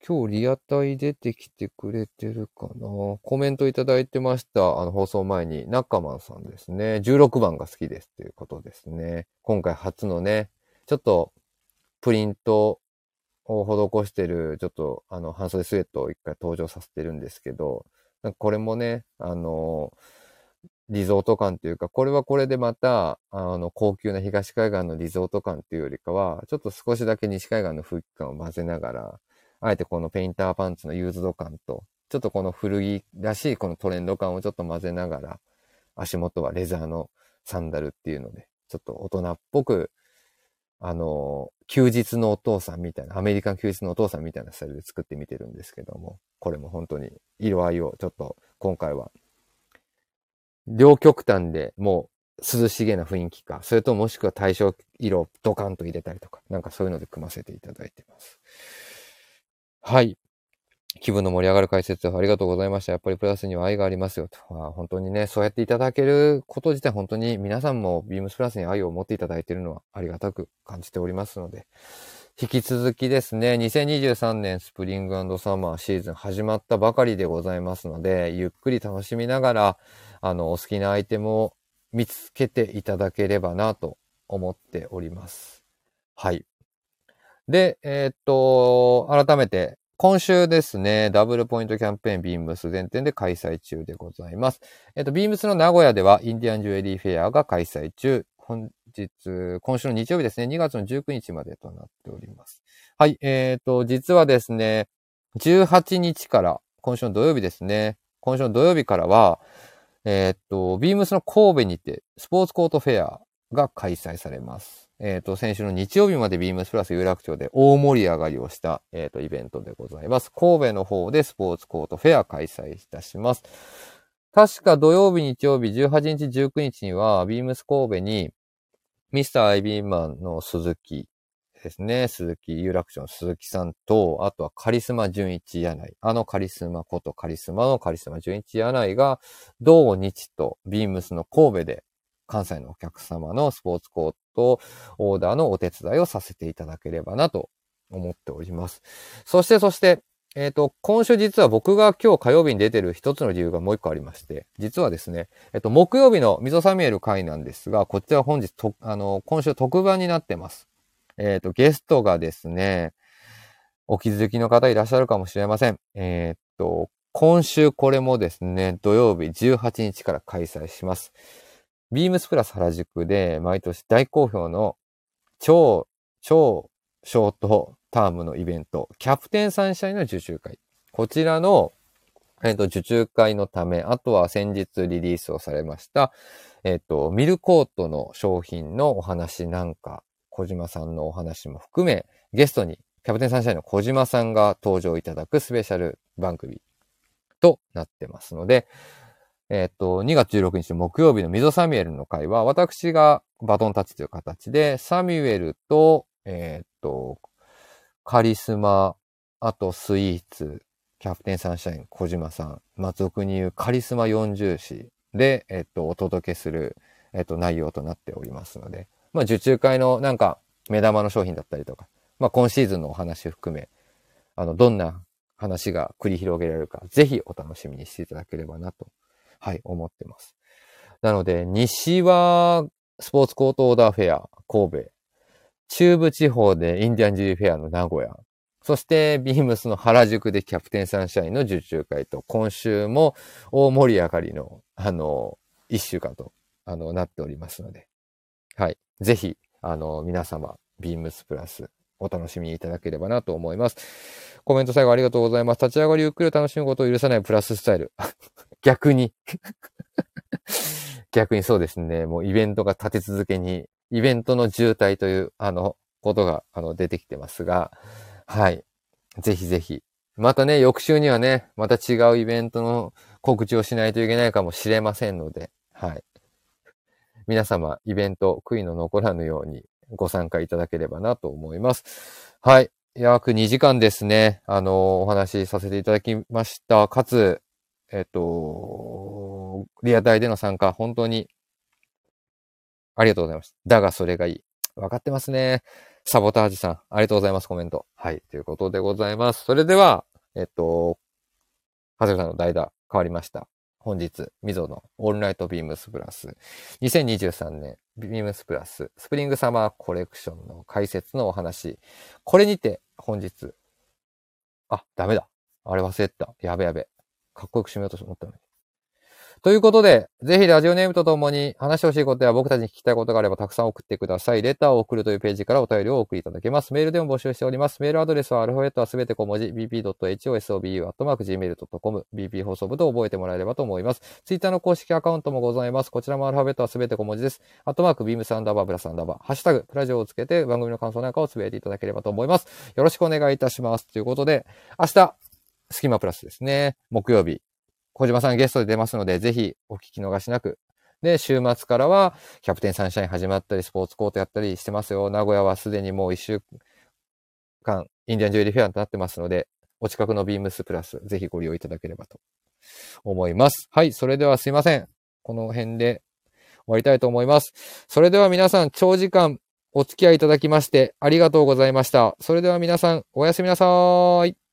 今日リアタイ出てきてくれてるかなコメントいただいてました。あの放送前に、中間さんですね。16番が好きですっていうことですね。今回初のね、ちょっとプリントを施してる、ちょっとあの半袖スウェットを一回登場させてるんですけど、これもね、あのーリゾート感というか、これはこれでまた、あの、高級な東海岸のリゾート感っていうよりかは、ちょっと少しだけ西海岸の風景感を混ぜながら、あえてこのペインターパンツのユーズド感と、ちょっとこの古着らしいこのトレンド感をちょっと混ぜながら、足元はレザーのサンダルっていうので、ちょっと大人っぽく、あの、休日のお父さんみたいな、アメリカン休日のお父さんみたいなスタイルで作ってみてるんですけども、これも本当に色合いをちょっと今回は両極端でもう涼しげな雰囲気か、それともしくは対象色をドカンと入れたりとか、なんかそういうので組ませていただいてます。はい。気分の盛り上がる解説ありがとうございました。やっぱりプラスには愛がありますよと。本当にね、そうやっていただけること自体本当に皆さんもビームスプラスに愛を持っていただいているのはありがたく感じておりますので、引き続きですね、2023年スプリングサマーシーズン始まったばかりでございますので、ゆっくり楽しみながら、あの、お好きなアイテムを見つけていただければなと思っております。はい。で、えー、っと、改めて、今週ですね、ダブルポイントキャンペーンビームス全店で開催中でございます。えっと、ビームスの名古屋ではインディアンジュエリーフェアが開催中。本日、今週の日曜日ですね、2月の19日までとなっております。はい、えっ、と、実はですね、18日から、今週の土曜日ですね、今週の土曜日からは、えっ、と、ビームスの神戸にて、スポーツコートフェアが開催されます。えっ、と、先週の日曜日までビームスプラス有楽町で大盛り上がりをした、えっ、と、イベントでございます。神戸の方でスポーツコートフェア開催いたします。確か土曜日、日曜日、18日、19日には、ビームス神戸に、ミスターアイビーマンの鈴木ですね。鈴木、有楽町の鈴木さんと、あとはカリスマ純一柳。あのカリスマことカリスマのカリスマ純一柳が、同日とビームスの神戸で関西のお客様のスポーツコートオーダーのお手伝いをさせていただければなと思っております。そして、そして、えっ、ー、と、今週実は僕が今日火曜日に出てる一つの理由がもう一個ありまして、実はですね、えっ、ー、と、木曜日のミゾサミエル会なんですが、こちら本日と、あの、今週特番になってます。えっ、ー、と、ゲストがですね、お気づきの方いらっしゃるかもしれません。えっ、と、今週これもですね、土曜日18日から開催します。ビームスプラス原宿で毎年大好評の超、超ショートタームのイベント、キャプテンサンシャインの受注会。こちらの、えっ、と、受注会のため、あとは先日リリースをされました、えっ、と、ミルコートの商品のお話なんか、小島さんのお話も含め、ゲストにキャプテンサンシャインの小島さんが登場いただくスペシャル番組となってますので、えっ、と、2月16日木曜日のミゾサミュエルの会は、私がバトンタッチという形で、サミュエルと、えっ、と、カリスマ、あとスイーツ、キャプテンサンシャイン、小島さん、ま、俗に言うカリスマ40誌で、えっと、お届けする、えっと、内容となっておりますので、まあ、受注会のなんか、目玉の商品だったりとか、まあ、今シーズンのお話含め、あの、どんな話が繰り広げられるか、ぜひお楽しみにしていただければなと、はい、思ってます。なので、西は、スポーツコートオーダーフェア、神戸。中部地方でインディアンジュリーフェアの名古屋。そして、ビームスの原宿でキャプテンサンシャインの受注会と、今週も大盛り上がりの、あの、一週間と、あの、なっておりますので、はい。ぜひ、あの、皆様、ビームスプラス、お楽しみいただければなと思います。コメント最後ありがとうございます。立ち上がりゆっくり楽しむことを許さないプラススタイル。逆に 逆にそうですね。もうイベントが立て続けに、イベントの渋滞という、あの、ことが、あの、出てきてますが、はい。ぜひぜひ。またね、翌週にはね、また違うイベントの告知をしないといけないかもしれませんので、はい。皆様、イベント、悔いの残らぬようにご参加いただければなと思います。はい。約2時間ですね、あの、お話しさせていただきました。かつ、えっと、リアタイでの参加、本当に、ありがとうございます。だがそれがいい。わかってますね。サボタージさん、ありがとうございます、コメント。はい、ということでございます。それでは、えっと、はずさんの代打変わりました。本日、ミゾのオールナイトビームスプラス、2023年ビームスプラス、スプリングサマーコレクションの解説のお話。これにて、本日、あ、ダメだ。あれ忘れた。やべやべ。かっこよく締めようと思ったのに。ということで、ぜひラジオネームとともに話してほしいことや僕たちに聞きたいことがあればたくさん送ってください。レターを送るというページからお便りをお送りいただけます。メールでも募集しております。メールアドレスはアルファベットはすべて小文字、bp.hosobu.gmail.com、bp 放送部と覚えてもらえればと思います。ツイッターの公式アカウントもございます。こちらもアルファベットはすべて小文字です。アットマーク、ビームサンダーバー、ブラサンダーバー、ハッシュタグ、プラジオをつけて番組の感想なんかをつぶやいていただければと思います。よろしくお願いいたします。ということで、明日、スキマプラスですね。木曜日、小島さんゲストで出ますので、ぜひお聞き逃しなく。で、週末からは、キャプテンサンシャイン始まったり、スポーツコートやったりしてますよ。名古屋はすでにもう一週間、インディアンジュエリーフェアとなってますので、お近くのビームスプラス、ぜひご利用いただければと思います。はい、それではすいません。この辺で終わりたいと思います。それでは皆さん、長時間お付き合いいただきまして、ありがとうございました。それでは皆さん、おやすみなさーい。